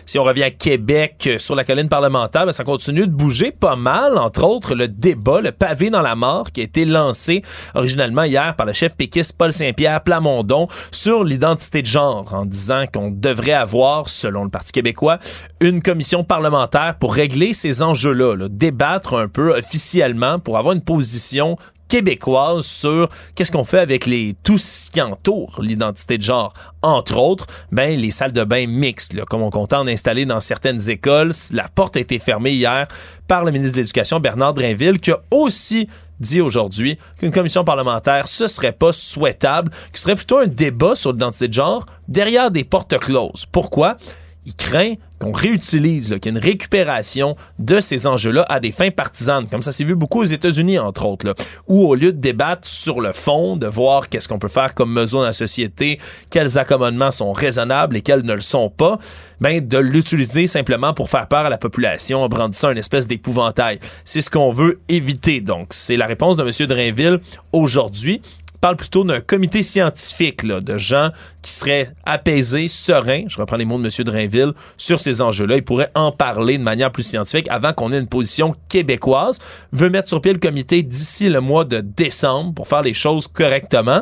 S17: Si on revient à Québec euh, sur la colline parlementaire, ben, ça continue de bouger pas mal. Entre autres, le débat, le pavé dans la mort, qui a été lancé originalement hier par le chef péquiste Paul Saint-Pierre Plamondon sur l'identité de genre, en disant qu'on devrait avoir, selon le Parti québécois, une commission parlementaire pour régler ces enjeux-là, là, débattre un peu officiellement pour avoir une position québécoise sur qu'est-ce qu'on fait avec les tout qui entoure l'identité de genre. Entre autres, ben les salles de bain mixtes, là, comme on compte en installer dans certaines écoles. La porte a été fermée hier par le ministre de l'Éducation, Bernard Drinville, qui a aussi dit aujourd'hui qu'une commission parlementaire, ce serait pas souhaitable, que ce serait plutôt un débat sur l'identité de genre derrière des portes closes. Pourquoi? Il craint qu'on réutilise, qu'il y ait une récupération de ces enjeux-là à des fins partisanes, comme ça s'est vu beaucoup aux États-Unis, entre autres, là, où au lieu de débattre sur le fond, de voir qu'est-ce qu'on peut faire comme mesure dans la société, quels accommodements sont raisonnables et quels ne le sont pas, ben, de l'utiliser simplement pour faire peur à la population en brandissant une espèce d'épouvantail. C'est ce qu'on veut éviter. Donc, c'est la réponse de M. Drainville aujourd'hui parle plutôt d'un comité scientifique là, de gens qui seraient apaisés, sereins, je reprends les mots de M. Drainville, sur ces enjeux-là. Il pourrait en parler de manière plus scientifique avant qu'on ait une position québécoise. Veut mettre sur pied le comité d'ici le mois de décembre pour faire les choses correctement.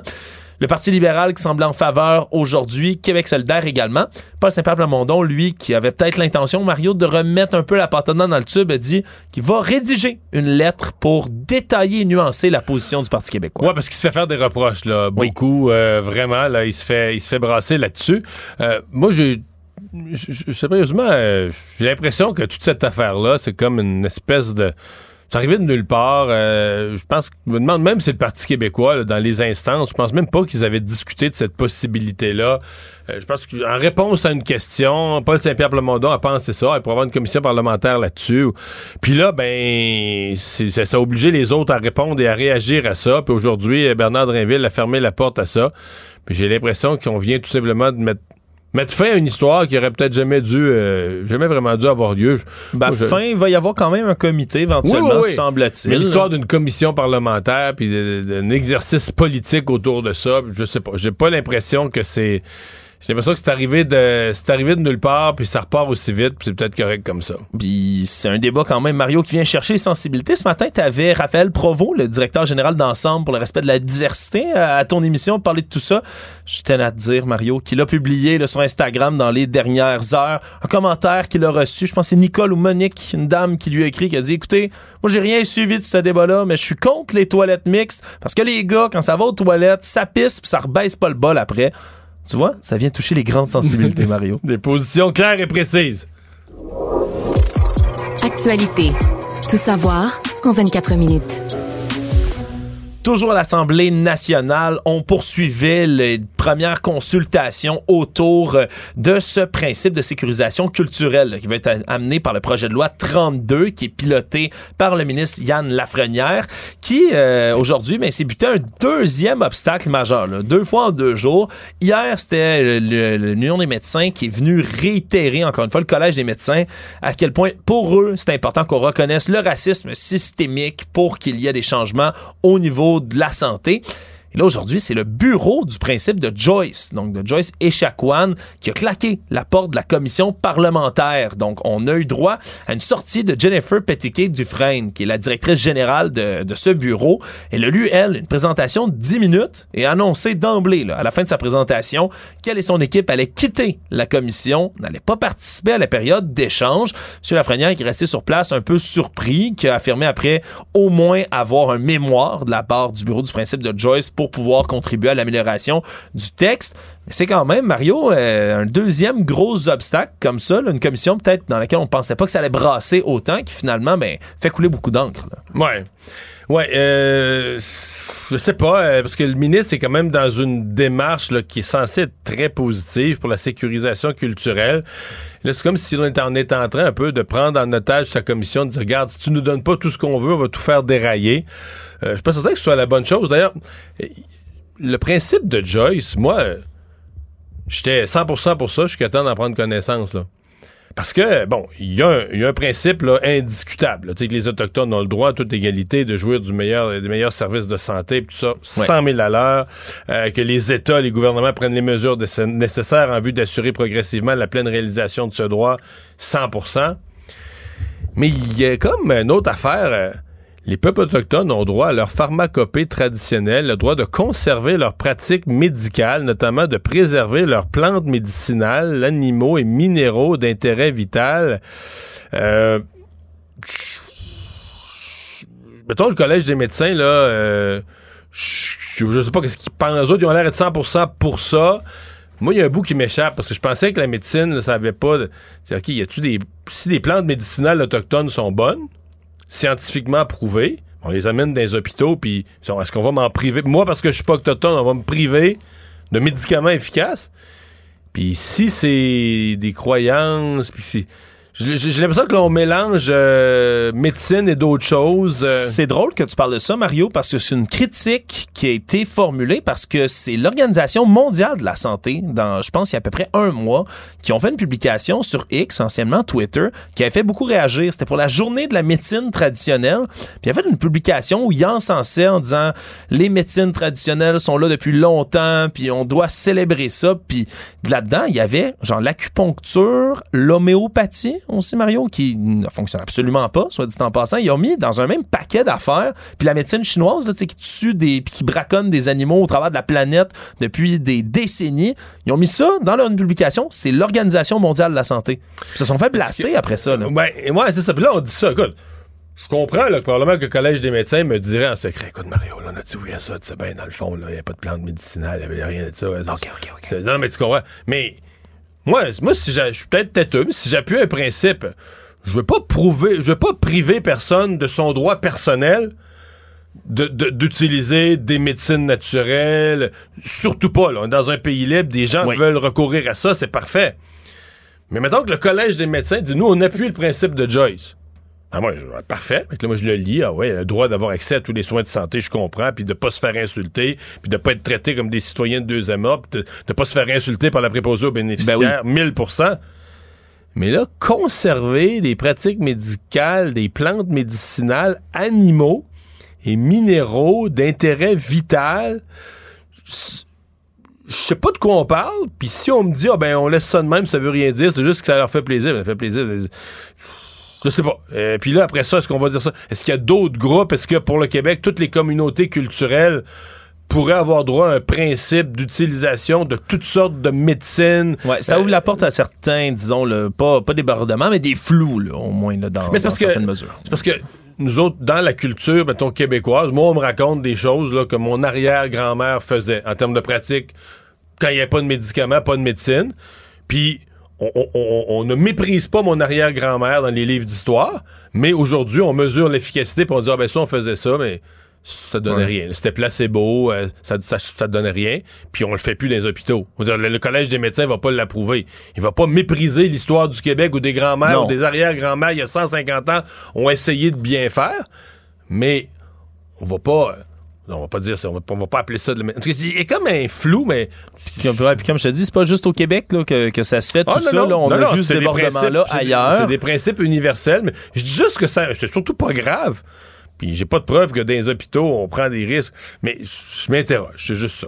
S17: Le Parti libéral qui semble en faveur aujourd'hui, Québec solidaire également. Paul Saint-Pierre Plamondon, lui, qui avait peut-être l'intention, Mario, de remettre un peu la patate dans le tube, a dit qu'il va rédiger une lettre pour détailler et nuancer la position du Parti québécois.
S1: Ouais, parce qu'il se fait faire des reproches, là, beaucoup, euh, vraiment, là, il se fait, il se fait brasser là-dessus. Euh, moi, j'ai sérieusement, euh, j'ai l'impression que toute cette affaire-là, c'est comme une espèce de c'est arrivé de nulle part. Euh, je pense, je me demande même si le Parti québécois, dans les instances, je pense même pas qu'ils avaient discuté de cette possibilité-là. Euh, je pense qu'en réponse à une question, Paul Saint-Pierre Plamondon a pensé ça, il pourrait avoir une commission parlementaire là-dessus. Puis là, ben, ça a obligé les autres à répondre et à réagir à ça. Puis aujourd'hui, Bernard Drinville a fermé la porte à ça. Puis j'ai l'impression qu'on vient tout simplement de mettre mettre fin à une histoire qui aurait peut-être jamais dû, euh, jamais vraiment dû avoir lieu.
S17: Ben, fin, il va y avoir quand même un comité éventuellement, semble-t-il.
S1: Mais l'histoire d'une commission parlementaire puis d'un exercice politique autour de ça, je sais pas. J'ai pas l'impression que c'est j'ai l'impression que c'est arrivé de c'est arrivé de nulle part puis ça repart aussi vite puis c'est peut-être correct comme ça.
S17: Puis c'est un débat quand même Mario qui vient chercher les sensibilités. Ce matin, tu avais Raphaël Provo, le directeur général d'ensemble pour le respect de la diversité à ton émission parler de tout ça. Je tenais à te dire Mario qu'il a publié là, sur Instagram dans les dernières heures un commentaire qu'il a reçu, je pense que c'est Nicole ou Monique, une dame qui lui a écrit qui a dit écoutez, moi j'ai rien suivi de ce débat-là, mais je suis contre les toilettes mixtes parce que les gars quand ça va aux toilettes, ça pisse puis ça rebaisse pas le bol après. Tu vois, ça vient toucher les grandes sensibilités, Mario.
S1: Des positions claires et précises.
S10: Actualité. Tout savoir en 24 minutes.
S17: Toujours à l'Assemblée nationale, on poursuivait les premières consultations autour euh, de ce principe de sécurisation culturelle qui va être amené par le projet de loi 32 qui est piloté par le ministre Yann Lafrenière qui euh, aujourd'hui ben, s'est buté un deuxième obstacle majeur, deux fois en deux jours. Hier, c'était l'Union des médecins qui est venu réitérer encore une fois le Collège des médecins à quel point pour eux c'est important qu'on reconnaisse le racisme systémique pour qu'il y ait des changements au niveau de la santé. Et là, aujourd'hui, c'est le bureau du principe de Joyce, donc de Joyce Echaquan, qui a claqué la porte de la commission parlementaire. Donc, on a eu droit à une sortie de Jennifer Pettiquet Dufresne, qui est la directrice générale de, ce bureau. Elle a lu, elle, une présentation de 10 minutes et a annoncé d'emblée, à la fin de sa présentation, qu'elle et son équipe allaient quitter la commission, n'allaient pas participer à la période d'échange. M. Lafrenière qui est resté sur place un peu surpris, qui a affirmé après au moins avoir un mémoire de la part du bureau du principe de Joyce pour pouvoir contribuer à l'amélioration du texte. Mais c'est quand même, Mario, euh, un deuxième gros obstacle comme ça, une commission peut-être dans laquelle on pensait pas que ça allait brasser autant, qui finalement ben, fait couler beaucoup d'encre.
S1: Ouais. Ouais. Euh je sais pas, euh, parce que le ministre est quand même dans une démarche là, qui est censée être très positive pour la sécurisation culturelle. Là, c'est comme si on était, en, était en train un peu de prendre en otage sa commission, de dire, regarde, si tu nous donnes pas tout ce qu'on veut, on va tout faire dérailler. Euh, je suis pas certain que ce soit la bonne chose. D'ailleurs, le principe de Joyce, moi, j'étais 100% pour ça jusqu'à temps d'en prendre connaissance. Là. Parce que, bon, il y, a un principe là, indiscutable. que les Autochtones ont le droit à toute égalité de jouir du meilleur, des meilleurs services de santé, tout ça, 100 000 à l'heure, euh, que les États, les gouvernements prennent les mesures nécessaires en vue d'assurer progressivement la pleine réalisation de ce droit, 100% Mais il y a comme une autre affaire... Euh, les peuples autochtones ont droit à leur pharmacopée traditionnelle, le droit de conserver leurs pratiques médicales, notamment de préserver leurs plantes médicinales, animaux et minéraux d'intérêt vital. Euh, mettons le collège des médecins, là, euh, je, sais pas qu'est-ce qu'ils pensent. Autres, ils ont l'air d'être 100% pour ça. Moi, il y a un bout qui m'échappe parce que je pensais que la médecine, ça avait pas. C'est OK, y a-tu des. Si des plantes médicinales autochtones sont bonnes, scientifiquement prouvé. On les amène dans les hôpitaux, puis est-ce qu'on va m'en priver? Moi, parce que je suis pas autochtone, on va me priver de médicaments efficaces. Puis si c'est des croyances, puis si j'ai l'impression que l'on mélange euh, médecine et d'autres choses.
S17: Euh. C'est drôle que tu parles de ça, Mario, parce que c'est une critique qui a été formulée parce que c'est l'Organisation mondiale de la santé, dans, je pense, il y a à peu près un mois, qui ont fait une publication sur X, anciennement Twitter, qui a fait beaucoup réagir. C'était pour la journée de la médecine traditionnelle. Puis il y avait une publication où il encensait en disant les médecines traditionnelles sont là depuis longtemps, puis on doit célébrer ça. Puis là-dedans, il y avait genre l'acupuncture, l'homéopathie aussi, Mario, qui ne fonctionne absolument pas, soit dit en passant. Ils ont mis dans un même paquet d'affaires, puis la médecine chinoise, là, qui tue des, puis qui braconne des animaux au travers de la planète depuis des décennies, ils ont mis ça dans leur publication. C'est l'Organisation mondiale de la santé. Ils se sont fait blaster après ça. Là.
S1: Ben, ouais, c'est ça. Puis là, on dit ça. Écoute, je comprends là, que probablement que le Collège des médecins me dirait en secret Écoute, Mario, là, on a dit oui à ça, tu sais, ben, dans le fond, il n'y a pas de plante médicinale, il n'y avait rien de ça.
S17: ok, ok, ok.
S1: Non, mais tu comprends. Mais moi, moi si je suis peut-être têteux, mais si j'appuie un principe, je veux pas prouver, je veux pas priver personne de son droit personnel d'utiliser des médecines naturelles. Surtout pas, là. Dans un pays libre, des gens veulent recourir à ça, c'est parfait. Mais maintenant que le Collège des médecins dit, nous, on appuie le principe de Joyce. Ah, moi, je, parfait. moi, je le lis. Ah ouais, le droit d'avoir accès à tous les soins de santé, je comprends. Puis de pas se faire insulter. Puis de pas être traité comme des citoyens de deuxième ordre. Puis de, de pas se faire insulter par la préposée aux bénéficiaires. 1000% ben Mais là, conserver des pratiques médicales, des plantes médicinales, animaux et minéraux d'intérêt vital, je sais pas de quoi on parle. Puis si on me dit, ah ben, on laisse ça de même, ça veut rien dire, c'est juste que ça leur fait plaisir. Ça fait plaisir. Je sais pas. Euh, puis là, après ça, est-ce qu'on va dire ça? Est-ce qu'il y a d'autres groupes? Est-ce que pour le Québec, toutes les communautés culturelles pourraient avoir droit à un principe d'utilisation de toutes sortes de médecines?
S17: Ouais, ça ouvre la porte à certains, disons, le, pas, pas débordements, mais des flous, là, au moins, là, dans, certaines mesures.
S1: C'est parce que nous autres, dans la culture, mettons, québécoise, moi, on me raconte des choses là, que mon arrière-grand-mère faisait en termes de pratique quand il n'y avait pas de médicaments, pas de médecine. Puis on, ne méprise pas mon arrière-grand-mère dans les livres d'histoire, mais aujourd'hui, on mesure l'efficacité pour on dit, ah ben ça, on faisait ça, mais ça donnait rien. C'était placebo, euh, ça, ça, donnait rien, puis on le fait plus dans les hôpitaux. le, Collège des médecins va pas l'approuver. Il va pas mépriser l'histoire du Québec ou des grands-mères ou des arrière-grands-mères il y a 150 ans ont essayé de bien faire, mais on va pas on va pas dire ça, on va, pas appeler ça de Il est comme un flou, mais.
S17: Puis, comme je te dis, c'est pas juste au Québec que, ça se fait, tout ah, ça. on a vu ce débordement-là ailleurs.
S1: C'est des principes universels, mais je dis juste que ça, c'est surtout pas grave. Puis j'ai pas de preuve que dans les hôpitaux, on prend des risques. Mais je m'interroge, c'est juste ça.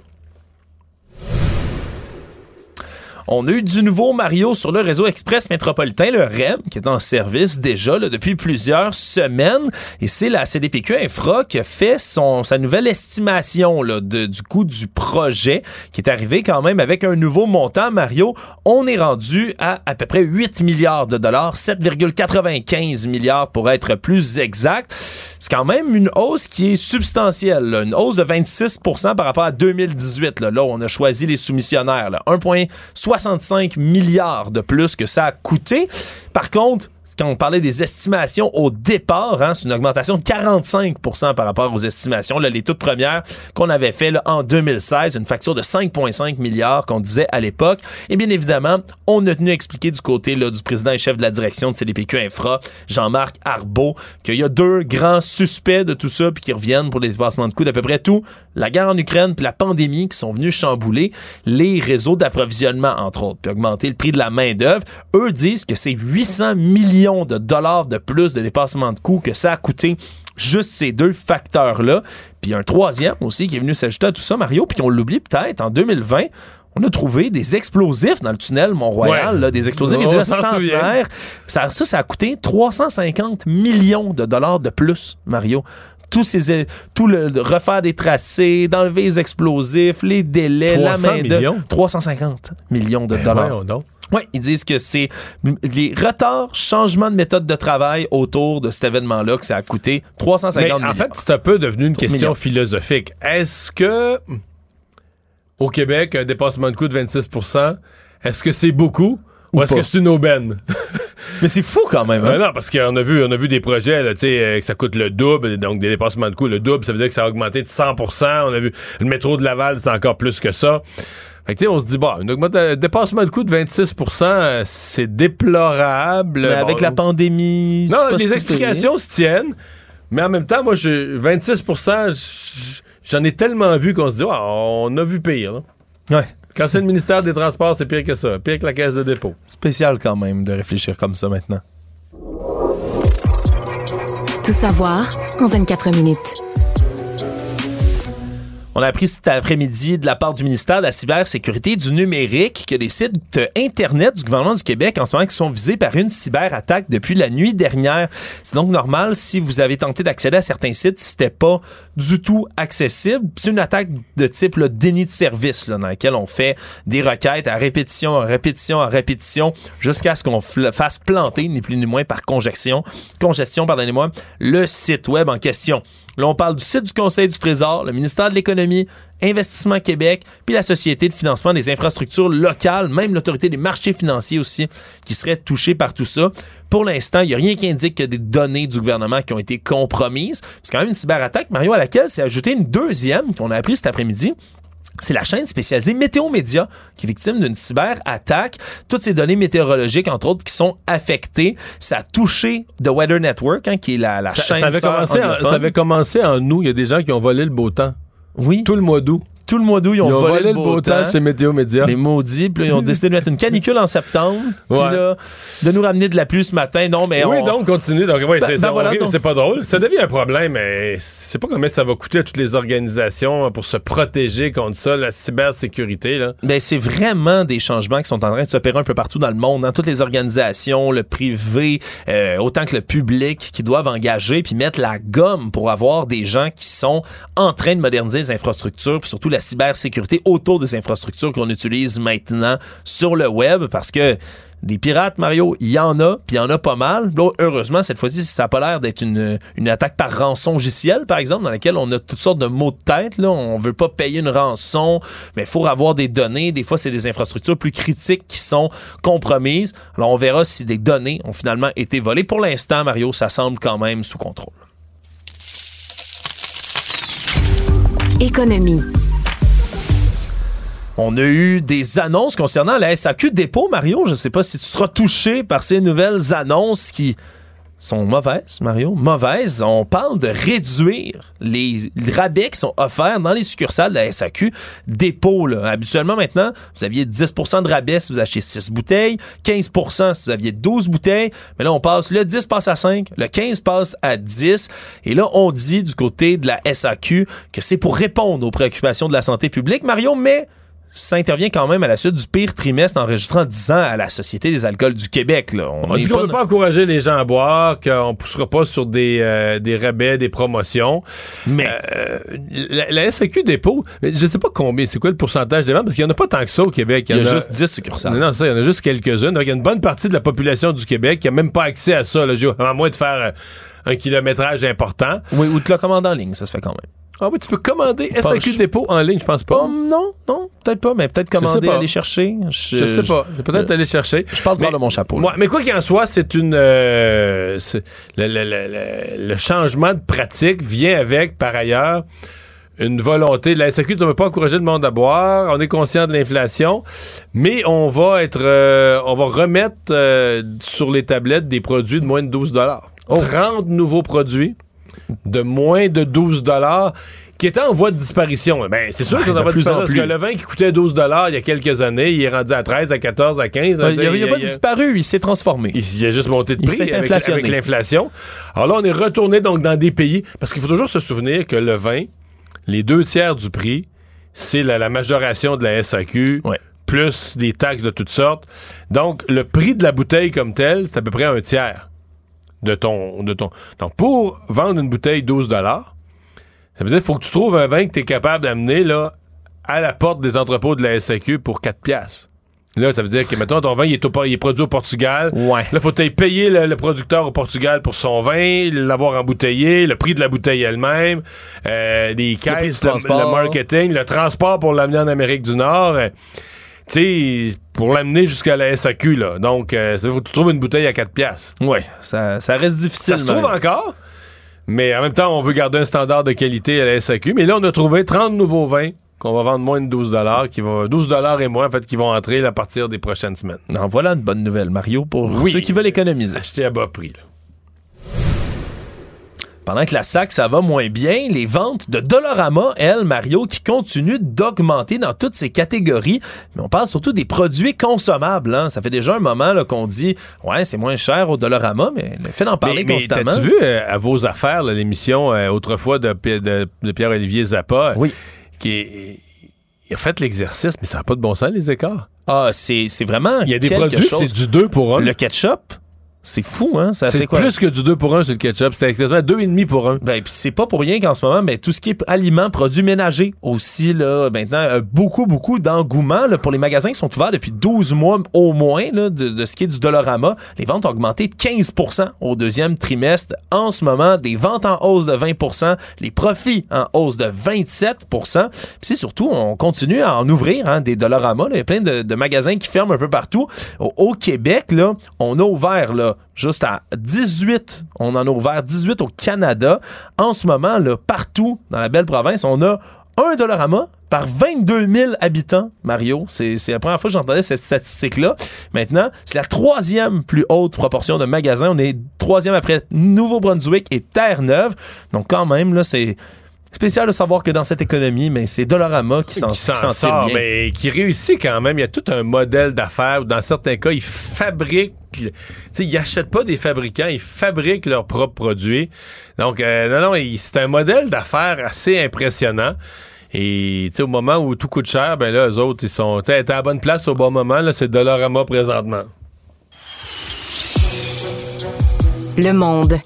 S17: On a eu du nouveau Mario sur le réseau express métropolitain, le REM, qui est en service déjà depuis plusieurs semaines. Et c'est la CDPQ Infra qui a fait son, sa nouvelle estimation là, du coût du projet, qui est arrivé quand même avec un nouveau montant. Mario, on est rendu à à peu près 8 milliards de dollars, 7,95 milliards pour être plus exact. C'est quand même une hausse qui est substantielle, une hausse de 26% par rapport à 2018. Là, là on a choisi les soumissionnaires. 1,60 65 milliards de plus que ça a coûté. Par contre, quand on parlait des estimations au départ, hein, c'est une augmentation de 45% par rapport aux estimations, là, les toutes premières qu'on avait fait en 2016, une facture de 5,5 milliards qu'on disait à l'époque. Et bien évidemment, on a tenu à expliquer du côté là, du président et chef de la direction de CDPQ Infra, Jean-Marc Arbeau, qu'il y a deux grands suspects de tout ça, puis qui reviennent pour les dépassements de coûts d'à peu près tout. La guerre en Ukraine, puis la pandémie qui sont venus chambouler les réseaux d'approvisionnement, entre autres, puis augmenter le prix de la main-d'œuvre. Eux disent que c'est 800 millions de dollars de plus de dépassement de coûts que ça a coûté juste ces deux facteurs-là. Puis un troisième aussi qui est venu s'ajouter à tout ça, Mario, puis on l'oublie peut-être, en 2020, on a trouvé des explosifs dans le tunnel Mont-Royal,
S1: Ouais.
S17: là, des explosifs
S1: On
S17: de
S1: s'en
S17: centenaire. Ça, ça, ça a coûté 350 millions de dollars de plus, Mario. Tous ces, tout le, refaire des tracés, d'enlever les explosifs, les délais, la
S1: 300
S17: main de
S1: millions?
S17: 350 millions de
S1: Ben
S17: dollars. Oui, ils disent que c'est les retards, changements de méthode de travail autour de cet événement-là que ça a coûté 350
S1: Mais
S17: millions.
S1: en fait, c'est un peu devenu une question
S17: Millions.
S1: philosophique. Est-ce que au Québec, un dépassement de coût de 26% est-ce que c'est beaucoup ou,
S17: Ou
S1: est-ce que c'est une aubaine?
S17: Mais c'est fou quand même. hein?
S1: Euh, non, parce qu'on a vu, on a vu des projets, là, tu sais, euh, que ça coûte le double, donc des dépassements de coûts. Le double, ça veut dire que ça a augmenté de 100% On a vu le métro de Laval, c'est encore plus que ça. Fait que, tu sais, on se dit, bon, un dépassement de coût de 26% euh, c'est déplorable.
S17: Mais
S1: Bon,
S17: avec la pandémie, c'est
S1: non,
S17: pas
S1: les explications se tiennent, mais en même temps, moi, je, 26 j- j'en ai tellement vu qu'on se dit, on a vu pire. là.
S17: Ouais.
S1: Quand c'est le ministère des Transports, c'est pire que ça. Pire que la caisse de dépôt.
S17: Spécial quand même de réfléchir comme ça maintenant.
S10: Tout savoir en 24 minutes.
S17: On a appris cet après-midi de la part du ministère de la Cybersécurité du Numérique que les sites Internet du gouvernement du Québec en ce moment qui sont visés par une cyberattaque depuis la nuit dernière. C'est donc normal si vous avez tenté d'accéder à certains sites, c'était pas du tout accessible. C'est une attaque de type là, déni de service dans laquelle on fait des requêtes à répétition, à répétition, à répétition jusqu'à ce qu'on fasse planter, ni plus ni moins par congestion, congestion, pardonnez-moi, le site web en question. Là, on parle du site du Conseil du Trésor, le ministère de l'Économie, Investissement Québec, puis la Société de financement des infrastructures locales, même l'Autorité des marchés financiers aussi, qui serait touchée par tout ça. Pour l'instant, il n'y a rien qui indique que des données du gouvernement qui ont été compromises. C'est quand même une cyberattaque, Mario, à laquelle s'est ajoutée une deuxième qu'on a appris cet après-midi. C'est la chaîne spécialisée Météo Média qui est victime d'une cyberattaque. Toutes ces données météorologiques, entre autres, qui sont affectées. Ça a touché The Weather Network, hein, qui est la, la
S1: Ça,
S17: chaîne
S1: ça avait commencé en, ça avait commencé en août. Il y a des gens qui ont volé le beau temps.
S17: Oui.
S1: Tout le mois d'août.
S17: Tout le mois d'août, ils ont, volé, le beau, temps.
S1: chez Météo Média.
S17: Les maudits. Puis là, ils ont décidé de mettre une canicule en septembre. Puis là, de nous ramener de la pluie ce matin. Non, mais
S1: oui,
S17: on-
S1: donc continue. Donc, ouais,
S17: Ben-
S1: c'est,
S17: ben voilà, donc-
S1: pas drôle. Ça devient un problème, mais c'est pas combien ça va coûter à toutes les organisations pour se protéger contre ça, la cybersécurité. Là.
S17: Ben, c'est vraiment des changements qui sont en train de s'opérer un peu partout dans le monde. Dans toutes les organisations, le privé, euh, autant que le public, qui doivent engager puis mettre la gomme pour avoir des gens qui sont en train de moderniser les infrastructures, puis surtout la cybersécurité autour des infrastructures qu'on utilise maintenant sur le web, parce que des pirates, Mario, il y en a, puis il y en a pas mal. Heureusement, cette fois-ci, ça n'a pas l'air d'être une, une attaque par rançon logiciel, par exemple, dans laquelle on a toutes sortes de mots de tête. Là. On veut pas payer une rançon, mais il faut avoir des données. Des fois, c'est des infrastructures plus critiques qui sont compromises. Alors, on verra si des données ont finalement été volées. Pour l'instant, Mario, ça semble quand même sous contrôle.
S10: Économie.
S17: On a eu des annonces concernant la SAQ dépôt, Mario. Je ne sais pas si tu seras touché par ces nouvelles annonces qui sont mauvaises, Mario. Mauvaises. On parle de réduire les rabais qui sont offerts dans les succursales de la SAQ dépôt. Habituellement, maintenant, vous aviez 10% de rabais si vous achetez 6 bouteilles, 15% si vous aviez 12 bouteilles. Mais là, on passe, le 10 passe à 5, le 15 passe à 10. Et là, on dit du côté de la SAQ que c'est pour répondre aux préoccupations de la santé publique, Mario, mais ça intervient quand même à la suite du pire trimestre enregistrant 10 ans à la Société des alcools du Québec. Là.
S1: On dit qu'on
S17: pas
S1: veut pas encourager les gens à boire, qu'on poussera pas sur des, euh, des rabais, des promotions.
S17: Mais
S1: la, la SAQ dépôt, je sais pas combien, c'est quoi le pourcentage des ventes, parce qu'il y en a pas tant que ça au Québec.
S17: Il y a juste 10 succursales.
S1: Non, ça, il y en a juste quelques-unes. Donc, il y a une bonne partie de la population du Québec qui a même pas accès à ça, là, à moins de faire euh, un kilométrage important.
S17: Oui, ou de la commande en ligne, ça se fait quand même.
S1: Ah oui, tu peux commander
S17: Pas-
S1: SAQ dépôt en ligne, je pense pas.
S17: Oh, non, non, peut-être pas, mais peut-être commander,
S1: pas.
S17: aller chercher.
S1: Je, sais pas. Peut-être aller chercher.
S17: Je parle de mon chapeau.
S1: Moi, mais quoi qu'il en soit, c'est une. euh, le, le- le- le- changement de pratique vient avec, par ailleurs, une volonté de la SAQ de ne pas encourager le monde à boire. On est conscient de l'inflation, mais on va être, euh, on va remettre euh, sur les tablettes des produits de moins de 12 30 nouveaux produits de moins de 12 qui étaient en voie de disparition. Ben, c'est sûr
S17: Ouais,
S1: qu'ils sont
S17: de
S1: en voie de disparition parce que le vin qui coûtait 12 il y a quelques années, il est rendu à 13, à 14, à 15.
S17: Ouais, il a, il a pas disparu, il s'est transformé.
S1: Il, a juste monté de prix avec, l'inflation. Alors là, on est retourné donc dans des pays, parce qu'il faut toujours se souvenir que le vin, les deux tiers du prix, c'est la, la majoration de la SAQ, plus des taxes de toutes sortes. Donc, le prix de la bouteille comme tel, c'est à peu près un tiers de ton... De ton... Donc, pour vendre une bouteille 12 ça veut dire qu'il faut que tu trouves un vin que tu es capable d'amener là, à la porte des entrepôts de la SAQ pour 4 piastres. Là, ça veut dire que, mettons, ton vin, il est, au- il est produit au Portugal.
S17: Ouais.
S1: Là, faut payer le, le producteur au Portugal pour son vin, l'avoir embouteillé, le prix de la bouteille elle-même, euh, les caisses, le, marketing, le transport pour l'amener en Amérique du Nord. euh, tu sais, pour l'amener jusqu'à la SAQ, là. Donc, euh, ça faut que tu trouves une bouteille à 4 piastres.
S17: Ouais, ça, ça reste difficile.
S1: Ça se trouve encore, mais en même temps, on veut garder un standard de qualité à la SAQ. Mais là, on a trouvé 30 nouveaux vins qu'on va vendre moins de 12 qui vont 12 et moins en fait qui vont entrer à partir des prochaines semaines.
S17: En voilà une bonne nouvelle, Mario, pour
S1: Oui.
S17: ceux qui veulent économiser.
S1: Acheter à bas prix. là.
S17: Pendant que la SAC, ça va moins bien, les ventes de Dollarama, elles, Mario, qui continuent d'augmenter dans toutes ces catégories. Mais on parle surtout des produits consommables. hein. Ça fait déjà un moment qu'on dit, ouais, c'est moins cher au Dollarama, mais le fait d'en parler
S1: mais, mais
S17: constamment.
S1: T'as-tu vu euh, à vos affaires l'émission euh, autrefois de, Pi- de- de Pierre-Olivier Zappa?
S17: Oui.
S1: Qui est- il a fait l'exercice, mais ça n'a pas de bon sens, les écarts.
S17: Ah, c'est c'est vraiment.
S1: Il y a des produits, c'est du 2 pour 1.
S17: Le ketchup, c'est fou, hein?
S1: C'est plus que du 2 pour 1 sur le ketchup. C'était exactement 2,5 pour 1.
S17: Ben, puis c'est pas pour rien qu'en ce moment, ben, tout ce qui est aliments, produits ménagers aussi, là, maintenant, euh, beaucoup, beaucoup d'engouement là, pour les magasins qui sont ouverts depuis 12 mois au moins là, de, de ce qui est du Dollarama. Les ventes ont augmenté de 15% au deuxième trimestre. En ce moment, des ventes en hausse de 20% les profits en hausse de 27% Puis c'est surtout, on continue à en ouvrir hein, des Dollarama. là. Il y a plein de, de magasins qui ferment un peu partout. Au, au Québec, là, on a ouvert là, juste à 18. On en a ouvert 18 au Canada. En ce moment, là, partout dans la belle province, on a un Dollarama par 22 000 habitants, Mario. C'est la première fois que j'entendais cette statistique-là. Maintenant, c'est la troisième plus haute proportion de magasins. On est troisième après Nouveau-Brunswick et Terre-Neuve. Donc quand même, là, c'est spécial de savoir que dans cette économie, mais c'est Dollarama qui s'en
S1: sort,
S17: bien.
S1: mais qui réussit quand même. Il y a tout un modèle d'affaires où, dans certains cas, ils fabriquent. Tu sais, ils achètent pas des fabricants, ils fabriquent leurs propres produits. Donc, euh, non, non, c'est un modèle d'affaires assez impressionnant. Et tu sais, au moment où tout coûte cher, ben là, eux autres, ils sont. Tu sais, être à la bonne place au bon moment, là, c'est Dollarama présentement.
S10: Le monde.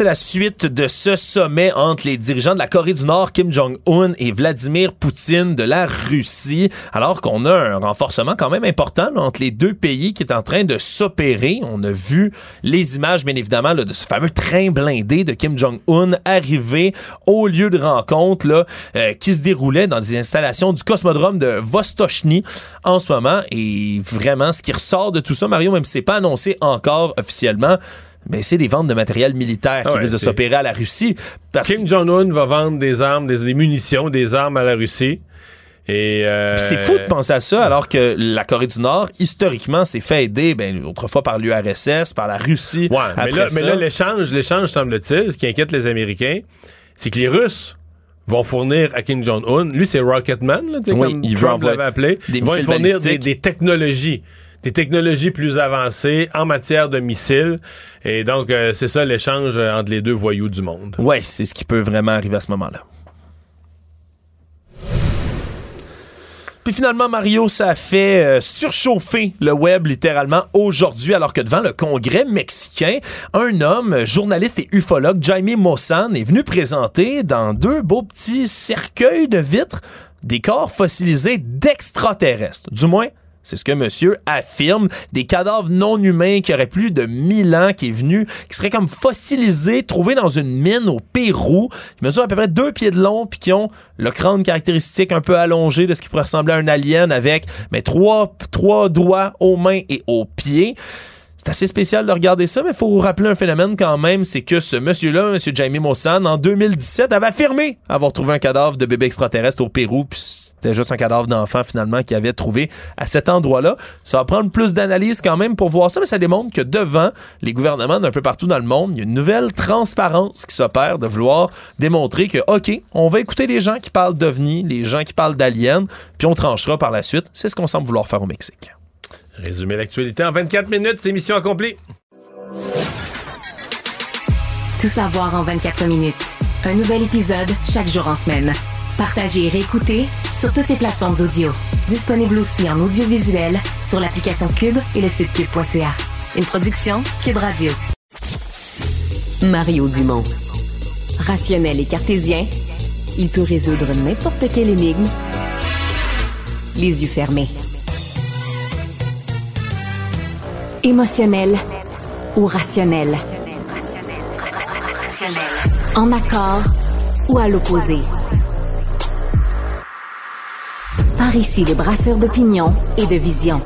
S17: C'est la suite de ce sommet entre les dirigeants de la Corée du Nord, Kim Jong-un, et Vladimir Poutine de la Russie, alors qu'on a un renforcement quand même important entre les deux pays qui est en train de s'opérer. On a vu les images, bien évidemment, de ce fameux train blindé de Kim Jong-un arriver au lieu de rencontre là, euh, qui se déroulait dans des installations du cosmodrome de Vostochny en ce moment. Et vraiment, ce qui ressort de tout ça, Mario, même si c'est pas annoncé encore officiellement, mais c'est des ventes de matériel militaire qui
S1: ouais,
S17: risquent de s'opérer à la Russie. Parce
S1: Kim Jong-un va vendre des armes, des, des munitions, des armes à la Russie. Et euh,
S17: C'est fou de penser à ça, alors que la Corée du Nord, historiquement, s'est fait aider, ben, autrefois par l'URSS, par la Russie.
S1: Ouais,
S17: après
S1: mais là,
S17: ça.
S1: mais là, l'échange, l'échange, semble-t-il, ce qui inquiète les Américains, c'est que les Russes vont fournir à Kim Jong-un, lui c'est Rocketman, là,
S17: Oui,
S1: comme
S17: il
S1: Trump l'avait appelé,
S17: des
S1: ils vont fournir des technologies, des technologies plus avancées en matière de missiles. Et donc, euh, c'est ça l'échange euh, entre les deux voyous du monde.
S17: Ouais, c'est ce qui peut vraiment arriver à ce moment-là. Puis finalement, Mario, ça a fait euh, surchauffer le web littéralement aujourd'hui, alors que devant le Congrès mexicain, un homme, journaliste et ufologue, Jaime Mossan, est venu présenter dans deux beaux petits cercueils de vitres des corps fossilisés d'extraterrestres. Du moins, C'est ce que monsieur affirme. Des cadavres non humains qui auraient plus de 1000 ans, qui est venu, qui seraient comme fossilisés, trouvés dans une mine au Pérou, qui mesurent à peu près deux pieds de long, puis qui ont le crâne caractéristique un peu allongé de ce qui pourrait ressembler à un alien avec mais trois, trois doigts aux mains et aux pieds. C'est assez spécial de regarder ça, mais il faut rappeler un phénomène quand même, c'est que ce monsieur-là, monsieur Jamie Mossan, en 2017, avait affirmé avoir trouvé un cadavre de bébé extraterrestre au Pérou, puis c'était juste un cadavre d'enfant finalement qu'il avait trouvé à cet endroit-là. Ça va prendre plus d'analyse quand même pour voir ça, mais ça démontre que devant les gouvernements d'un peu partout dans le monde, il y a une nouvelle transparence qui s'opère de vouloir démontrer que, OK, on va écouter les gens qui parlent d'ovnis, les gens qui parlent d'aliens, puis on tranchera par la suite. C'est ce qu'on semble vouloir faire au Mexique.
S1: Résumer l'actualité en 24 minutes, c'est mission accomplie.
S10: Tout savoir en 24 minutes. Un nouvel épisode chaque jour en semaine. Partagez et réécoutez sur toutes les plateformes audio. Disponible aussi en audiovisuel sur l'application Cube et le site cube.ca. Une production Cube Radio. Mario Dumont. Rationnel et cartésien, il peut résoudre n'importe quelle énigme les yeux fermés. Émotionnel ou rationnel. En accord ou à l'opposé. Par ici, les brasseurs d'opinion et de vision.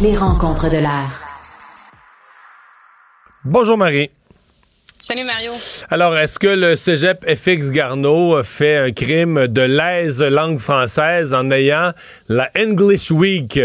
S10: Les rencontres de l'air.
S1: Bonjour Marie.
S18: Salut Mario.
S1: Alors, est-ce que le cégep FX Garneau fait un crime de l'aise langue française en ayant la English Week?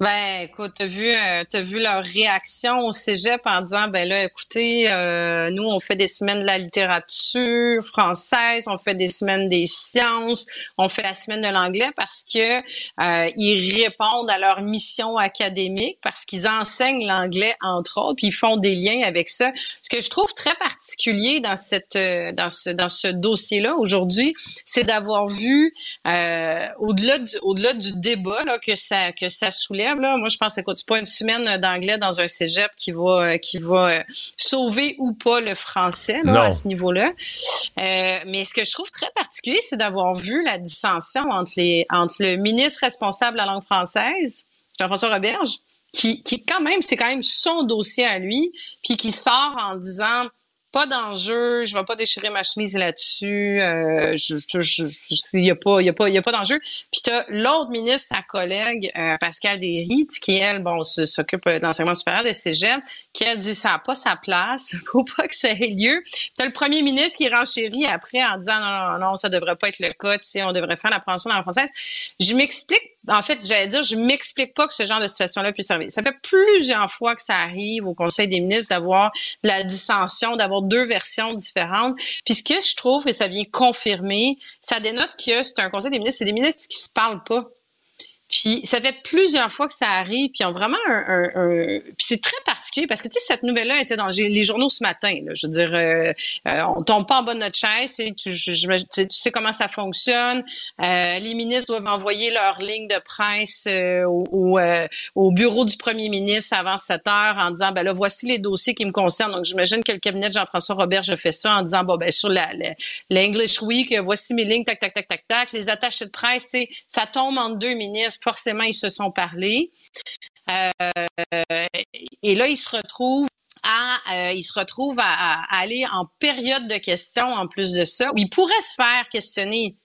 S18: Ben, écoute, t'as vu, euh, t'as vu leur réaction au cégep en disant, ben là, écoutez, euh, nous, on fait des semaines de la littérature française, on fait des semaines des sciences, on fait la semaine de l'anglais parce que euh, ils répondent à leur mission académique, parce qu'ils enseignent l'anglais entre autres, puis ils font des liens avec ça. Ce que je trouve très particulier dans cette, dans ce, dans ce dossier-là aujourd'hui, c'est d'avoir vu au-delà du, au-delà du débat là, que ça, que ça soulève moi, je pense que c'est pas une semaine d'anglais dans un cégep qui va, qui va euh, sauver ou pas le français à ce niveau-là. Euh, mais ce que je trouve très particulier, c'est d'avoir vu la dissension entre, les, entre le ministre responsable de la langue française, Jean-François Roberge, qui, qui quand même, c'est quand même son dossier à lui, puis qui sort en disant pas d'enjeu, je vais pas déchirer ma chemise là-dessus, euh, je, il y a pas, il y a pas, il y a pas d'enjeu. Puis t'as l'autre ministre, sa collègue euh, Pascal Derry, qui elle, bon, s'occupe de l'enseignement supérieur de Cégep, qui a dit ça n'a pas sa place, faut pas que ça ait lieu. T'as le premier ministre qui renchérit après en disant non, non, non, ça devrait pas être le cas, tu sais, on devrait faire la promotion dans la française. Je m'explique en fait, j'allais dire, je m'explique pas que ce genre de situation-là puisse arriver. Ça fait plusieurs fois que ça arrive au Conseil des ministres d'avoir la dissension, d'avoir deux versions différentes. Puis ce que je trouve que ça vient confirmer, ça dénote que c'est un Conseil des ministres, c'est des ministres qui se parlent pas. Puis ça fait plusieurs fois que ça arrive, puis ont vraiment un, un, puis c'est très particulier parce que tu sais cette nouvelle-là était dans les journaux ce matin. Là. Je veux dire, euh, euh, on tombe pas en bas de notre chaise, tu, tu, sais comment ça fonctionne. Euh, les ministres doivent envoyer leur ligne de presse euh, au, au, bureau du premier ministre avant 7 heures en disant ben là voici les dossiers qui me concernent. Donc j'imagine que le cabinet de Jean-François Robert je fais ça en disant bon ben sur la, l'English Week voici mes lignes tac tac tac tac tac. Les attachés de presse, ça tombe entre deux ministres forcément, ils se sont parlé. Euh, et là, ils se retrouvent à, euh, ils se retrouvent à, aller en période de questions en plus de ça, où ils pourraient se faire questionner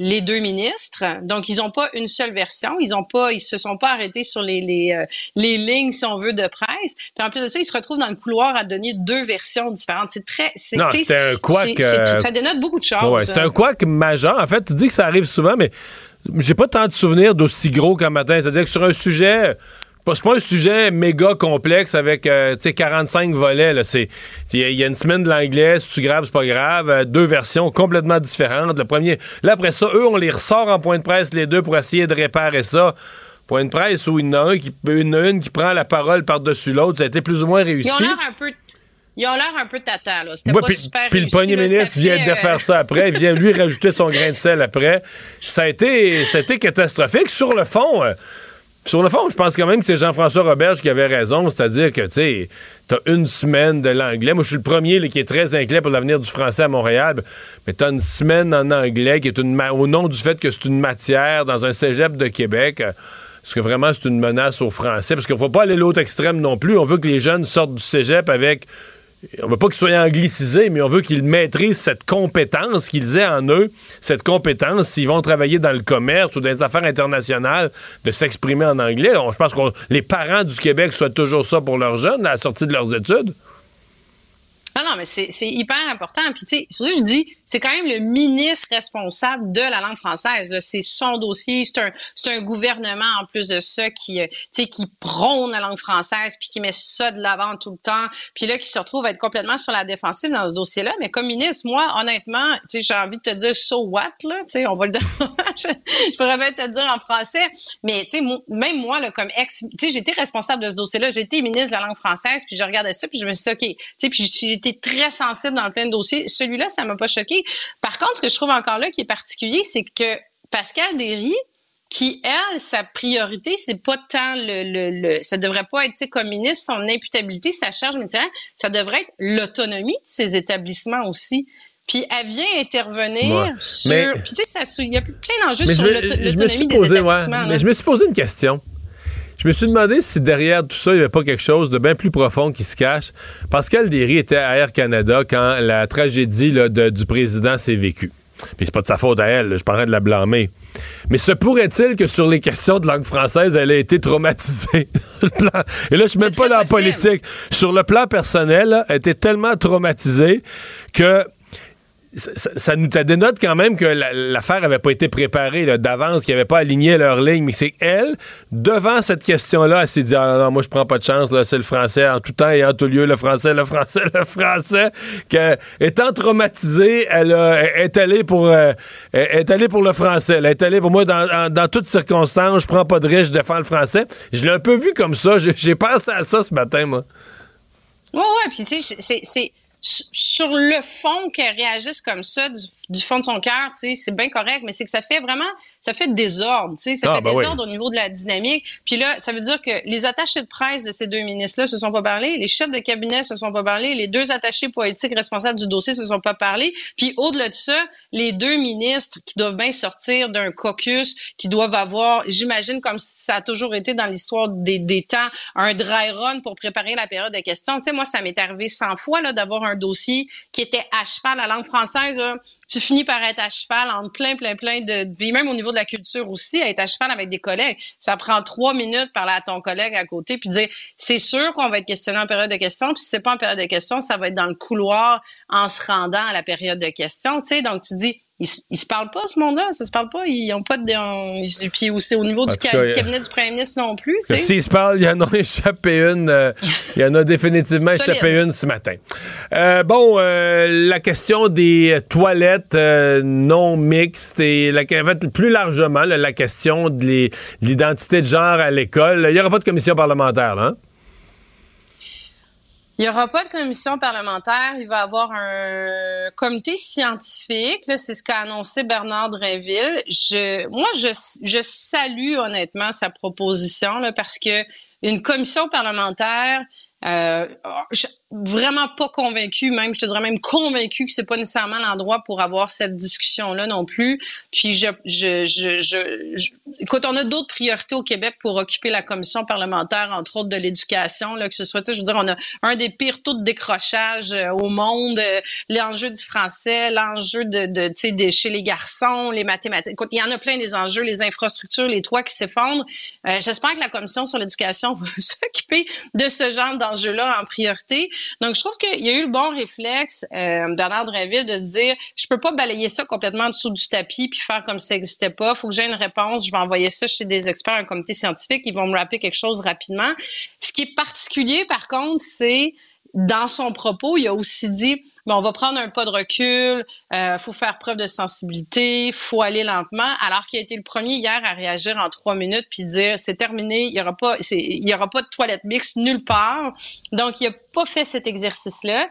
S18: les deux ministres. Donc, ils n'ont pas une seule version. Ils ont pas, ils se sont pas arrêtés sur les, les, euh, les lignes, si on veut, de presse. Puis en plus de ça, ils se retrouvent dans le couloir à donner deux versions différentes. C'est très, c'est,
S1: non, c'est un couac.
S18: ça dénote beaucoup de choses.
S1: Ouais, c'est un couac majeur. En fait, tu dis que ça arrive souvent, mais j'ai pas tant de souvenirs d'aussi gros qu'un matin. C'est-à-dire que sur un sujet c'est pas un sujet méga complexe avec euh, 45 volets. Il y, a une semaine de l'anglais, si tu graves, c'est pas grave. Euh, deux versions complètement différentes. Le premier. Là, après ça, eux, on les ressort en point de presse, les deux, pour essayer de réparer ça. Point de presse où il y en a un qui, une, une qui prend la parole par-dessus l'autre. Ça a été plus ou moins réussi.
S18: Ils ont l'air un peu ils ont l'air un peu tata, là. C'était pas super
S1: Puis le premier ministre vient de faire ça après. Il vient lui rajouter son grain de sel après. Ça a été, ça a été catastrophique. Sur le fond, euh, sur le fond, je pense quand même que c'est Jean-François Roberge qui avait raison. C'est-à-dire que, tu sais, t'as une semaine de l'anglais. Moi, je suis le premier qui est très inquiet pour l'avenir du français à Montréal. Mais t'as une semaine en anglais qui est une au nom du fait que c'est une matière dans un cégep de Québec. Est-ce que vraiment c'est une menace aux Français? Parce qu'il ne faut pas aller l'autre extrême non plus. On veut que les jeunes sortent du cégep avec on veut pas qu'ils soient anglicisés, mais on veut qu'ils maîtrisent cette compétence qu'ils aient en eux, cette compétence s'ils vont travailler dans le commerce ou dans les affaires internationales, de s'exprimer en anglais. je pense que les parents du Québec souhaitent toujours ça pour leurs jeunes à la sortie de leurs études.
S18: Non, non, mais c'est hyper important. Puis, tu sais, c'est pour je dis, c'est quand même le ministre responsable de la langue française. C'est son dossier. C'est un, un gouvernement, en plus de ça, qui, euh, qui prône la langue française puis qui met ça de l'avant tout le temps. Puis là, qui se retrouve à être complètement sur la défensive dans ce dossier-là. Mais comme ministre, moi, honnêtement, j'ai envie de te dire so what, là? On va le dire. je pourrais même te le dire en français. Mais tu sais, même moi, là, comme ex, tu sais, j'étais responsable de ce dossier-là. J'étais ministre de la langue française, puis je regardais ça, puis je me suis dit, OK, tu sais, puis j'étais très sensible dans plein de dossiers. Celui-là, ça m'a pas choqué par contre, ce que je trouve encore là qui est particulier, c'est que Pascal Derry, qui, elle, sa priorité, c'est pas tant le, le, le ça devrait pas être, comme ministre, son imputabilité, sa charge ministérielle, ça devrait être l'autonomie de ces établissements aussi. Puis elle vient intervenir sur. puis tu sais, il y a plein d'enjeux sur l'autonomie des établissements.
S1: mais je me suis posé une question. Je me suis demandé si derrière tout ça, il n'y avait pas quelque chose de bien plus profond qui se cache. Pascal Derry était à Air Canada quand la tragédie du président s'est vécue. Puis c'est pas de sa faute à elle, je parlais de la blâmer. Mais se pourrait-il que sur les questions de langue française, elle ait été traumatisée? Et là, je suis même pas dans la politique. Sur le plan personnel, elle était tellement traumatisée que ça, nous dénote quand même que l'affaire n'avait pas été préparée d'avance, qu'ils n'avaient pas aligné leur ligne. Mais c'est elle, devant cette question-là, elle s'est dit ah, non, moi je prends pas de chance, c'est le français en tout temps et en tout lieu, le français, le français, le français. Que, étant traumatisée, elle est allée pour euh, est allée pour le français. Elle est allée pour moi dans, dans, toutes circonstances, je prends pas de risque, je défends le français. Je l'ai un peu vu comme ça. J'ai pensé à ça ce matin, moi.
S18: Ouais, ouais, puis tu sais, c'est sur le fond qu'elle réagisse comme ça du, fond de son cœur, tu sais, c'est bien correct, mais c'est que ça fait vraiment, ça fait désordre, tu sais, ça ah, fait ben désordre au niveau de la dynamique. Puis là, ça veut dire que les attachés de presse de ces deux ministres-là se sont pas parlé, les chefs de cabinet se sont pas parlé, les deux attachés politiques responsables du dossier se sont pas parlé. Puis au-delà de ça, les deux ministres qui doivent bien sortir d'un caucus, qui doivent avoir, j'imagine comme ça a toujours été dans l'histoire des, des temps, un dry run pour préparer la période de questions. Tu sais, moi, ça m'est arrivé 100 fois là d'avoir un dossier qui était à cheval. La langue française, tu finis par être à cheval en plein, plein, plein de... Puis même au niveau de la culture aussi, être à cheval avec des collègues. Ça prend trois minutes parler à ton collègue à côté puis dire, c'est sûr qu'on va être questionné en période de questions. Puis si c'est pas en période de questions, ça va être dans le couloir en se rendant à la période de questions. Tu sais, donc tu dis, ils, se parlent pas, ce monde-là. Ça se parle pas. Ils ont pas de. puis aussi au niveau du, cabinet du premier ministre non plus.
S1: S'ils se parlent, il y en a échappé une. Euh, il y en a définitivement échappé une ce matin. Euh, bon, euh, la question des toilettes non mixtes et la, plus largement la question de l'identité de genre à l'école. Il n'y aura pas de commission parlementaire, là. Hein?
S18: Il n'y aura pas de commission parlementaire. Il va y avoir un comité scientifique. C'est ce qu'a annoncé Bernard Drinville. Je, moi, je, salue honnêtement sa proposition parce que une commission parlementaire, euh, vraiment pas convaincu, même je te dirais même convaincu que c'est pas nécessairement l'endroit pour avoir cette discussion là non plus. Puis je, je, je, je, écoute, on a d'autres priorités au Québec pour occuper la commission parlementaire, entre autres de l'éducation, là que ce soit, je veux dire, on a un des pires taux de décrochage euh, au monde, euh, l'enjeu du français, l'enjeu de, de tu sais, chez les garçons, les mathématiques. Écoute, il y en a plein des enjeux, les infrastructures, les toits qui s'effondrent. Euh, j'espère que la commission sur l'éducation va s'occuper de ce genre d'enjeux là en priorité. Donc, je trouve qu'il y a eu le bon réflexe, euh, Bernard Draville, de dire, je peux pas balayer ça complètement en dessous du tapis puis faire comme si ça n'existait pas. faut que j'ai une réponse. Je vais envoyer ça chez des experts, un comité scientifique. Ils vont me rappeler quelque chose rapidement. Ce qui est particulier, par contre, c'est dans son propos, il a aussi dit on va prendre un pas de recul, euh, faut faire preuve de sensibilité, faut aller lentement, alors qu'il a été le premier hier à réagir en trois minutes puis dire c'est terminé, il y aura pas, il y aura pas de toilette mixte nulle part. Donc il a pas fait cet exercice-là.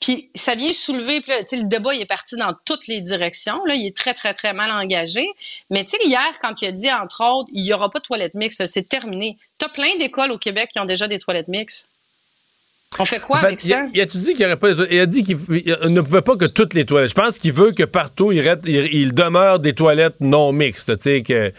S18: Puis ça vient soulever, puis le débat il est parti dans toutes les directions. Là, il est très très très mal engagé. Mais tu sais hier quand il a dit entre autres, il y aura pas de toilette mixte, c'est terminé. T'as plein d'écoles au Québec qui ont déjà des toilettes mixtes. On fait quoi
S1: En fait,
S18: avec
S1: il a-
S18: ça?
S1: Il a-tu dit qu'il n'y aurait pas de toilettes? Il a dit qu'il il ne pouvait pas que toutes les toilettes. Je pense qu'il veut que partout, il, reste- il- il demeure des toilettes non mixtes. Tu sais, que.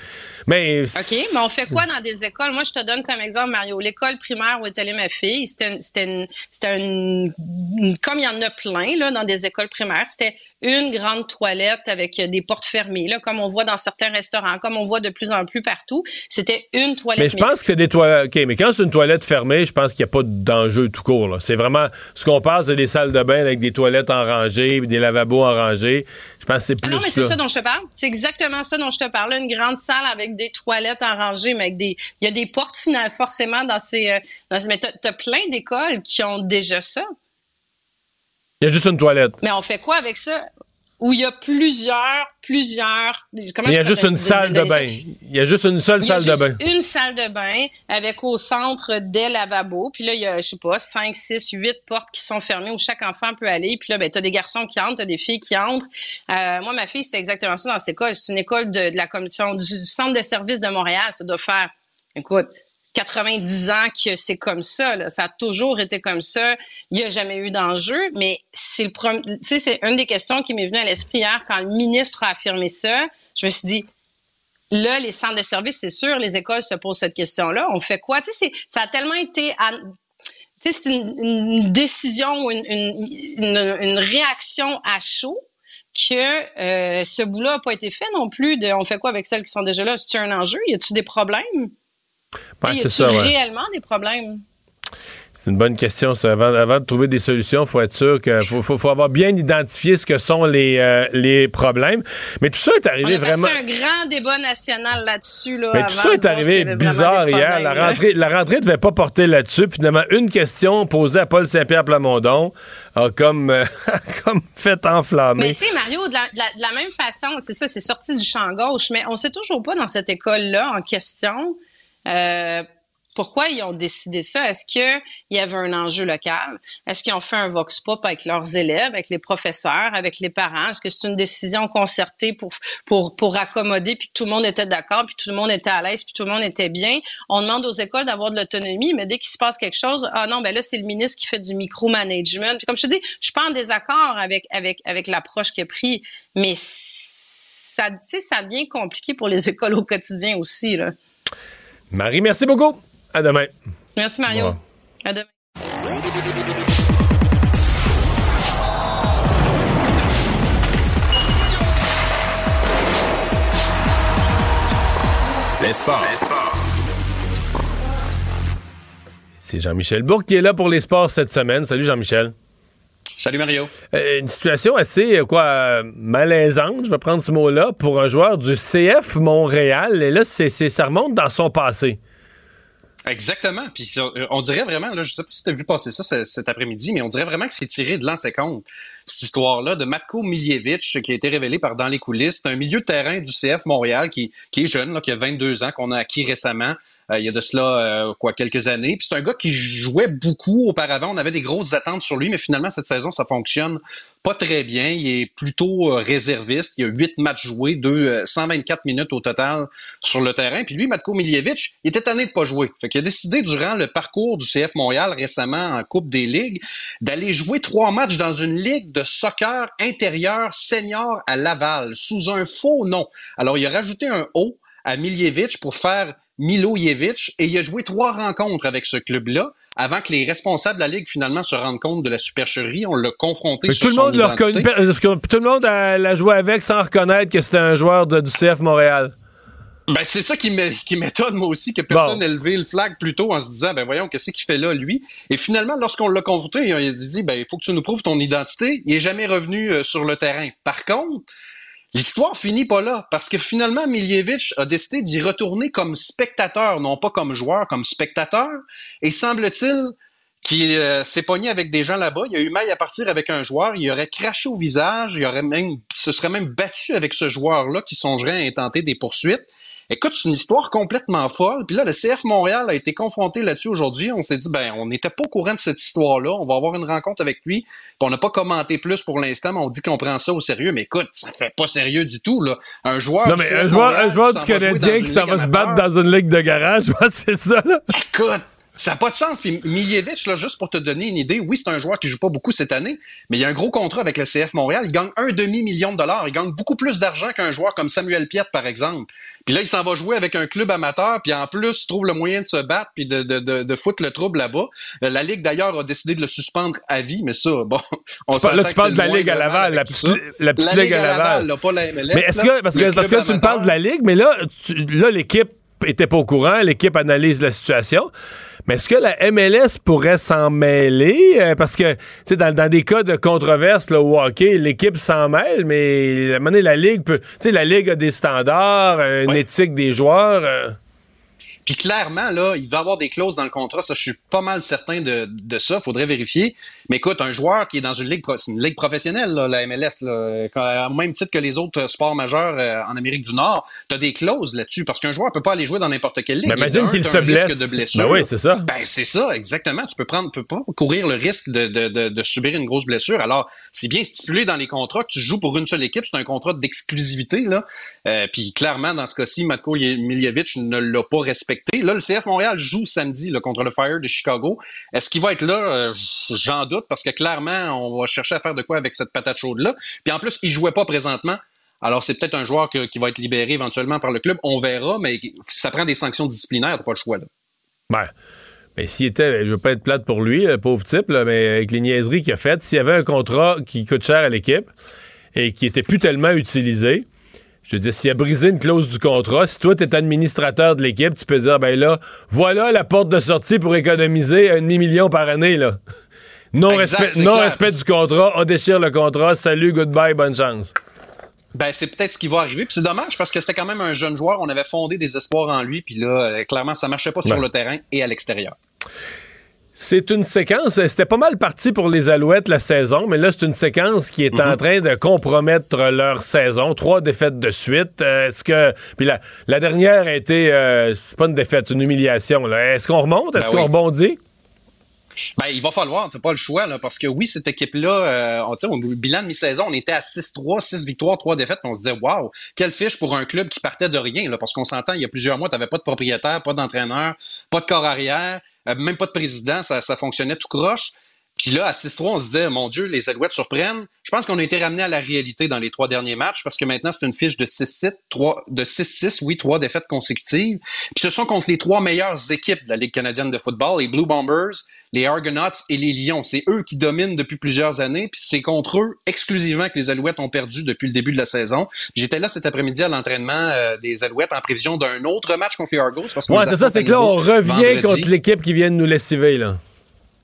S1: Mais.
S18: OK, mais on fait quoi dans des écoles? Moi, je te donne comme exemple, Mario. L'école primaire où est allée ma fille, c'était une, c'était une, c'était une- une- comme il y en a plein, là, dans des écoles primaires, c'était une grande toilette avec des portes fermées, là, comme on voit dans certains restaurants, comme on voit de plus en plus partout. C'était une toilette
S1: Mais je pense que c'est des toilettes. OK, mais quand c'est une toilette fermée, je pense qu'il n'y a pas d'enjeu tout court. C'est vraiment. Ce qu'on passe, c'est des salles de bain avec des toilettes en rangée, des lavabos en rangée. Je pense que c'est
S18: Ah
S1: plus
S18: non, mais c'est
S1: ça.
S18: dont je te parle. C'est exactement ça dont je te parle. Une grande salle avec des toilettes en rangée, mais avec des, il y a des portes finalement forcément dans ces, euh, dans ces- mais t'as, t'as plein d'écoles qui ont déjà ça.
S1: Il y a juste une toilette.
S18: Mais on fait quoi avec ça? Où il y a plusieurs, plusieurs. comment
S1: il y a juste une salle de bain. Il y a juste une seule
S18: Il y a
S1: salle de bain.
S18: Une salle de bain avec au centre des lavabos. Puis là, il y a, je sais pas, 5, 6, 8 portes qui sont fermées où chaque enfant peut aller. Puis là, ben, t'as des garçons qui entrent, t'as des filles qui entrent. Euh, moi, ma fille, c'était exactement ça dans cette école. C'est une école de, de la commission du centre de services de Montréal. Ça doit faire, écoute, 90 ans que c'est comme ça. Là. Ça a toujours été comme ça. Il n'y a jamais eu d'enjeu. Mais c'est le premier. Tu sais, c'est une des questions qui m'est venue à l'esprit hier quand le ministre a affirmé ça. Je me suis dit, Là, les centres de services, c'est sûr, les écoles se posent cette question-là. On fait quoi? Tu sais, ça a tellement été... sais, c'est une, une décision, une, une, une, une réaction à chaud que euh, ce bout-là n'a pas été fait non plus. De, on fait quoi avec celles qui sont déjà là? C'est-tu un enjeu? Y a-tu des problèmes?
S1: Ouais,
S18: y
S1: ouais.
S18: réellement des problèmes?
S1: C'est une bonne question. ça. Avant, avant de trouver des solutions, il faut être sûr qu'il faut, faut, faut avoir bien identifié ce que sont les, euh, les problèmes. Mais tout ça est
S18: On
S1: arrivé
S18: a
S1: vraiment.
S18: un grand débat national là-dessus. Là,
S1: Mais tout ça est arrivé bizarre hier. La rentrée, la rentrée devait pas porter là-dessus. Finalement, une question posée à Paul Saint-Pierre Plamondon a comme, euh, comme fait enflammer.
S18: Mais tu sais, Mario, de la, de la- de la même façon, c'est ça, c'est sorti du champ gauche, mais on sait toujours pas dans cette école-là en question euh, pourquoi ils ont décidé ça? Est-ce qu'il y avait un enjeu local? Est-ce qu'ils ont fait un vox pop avec leurs élèves, avec les professeurs, avec les parents? Est-ce que c'est une décision concertée pour, pour, pour accommoder, puis que tout le monde était d'accord, puis tout le monde était à l'aise, puis tout le monde était bien? On demande aux écoles d'avoir de l'autonomie, mais dès qu'il se passe quelque chose, ah non, ben là, c'est le ministre qui fait du micromanagement. Puis comme je te dis, je suis pas en désaccord avec, avec, avec l'approche qu'il a pris, mais ça, ça devient compliqué pour les écoles au quotidien aussi, là.
S1: Marie, merci beaucoup. À demain.
S18: Merci, Mario.
S1: Bon.
S18: À demain.
S19: Les sports.
S1: C'est Jean-Michel Bourque qui est là pour les sports cette semaine. Salut Jean-Michel.
S20: Salut Mario.
S1: Euh, une situation assez euh, quoi euh, malaisante, je vais prendre ce mot-là, pour un joueur du CF Montréal. Et là, c'est, c'est- ça remonte dans son passé.
S20: Exactement. Puis euh, on dirait vraiment, là, je sais pas si tu as vu passer ça ce- cet après-midi, mais on dirait vraiment que c'est tiré de l'an 50, cette histoire-là de Matko Miljevic qui a été révélé par Dans les coulisses. C'est un milieu de terrain du CF Montréal qui, est jeune, là, qui a 22 ans, qu'on a acquis récemment, euh, il y a de cela euh, quoi quelques années. Puis c'est un gars qui jouait beaucoup auparavant. On avait des grosses attentes sur lui, mais finalement, cette saison, ça fonctionne pas très bien. Il est plutôt réserviste. Il y a huit matchs joués, deux, euh, 124 minutes au total sur le terrain. Puis lui, Matko Miljevic, il était tanné de pas jouer. Qu'il a décidé, durant le parcours du CF Montréal récemment en Coupe des Ligues, d'aller jouer trois matchs dans une ligue de soccer intérieur senior à Laval, sous un faux nom. Alors, il a rajouté un O à Miljevic pour faire Milojevic et il a joué trois rencontres avec ce club-là avant que les responsables de la Ligue finalement se rendent compte de la supercherie. On l'a confronté
S1: Mais
S20: sur
S1: tout le
S20: son
S1: monde
S20: identité.
S1: parce que tout le monde a- l'a joué avec sans reconnaître que c'était un joueur de- du CF Montréal.
S20: Ben, c'est ça qui m'é- qui m'étonne, moi aussi, que personne
S1: Bon.
S20: n'ait levé le flag plus tôt en se disant, ben voyons, qu'est-ce qu'il fait là, lui? Et finalement, lorsqu'on l'a confronté, il a dit, ben, il faut que tu nous prouves ton identité. Il est jamais revenu euh, sur le terrain. Par contre, l'histoire finit pas là, parce que finalement, Miljevic a décidé d'y retourner comme spectateur, non pas comme joueur, comme spectateur. Et semble-t-il qu'il euh, s'est pogné avec des gens là-bas. Il a eu maille à partir avec un joueur. Il aurait craché au visage. Il aurait même, se serait même battu avec ce joueur-là qui songerait à intenter des poursuites. Écoute, c'est une histoire complètement folle. Puis là, le CF Montréal a été confronté là-dessus aujourd'hui. On s'est dit, ben, on n'était pas au courant de cette histoire-là. On va avoir une rencontre avec lui. Puis on n'a pas commenté plus pour l'instant, mais on dit qu'on prend ça au sérieux. Mais écoute, ça fait pas sérieux du tout, là. Un joueur.
S1: Non, mais un joueur,
S20: Montréal
S1: un joueur du Canadien qui s'en va se battre dans une ligue de garage, ouais, c'est ça, là.
S20: Écoute, Ça n'a pas de sens. Puis Miljevic, là, juste pour te donner une idée, oui, c'est un joueur qui joue pas beaucoup cette année, mais il y a un gros contrat avec le CF Montréal. Il gagne un demi-million de dollars. Il gagne beaucoup plus d'argent qu'un joueur comme Samuel Piette, par exemple. Puis là, il s'en va jouer avec un club amateur, puis en plus, il trouve le moyen de se battre puis de, de, de, de foutre le trouble là-bas. Euh, la Ligue, d'ailleurs, a décidé de le suspendre à vie, mais ça, bon, on
S1: tu Là, tu parles de la Ligue à Laval, la petite, la petite Ligue à Laval.
S20: là, pas la MLS.
S1: Mais est-ce que, parce que, parce que tu me parles de la Ligue, mais là, tu, là, l'équipe était pas au courant, l'équipe analyse la situation. Mais est-ce que la MLS pourrait s'en mêler? Euh, parce que, tu sais, dans, dans, des cas de controverse, là, au hockey, l'équipe s'en mêle, mais à un moment donné, la Ligue peut. Tu sais, la Ligue a des standards, une ouais. éthique des joueurs. Euh.
S20: Puis clairement, là, il va avoir des clauses dans le contrat. Ça, je suis pas mal certain de, de ça. Faudrait vérifier. Mais écoute, un joueur qui est dans une ligue, une ligue professionnelle, là, la MLS, là, au même titre que les autres sports majeurs euh, en Amérique du Nord, tu as des clauses là-dessus parce qu'un joueur peut pas aller jouer dans n'importe quelle ligue.
S1: Mais imagine qu'il se blesse.
S20: De blessure.
S1: Ben oui, c'est ça.
S20: Ben c'est ça, exactement. Tu peux prendre, peux pas courir le risque de, de, de, de subir une grosse blessure. Alors, c'est bien stipulé dans les contrats que tu joues pour une seule équipe. C'est un contrat d'exclusivité là. Euh, puis clairement, dans ce cas-ci, Matko Miljevic ne l'a pas respecté. Le CF Montréal joue samedi contre le Fire de Chicago. Est-ce qu'il va être là? Euh, J'en doute parce que clairement, on va chercher à faire de quoi avec cette patate chaude-là. Puis en plus, il jouait pas présentement. Alors, c'est peut-être un joueur qui va être libéré éventuellement par le club. On verra, mais ça prend des sanctions disciplinaires, t'as pas le choix. Là.
S1: Ben, mais s'il était, je veux pas être plate pour lui, le pauvre type, mais avec les niaiseries qu'il a faites, s'il y avait un contrat qui coûte cher à l'équipe et qui était plus tellement utilisé, je veux dire, s'il a brisé une clause du contrat, si toi, tu es administrateur de l'équipe, tu peux dire, ben là, voilà la porte de sortie pour économiser un demi-million par année, là. Non, exact, respect, non respect du contrat, on déchire le contrat, salut, goodbye, bonne chance.
S20: Ben, c'est peut-être ce qui va arriver. Puis c'est dommage parce que c'était quand même un jeune joueur. On avait fondé des espoirs en lui. Puis là, clairement, ça marchait pas sur le terrain et à l'extérieur.
S1: C'est une séquence, c'était pas mal parti pour les Alouettes la saison, mais là, c'est une séquence qui est mm -hmm. en train de compromettre leur saison. Trois défaites de suite. Euh, Est-ce que. Puis la, la dernière a été. Euh, c'est pas une défaite, c'est une humiliation. Est-ce qu'on remonte? Est-ce ben qu'on oui. rebondit?
S20: Ben, il va falloir, t'as pas le choix, là, parce que oui, cette équipe-là, euh, on, au bilan de mi-saison, on était à 6-3, 6 victoires, 3 défaites, on se disait, waouh, quelle fiche pour un club qui partait de rien, là, parce qu'on s'entend, il y a plusieurs mois, t'avais pas de propriétaire, pas d'entraîneur, pas de corps arrière, euh, même pas de président, ça, ça fonctionnait tout croche. Puis là, à 6-3, on se disait, mon Dieu, les Alouettes surprennent. Je pense qu'on a été ramené à la réalité dans les trois derniers matchs parce que maintenant, c'est une fiche de 6-6, de 6-6, oui, trois défaites consécutives. Puis ce sont contre les trois meilleures équipes de la Ligue canadienne de football, les Blue Bombers, les Argonauts et les Lions. C'est eux qui dominent depuis plusieurs années, puis c'est contre eux exclusivement que les Alouettes ont perdu depuis le début de la saison. J'étais là cet après-midi à l'entraînement euh, des Alouettes en prévision d'un autre match contre les Argos. Parce
S1: ouais, c'est ça, c'est que là, on revient vendredi. contre l'équipe qui vient de nous lessiver, là.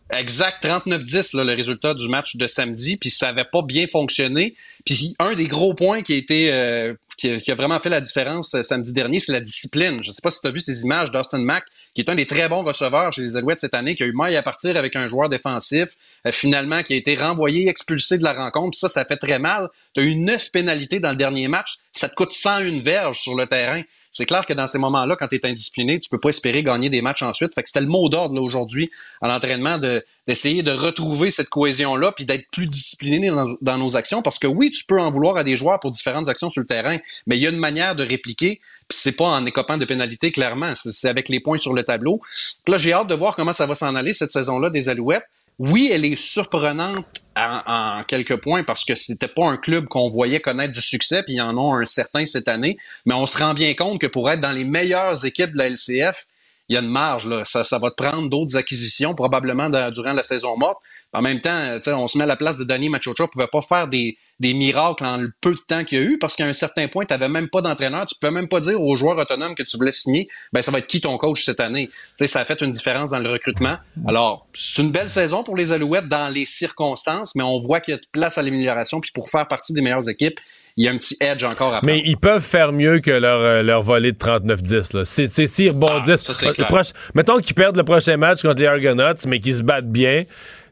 S20: Exact, 39-10 là, le résultat du match de samedi, puis ça avait pas bien fonctionné. Puis un des gros points qui a été euh, qui, a, vraiment fait la différence euh, samedi dernier, c'est la discipline. Je sais pas si tu as vu ces images d'Austin Mack, qui est un des très bons receveurs chez les Alouettes cette année, qui a eu maille à partir avec un joueur défensif, euh, finalement qui a été renvoyé, expulsé de la rencontre. Puis ça, ça fait très mal. Tu as eu neuf pénalités dans le dernier match. Ça te coûte 101 verges sur le terrain. C'est clair que dans ces moments-là, quand tu es indiscipliné, tu peux pas espérer gagner des matchs ensuite. Fait que c'était le mot d'ordre aujourd'hui à l'entraînement de d'essayer de retrouver cette cohésion-là puis d'être plus discipliné dans, nos actions. Parce que oui, tu peux en vouloir à des joueurs pour différentes actions sur le terrain, mais il y a une manière de répliquer. Puis c'est pas en écopant de pénalité, clairement. C'est avec les points sur le tableau. Là, j'ai hâte de voir comment ça va s'en aller cette saison-là des Alouettes. Oui, elle est surprenante en, quelques points parce que c'était pas un club qu'on voyait connaître du succès, puis ils en ont un certain cette année. Mais on se rend bien compte que pour être dans les meilleures équipes de la LCF, il y a une marge. Là. Ça, ça va te prendre d'autres acquisitions, probablement durant la saison morte. En même temps, on se met à la place de Danny Machocha. ne pouvait pas faire des, des miracles en le peu de temps qu'il y a eu parce qu'à un certain point, tu n'avais même pas d'entraîneur. Tu peux même pas dire aux joueurs autonomes que tu voulais signer, ben ça va être qui ton coach cette année? ça a fait une différence dans le recrutement. Alors, c'est une belle saison pour les Alouettes dans les circonstances, mais on voit qu'il y a de place à l'amélioration. Puis pour faire partie des meilleures équipes, il y a un petit edge encore à prendre.
S1: Mais ils peuvent faire mieux que leur, euh, leur volée de 39-10. S'ils rebondissent,
S20: ah, ça,
S1: proche, mettons qu'ils perdent le prochain match contre les Argonauts, mais qu'ils se battent bien,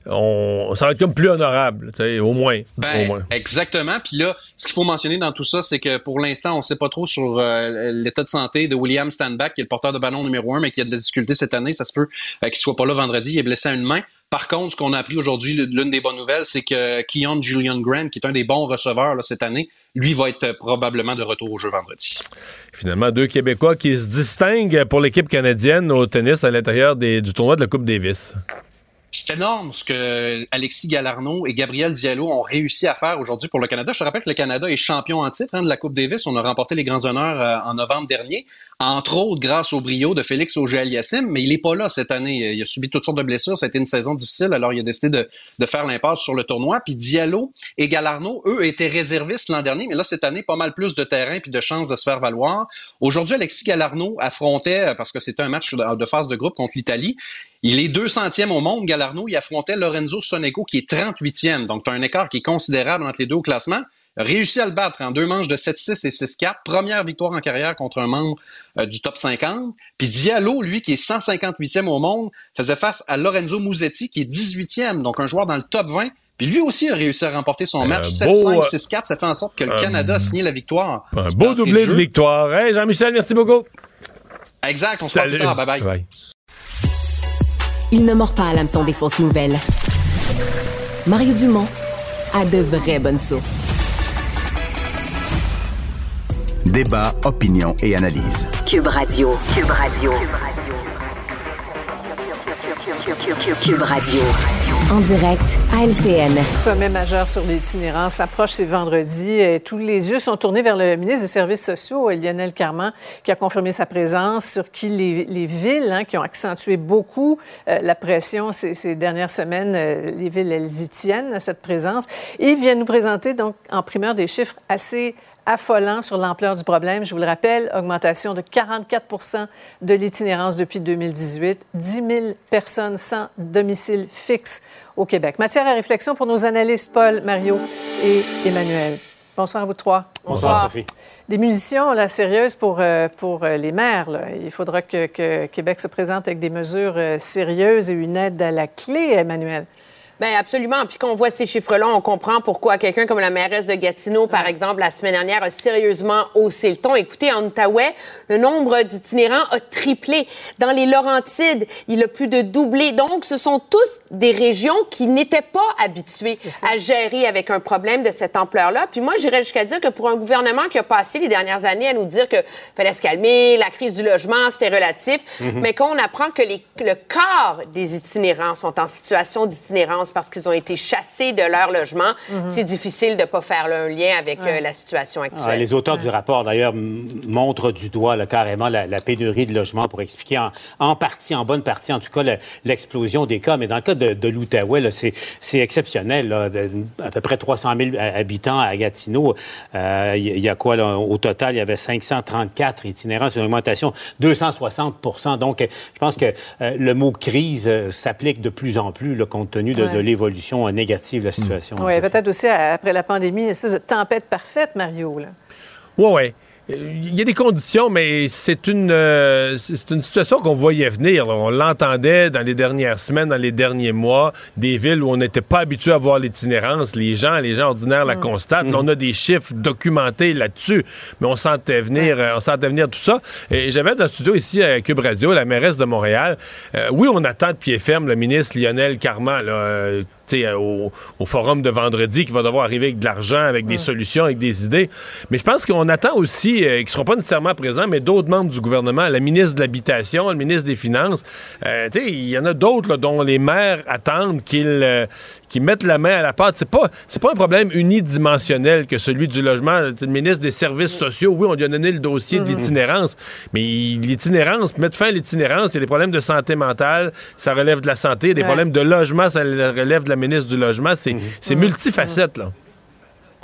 S1: on, ça va être comme plus honorable, au moins,
S20: ben,
S1: au moins.
S20: Exactement. Puis là, ce qu'il faut mentionner dans tout ça, c'est que pour l'instant, on ne sait pas trop sur euh, l'état de santé de William Standback, qui est le porteur de ballon numéro un, mais qui a de la difficulté cette année. Ça se peut euh, qu'il soit pas là vendredi. Il est blessé à une main. Par contre, ce qu'on a appris aujourd'hui, l'une des bonnes nouvelles, c'est que Keon Julian Grant, qui est un des bons receveurs cette année, lui va être probablement de retour au jeu vendredi.
S1: Finalement, deux Québécois qui se distinguent pour l'équipe canadienne au tennis à l'intérieur du tournoi de la Coupe Davis.
S20: C'est énorme ce que Alexis Galarno et Gabriel Diallo ont réussi à faire aujourd'hui pour le Canada. Je te rappelle que le Canada est champion en titre hein, de la Coupe Davis. On a remporté les grands honneurs euh, en novembre dernier, entre autres grâce au brio de Félix Auger-Aliassime, mais il n'est pas là cette année. Il a subi toutes sortes de blessures. Été une saison difficile, alors il a décidé de, de faire l'impasse sur le tournoi. Puis Diallo et Galarno, eux, étaient réservistes l'an dernier, mais là, cette année, pas mal plus de terrain puis de chances de se faire valoir. Aujourd'hui, Alexis Galarno affrontait, parce que c'était un match de phase de groupe contre l'Italie, il est 200e au monde, Galarno. Il affrontait Lorenzo Sonego, qui est 38e. Donc, tu as un écart qui est considérable entre les deux au classement. Réussi à le battre en deux manches de 7-6 et 6-4. Première victoire en carrière contre un membre euh, du top 50. Puis Diallo, lui, qui est 158e au monde, faisait face à Lorenzo Musetti, qui est 18e, donc un joueur dans le top 20. Puis lui aussi a réussi à remporter son match 7-5, 6-4. Euh, Ça fait en sorte que le Canada a signé la victoire.
S1: Un beau doublé de, victoire. Hey, Jean-Michel, merci beaucoup.
S20: Exact. On se voit plus tard. Bye bye. bye.
S10: Il ne mord pas à l'hameçon des fausses nouvelles. Mario Dumont a de vraies bonnes sources.
S21: Débat, opinion et analyse.
S10: Cube Radio. Cube Radio. Cube Radio. En direct à LCN.
S22: Sommet majeur sur l'itinérance s'approche, c'est vendredi. Et tous les yeux sont tournés vers le ministre des Services sociaux, Lionel Carman, qui a confirmé sa présence, sur qui les, villes hein, qui ont accentué beaucoup euh, la pression ces, dernières semaines, euh, les villes, elles y tiennent à cette présence. Et il vient nous présenter donc en primeur des chiffres assez affolant sur l'ampleur du problème. Je vous le rappelle, augmentation de 44 de l'itinérance depuis 2018, 10 000 personnes sans domicile fixe au Québec. Matière à réflexion pour nos analystes Paul, Mario et Emmanuel. Bonsoir à vous trois.
S23: Bonsoir, Sophie.
S22: Des munitions là, sérieuses pour, euh, pour euh, les maires. Il faudra que, que, Québec se présente avec des mesures euh, sérieuses et une aide à la clé, Emmanuel.
S24: Bien, absolument. Puis quand on voit ces chiffres-là, on comprend pourquoi quelqu'un comme la mairesse de Gatineau, par exemple, la semaine dernière, a sérieusement haussé le ton. Écoutez, en Outaouais, le nombre d'itinérants a triplé. Dans les Laurentides, il a plus de doublé. Donc, ce sont tous des régions qui n'étaient pas habituées à gérer avec un problème de cette ampleur-là. Puis moi, j'irais jusqu'à dire que pour un gouvernement qui a passé les dernières années à nous dire que fallait se calmer, la crise du logement, c'était relatif, mhm. mais quand on apprend que les, le quart des itinérants sont en situation d'itinérance parce qu'ils ont été chassés de leur logement, mhm. c'est difficile de ne pas faire un lien avec euh, la situation actuelle.
S23: Ah, les auteurs du rapport, d'ailleurs, montrent du doigt carrément la, pénurie de logements pour expliquer en, partie, en bonne partie, en tout cas, l'explosion des cas. Mais dans le cas de, l'Outaouais, c'est exceptionnel. à peu près 300 000 habitants à Gatineau. Euh, il y, a quoi, au total? Il y avait 534 itinérants. C'est une augmentation de 260% Donc, je pense que euh, le mot crise s'applique de plus en plus, le compte tenu de, de l'évolution négative de la situation.
S22: Oui, peut-être aussi après la pandémie, une espèce de tempête parfaite, Mario. Là.
S1: Oui, oui. Il y a des conditions, mais c'est une, euh, c'est une situation qu'on voyait venir. On l'entendait dans les dernières semaines, dans les derniers mois, des villes où on n'était pas habitué à voir l'itinérance. Les gens, les gens ordinaires la mm. constatent. on a des chiffres documentés là-dessus, mais on sentait venir, euh, on sentait venir tout ça. Et j'avais dans le studio ici à Cube Radio, la mairesse de Montréal. Euh, oui, on attend de pied ferme le ministre Lionel Carman. Là, au, au, forum de vendredi qui va devoir arriver avec de l'argent, avec des solutions, avec des idées. Mais je pense qu'on attend aussi, euh, qu'ils ne seront pas nécessairement présents, mais d'autres membres du gouvernement, la ministre de l'Habitation, le ministre des Finances. Euh, il y en a d'autres dont les maires attendent qu'ils euh, mettent la main à la pâte. C'est pas, pas un problème unidimensionnel que celui du logement. Le ministre des Services sociaux, oui, on lui a donné le dossier de mm-hmm. l'itinérance, mais l'itinérance, mettre fin à l'itinérance, il y a des problèmes de santé mentale, ça relève de la santé, des problèmes de logement, ça relève de la ministre du Logement. C'est mhm. multifacette, là.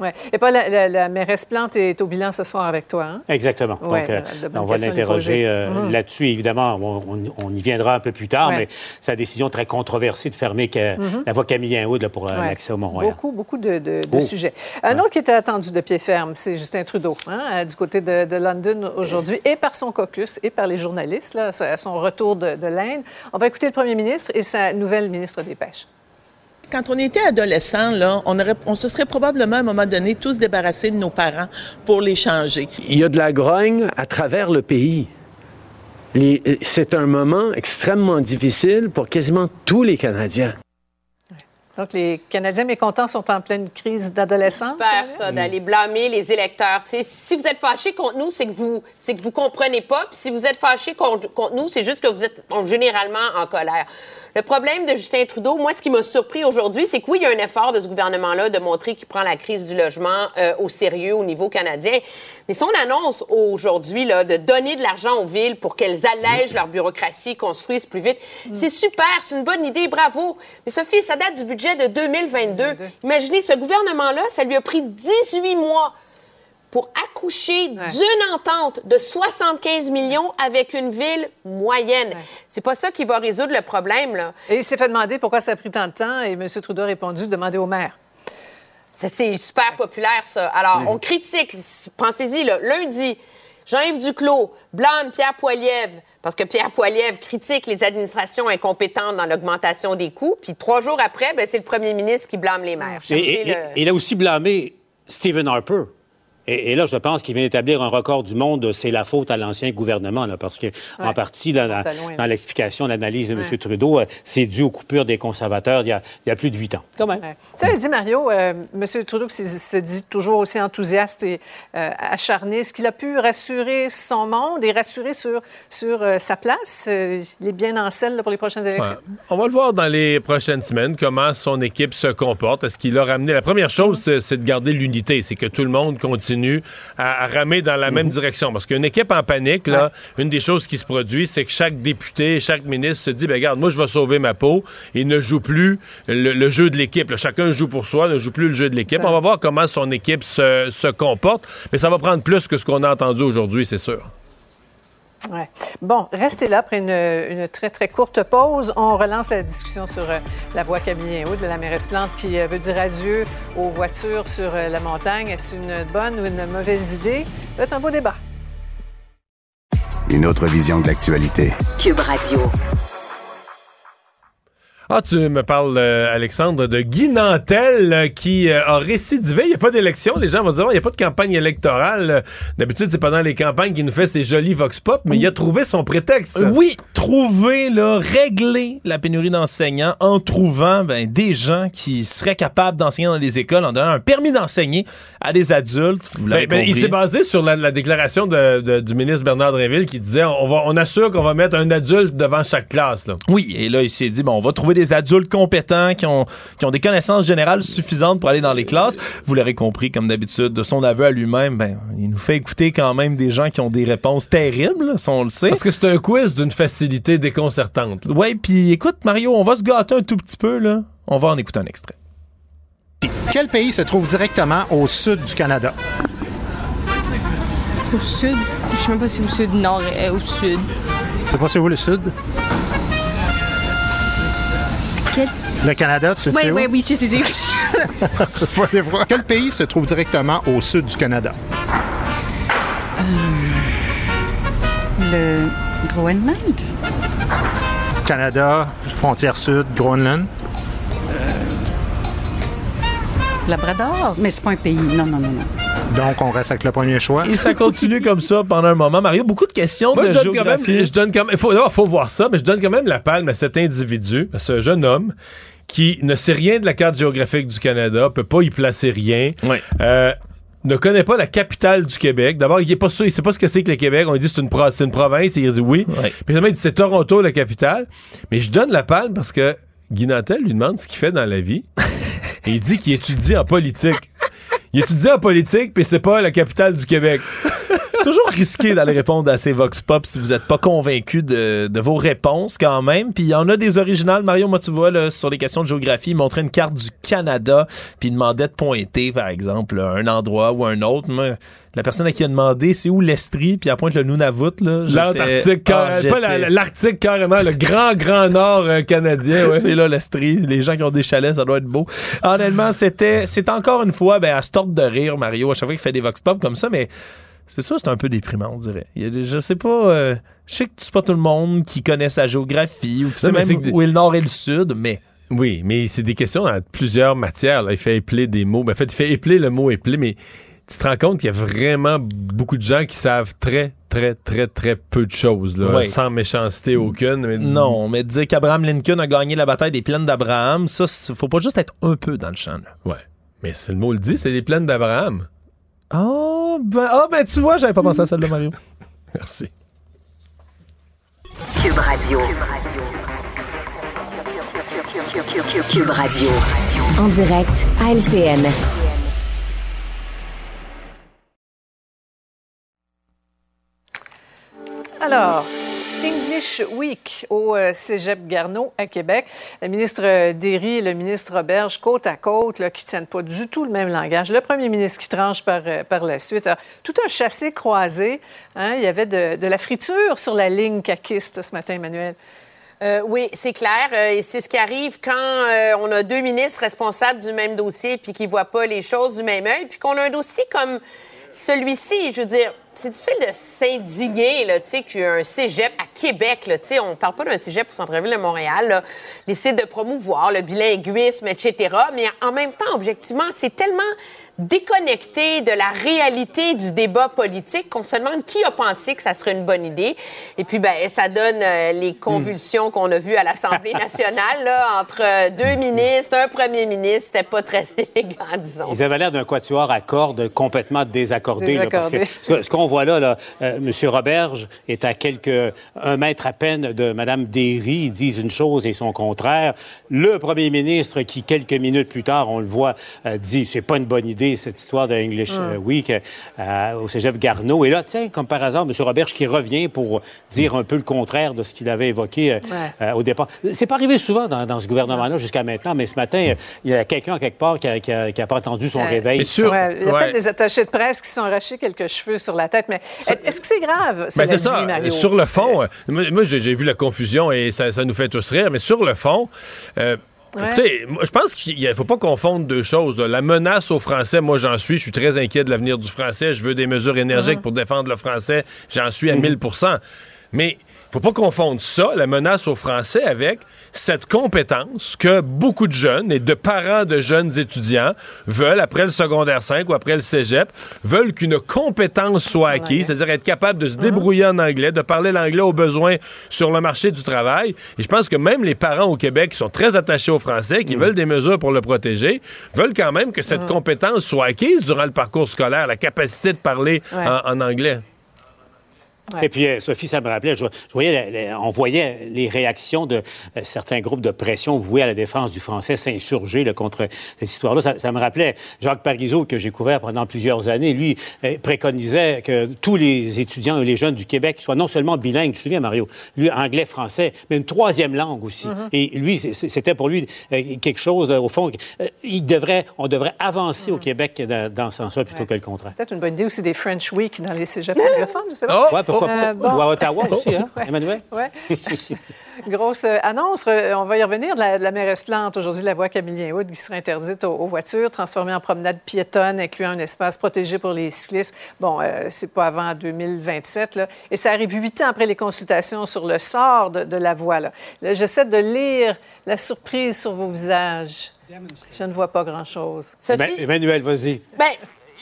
S22: Oui. Et pas la, la, mairesse Plante est au bilan ce soir avec toi. Hein?
S23: Exactement. Donc, euh, on va l'interroger euh, mhm. là-dessus, évidemment. On, y viendra un peu plus tard, mais sa décision très controversée de fermer mhm. la voie Camille Wood pour euh, l'accès au Mont-Royal.
S22: Beaucoup, beaucoup de, oh. sujets. Un autre qui était attendu de pied ferme, c'est Justin Trudeau, hein, du côté de, London aujourd'hui, et par son caucus, et par les journalistes, là, à son retour de, de l'Inde. On va écouter le premier ministre et sa nouvelle ministre des Pêches.
S19: Quand on était adolescent, là, on, aurait, on se serait probablement à un moment donné tous débarrassés de nos parents pour les changer.
S4: Il y a de la grogne à travers le pays. C'est un moment extrêmement difficile pour quasiment tous les Canadiens.
S22: Donc, les Canadiens mécontents sont en pleine crise d'adolescence.
S24: Super, ça, d'aller blâmer les électeurs. Si vous êtes fâchés contre nous, c'est que vous c'est que vous comprenez pas. Puis si vous êtes fâchés contre, contre nous, c'est juste que vous êtes bon, généralement en colère. Le problème de Justin Trudeau, moi, ce qui m'a surpris aujourd'hui, c'est que oui, il y a un effort de ce gouvernement-là de montrer qu'il prend la crise du logement euh, au sérieux au niveau canadien. Mais son annonce aujourd'hui de donner de l'argent aux villes pour qu'elles allègent leur bureaucratie, construisent plus vite, c'est super, c'est une bonne idée, bravo. Mais Sophie, ça date du budget de 2022. Imaginez, ce gouvernement-là, ça lui a pris 18 mois pour accoucher d'une entente de 75 millions avec une ville moyenne. C'est pas ça qui va résoudre le problème, là.
S22: Et il s'est fait demander pourquoi ça a pris tant de temps et M. Trudeau a répondu demander au maire.
S24: Ça, c'est super populaire, ça. Alors, on critique, pensez-y, là, lundi, Jean-Yves Duclos blâme Pierre Poilievre parce que Pierre Poilievre critique les administrations incompétentes dans l'augmentation des coûts. Puis trois jours après, ben, c'est le premier ministre qui blâme les maires.
S23: Et,
S24: Cherchez
S23: et-
S24: le-
S23: et il a aussi blâmé Stephen Harper. Et, et là, je pense qu'il vient d'établir un record du monde. C'est la faute à l'ancien gouvernement, là, parce que en partie, là, dans, l'explication, l'analyse de M. Trudeau, euh, c'est dû aux coupures des conservateurs il y a, il y a plus de huit ans. Quand même.
S22: Ouais. Tu sais, dit Mario, euh, M. Trudeau qui se- dit toujours aussi enthousiaste et euh, acharné, est-ce qu'il a pu rassurer son monde et rassurer sur, sur euh, sa place? Il est bien en selle là, pour les prochaines élections?
S1: Ouais. On va le voir dans les prochaines semaines, comment son équipe se comporte. Est-ce qu'il a ramené... La première chose, c'est- c'est de garder l'unité. C'est que tout le monde continue à, à ramer dans la même direction. Parce qu'une équipe en panique, là, une des choses qui se produit, c'est que chaque député, chaque ministre se dit, ben regarde, moi, je vais sauver ma peau et ne joue plus le, le jeu de l'équipe. Chacun joue pour soi, ne joue plus le jeu de l'équipe. On va voir comment son équipe se, se comporte. Mais ça va prendre plus que ce qu'on a entendu aujourd'hui, c'est sûr.
S22: Ouais. Bon, restez là après une, une très, très courte pause. On relance la discussion sur euh, la voie Camille de la mairesse Plante qui euh, veut dire adieu aux voitures sur euh, la montagne. Est-ce une bonne ou une mauvaise idée? Être un beau débat.
S21: Une autre vision de l'actualité.
S10: Cube Radio.
S1: Ah, tu me parles, euh, Alexandre, de Guy Nantel euh, qui euh, a récidivé. Il n'y a pas d'élection. Les gens vont dire, il n'y a pas de campagne électorale. D'habitude, c'est pendant les campagnes qu'il nous fait ses jolis vox pop, mais il a trouvé son prétexte.
S17: Oui, trouver, là, régler la pénurie d'enseignants en trouvant ben, des gens qui seraient capables d'enseigner dans les écoles en donnant un permis d'enseigner à des adultes. Vous
S1: Ben, ben, il s'est basé sur la, la déclaration de- de- du ministre Bernard Drinville qui disait on, va, on assure qu'on va mettre un adulte devant chaque classe. là.
S17: Oui, et là, il s'est dit, bon, on va trouver des adultes compétents qui ont, qui ont des connaissances générales suffisantes pour aller dans les classes. Vous l'aurez compris, comme d'habitude, de son aveu à lui-même, ben, il nous fait écouter quand même des gens qui ont des réponses terribles, ça, on le sait.
S1: Parce que c'est un quiz d'une facilité déconcertante. là.
S17: Ouais, puis écoute, Mario, on va se gâter un tout petit peu, là. On va en écouter un extrait.
S25: Quel pays se trouve directement au sud du Canada?
S26: Au sud? Je sais même pas si au sud, nord, euh, au sud.
S25: C'est pas c'est où le sud?
S26: Quel?
S25: Le Canada, tu sais
S26: Oui, oui, oui, je sais, c'est.
S25: C'est pas des fois. Quel pays se trouve directement au sud du Canada?
S26: Le Groenland?
S25: Canada, frontière sud, Groenland.
S26: Labrador? Mais c'est pas un pays. Non, non, non, non.
S25: Donc, on reste avec le premier choix.
S17: Et ça continue comme ça pendant un moment. Mario, beaucoup de questions
S1: Moi,
S17: de
S1: je donne quand même,
S17: géographie.
S1: je donne quand même, il faut, faut voir ça, mais je donne quand même la palme à cet individu, à ce jeune homme qui ne sait rien de la carte géographique du Canada, peut pas y placer rien. Euh, ne connaît pas la capitale du Québec. D'abord, il est pas sûr, il sait pas ce que c'est que le Québec. On lui dit c'est une, pro- c'est une province, et il dit oui. Puis il dit c'est Toronto la capitale. Mais je donne la palme parce que Guy Nantel lui demande ce qu'il fait dans la vie. et il dit qu'il étudie en politique. Il étudie en politique, puis c'est pas la capitale du Québec.
S17: C'est toujours risqué d'aller répondre à ces Vox Pop si vous n'êtes pas convaincu de, de vos réponses quand même. Puis il y en a des originales. Mario, moi, tu vois, là, sur les questions de géographie, il montrait une carte du Canada, puis il demandait de pointer, par exemple, là, un endroit ou un autre. Moi, la personne à qui il a demandé, c'est où l'Estrie, puis elle pointe le Nunavut.
S1: L'Antarctique,
S17: Ah,
S1: pas l'Arctique carrément, le grand, grand nord euh, canadien. ouais.
S17: C'est là l'Estrie. Les gens qui ont des chalets, ça doit être beau. Honnêtement, c'était c'est encore une fois ben, à se tordre de rire, Mario, à chaque fois qu'il fait des vox pop comme ça, mais c'est ça, c'est un peu déprimant, on dirait. Il y a des- je sais pas. euh, je sais que c'est pas tout le monde qui connaît sa géographie ou qui sait même où est le nord et le sud, mais.
S1: Oui, mais c'est des questions dans plusieurs matières. là. Il fait épeler des mots. Ben, en fait, il fait épeler le mot épeler, mais tu te rends compte qu'il y a vraiment beaucoup de gens qui savent très, très, très, très peu de choses, là, sans méchanceté aucune. Mais...
S17: Non, mais dire qu'Abraham Lincoln a gagné la bataille des plaines d'Abraham, ça, faut pas juste être un peu dans le champ. là.
S1: Ouais. Mais c'est le mot le dit, c'est les plaines d'Abraham.
S17: Oh, ben, ah, ben tu vois, j'avais pas pensé à celle de Mario.
S1: Merci.
S27: Cube Radio. Cube Radio.
S10: En direct à LCN.
S22: Alors, English Week au euh, Cégep Garneau à Québec. Le ministre euh, Derry et le ministre Roberge, côte à côte, qui ne tiennent pas du tout le même langage. Le premier ministre qui tranche par, euh, par la suite. Tout un chassé croisé. hein. Il y avait de, la friture sur la ligne caquiste ce matin, Emmanuel.
S24: Oui, c'est clair. C'est ce qui arrive quand on a deux ministres responsables du même dossier puis qui ne voient pas les choses du même œil. Puis qu'on a un dossier comme celui-ci, je veux dire, c'est difficile de s'indigner, là, qu'il y a un cégep à Québec, là, on parle pas d'un cégep au centre-ville de Montréal, là, de promouvoir le bilinguisme, etc. Mais en même temps, objectivement, c'est tellement déconnecté de la réalité du débat politique qu'on se demande qui a pensé que ça serait une bonne idée. Et puis, ben, ça donne euh, les convulsions qu'on a vues à l'Assemblée nationale, là, entre euh, deux ministres, un premier ministre. C'était pas très élégant, disons.
S23: Ils avaient l'air d'un quatuor à cordes complètement désaccordé. là, parce que
S22: Désaccordé.
S23: ce, ce qu'on voit là, là euh, M. Roberge est à quelques un mètre à peine de Mme Derry. Ils disent une chose et son contraire. Le premier ministre, qui quelques minutes plus tard, on le voit, euh, dit c'est pas une bonne idée cette histoire de English
S22: Mm.
S23: Week euh, au Cégep Garneau. Et là, tiens, comme par hasard, M. Roberge qui revient pour dire un peu le contraire de ce qu'il avait évoqué euh,
S22: Ouais.
S23: euh, au départ. C'est pas arrivé souvent dans, dans ce gouvernement-là jusqu'à maintenant, mais ce matin, il y a quelqu'un quelque part qui a, qui a- qui a pas entendu son
S22: Euh,
S23: réveil.
S22: Ouais, il y a peut-être des attachés de presse qui se sont arrachés quelques cheveux sur la tête, mais est-ce que c'est grave?
S1: Ben, c'est ça.
S22: Mario?
S1: Sur le fond, euh, moi, j'ai j'ai vu la confusion et ça, ça nous fait tous rire, mais sur le fond, euh,
S22: Ouais.
S1: Écoutez, moi, je pense qu'il ne faut pas confondre deux choses. là. La menace au français, moi j'en suis, je suis très inquiet de l'avenir du français. Je veux des mesures énergiques
S22: Mhm.
S1: pour défendre le français. J'en suis à 1000% Mais faut pas confondre ça, la menace aux Français, avec cette compétence que beaucoup de jeunes et de parents de jeunes étudiants veulent, après le secondaire 5 ou après le cégep, veulent qu'une compétence soit acquise, c'est-à-dire être capable de se débrouiller en anglais, de parler l'anglais aux besoins sur le marché du travail. Et je pense que même les parents au Québec qui sont très attachés aux Français, qui veulent des mesures pour le protéger, veulent quand même que cette compétence soit acquise durant le parcours scolaire, la capacité de parler
S23: Ouais.
S1: en, en anglais.
S23: Et puis, euh, Sophie, ça me rappelait, je, je voyais, la- la- on voyait les réactions de euh, certains groupes de pression voués à la défense du français s'insurger là, contre cette histoire-là. Ça, ça me rappelait Jacques Parizeau, que j'ai couvert pendant plusieurs années. Lui euh, préconisait que tous les étudiants et les jeunes du Québec soient non seulement bilingues, tu te souviens, Mario, lui, anglais-français, mais une troisième langue aussi.
S22: Mhm.
S23: Et lui, c'était pour lui euh, quelque chose, au fond, il devrait, on devrait avancer au Québec dans, dans ce sens-là plutôt que le contraire.
S22: Peut-être une bonne idée aussi des French Week dans les cégeps anglophones, je sais pas.
S23: Ouais,
S22: Euh, bon.
S23: Ou à Ottawa aussi, hein,
S22: Ouais.
S23: Emmanuel?
S22: Ouais. Grosse euh, annonce. On va y revenir de la, la mairesse Plante. Aujourd'hui, la voie Camillien-Houd qui sera interdite aux, aux voitures, transformée en promenade piétonne, incluant un espace protégé pour les cyclistes. Bon, euh, c'est pas avant 2027. Là. Et ça arrive huit ans après les consultations sur le sort de, de la voie. Là. Là, J'essaie de lire la surprise sur vos visages. Je ne vois pas grand-chose.
S23: Emmanuel, vas-y.
S24: Ben,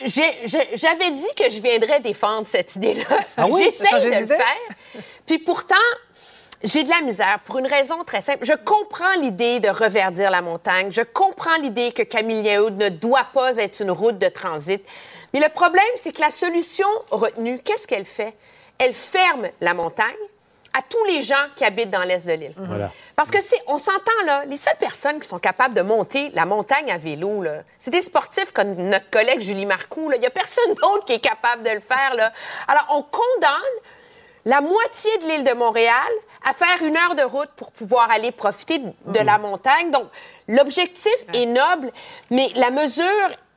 S24: j'avais dit que je viendrais défendre cette idée-là.
S22: Ah oui?
S24: J'essaie de le faire. Puis pourtant, j'ai de la misère pour une raison très simple. Je comprends l'idée de reverdir la montagne. Je comprends l'idée que Camillien-Houd ne doit pas être une route de transit. Mais le problème, c'est que la solution retenue, qu'est-ce qu'elle fait? Elle ferme la montagne à tous les gens qui habitent dans l'est de l'île.
S23: Voilà.
S24: Parce que c'est, on s'entend là, les seules personnes qui sont capables de monter la montagne à vélo, là, c'est des sportifs comme notre collègue Julie Marcoux. Il n'y a personne d'autre qui est capable de le faire. Là. Alors, on condamne la moitié de l'île de Montréal à faire une heure de route pour pouvoir aller profiter de de la montagne. Donc, l'objectif est noble, mais la mesure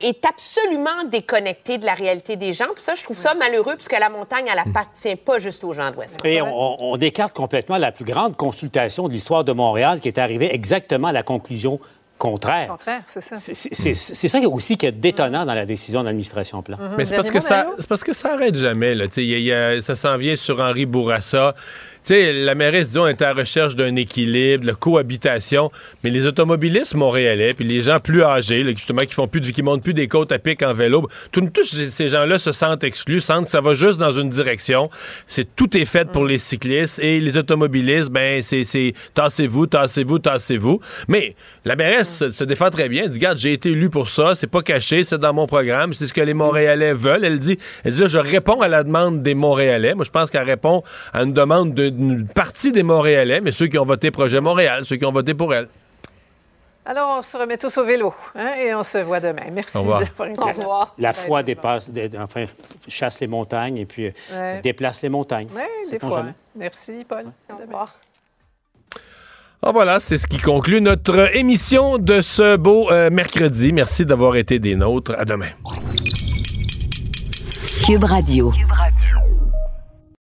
S24: est absolument déconnectée de la réalité des gens. Puis ça, je trouve ça malheureux, puisque la montagne, elle appartient pas juste aux gens de Westmount.
S23: Et on, on écarte complètement la plus grande consultation de l'histoire de Montréal qui est arrivée exactement à la conclusion contraire.
S22: contraire, c'est ça.
S23: C'est- ça aussi qui est détonnant dans la décision de l'administration Plan.
S22: Mhm.
S1: Mais c'est parce, que ça, c'est parce que ça arrête jamais. Là. Y a- y a- ça s'en vient sur Henri Bourassa. Sais, la mairesse dit on est à la recherche d'un équilibre, de cohabitation, mais les automobilistes montréalais, puis les gens plus âgés, là, justement, qui font plus, de- qui montent plus des côtes à pic en vélo, tous ces- gens-là se sentent exclus, sentent que ça va juste dans une direction. C'est tout est fait pour les cyclistes et les automobilistes, ben c'est tassez-vous, tassez-vous, tassez-vous. Mais la mairesse se, défend très bien. Elle dit regarde, j'ai été élu pour ça, c'est pas caché, c'est dans mon programme, c'est ce que les Montréalais veulent. Elle dit, elle dit là, je réponds à la demande des Montréalais. Moi, je pense qu'elle répond à une demande d'une partie des Montréalais, mais ceux qui ont voté Projet Montréal, ceux qui ont voté pour elle.
S22: Alors, on se remet tous au vélo hein, et on se voit demain. Merci
S1: Au revoir.
S22: d'avoir été
S24: Au
S22: là.
S24: revoir.
S23: La foi dépasse, dé- enfin, chasse les montagnes et puis euh,
S22: Ouais.
S23: déplace les montagnes.
S22: Oui, des fois.
S23: jamais?
S22: hein. Merci, Paul.
S24: Au revoir.
S1: Ah, voilà, c'est ce qui conclut notre émission de ce beau euh, mercredi. Merci d'avoir été des nôtres. À demain.
S27: Cube Radio.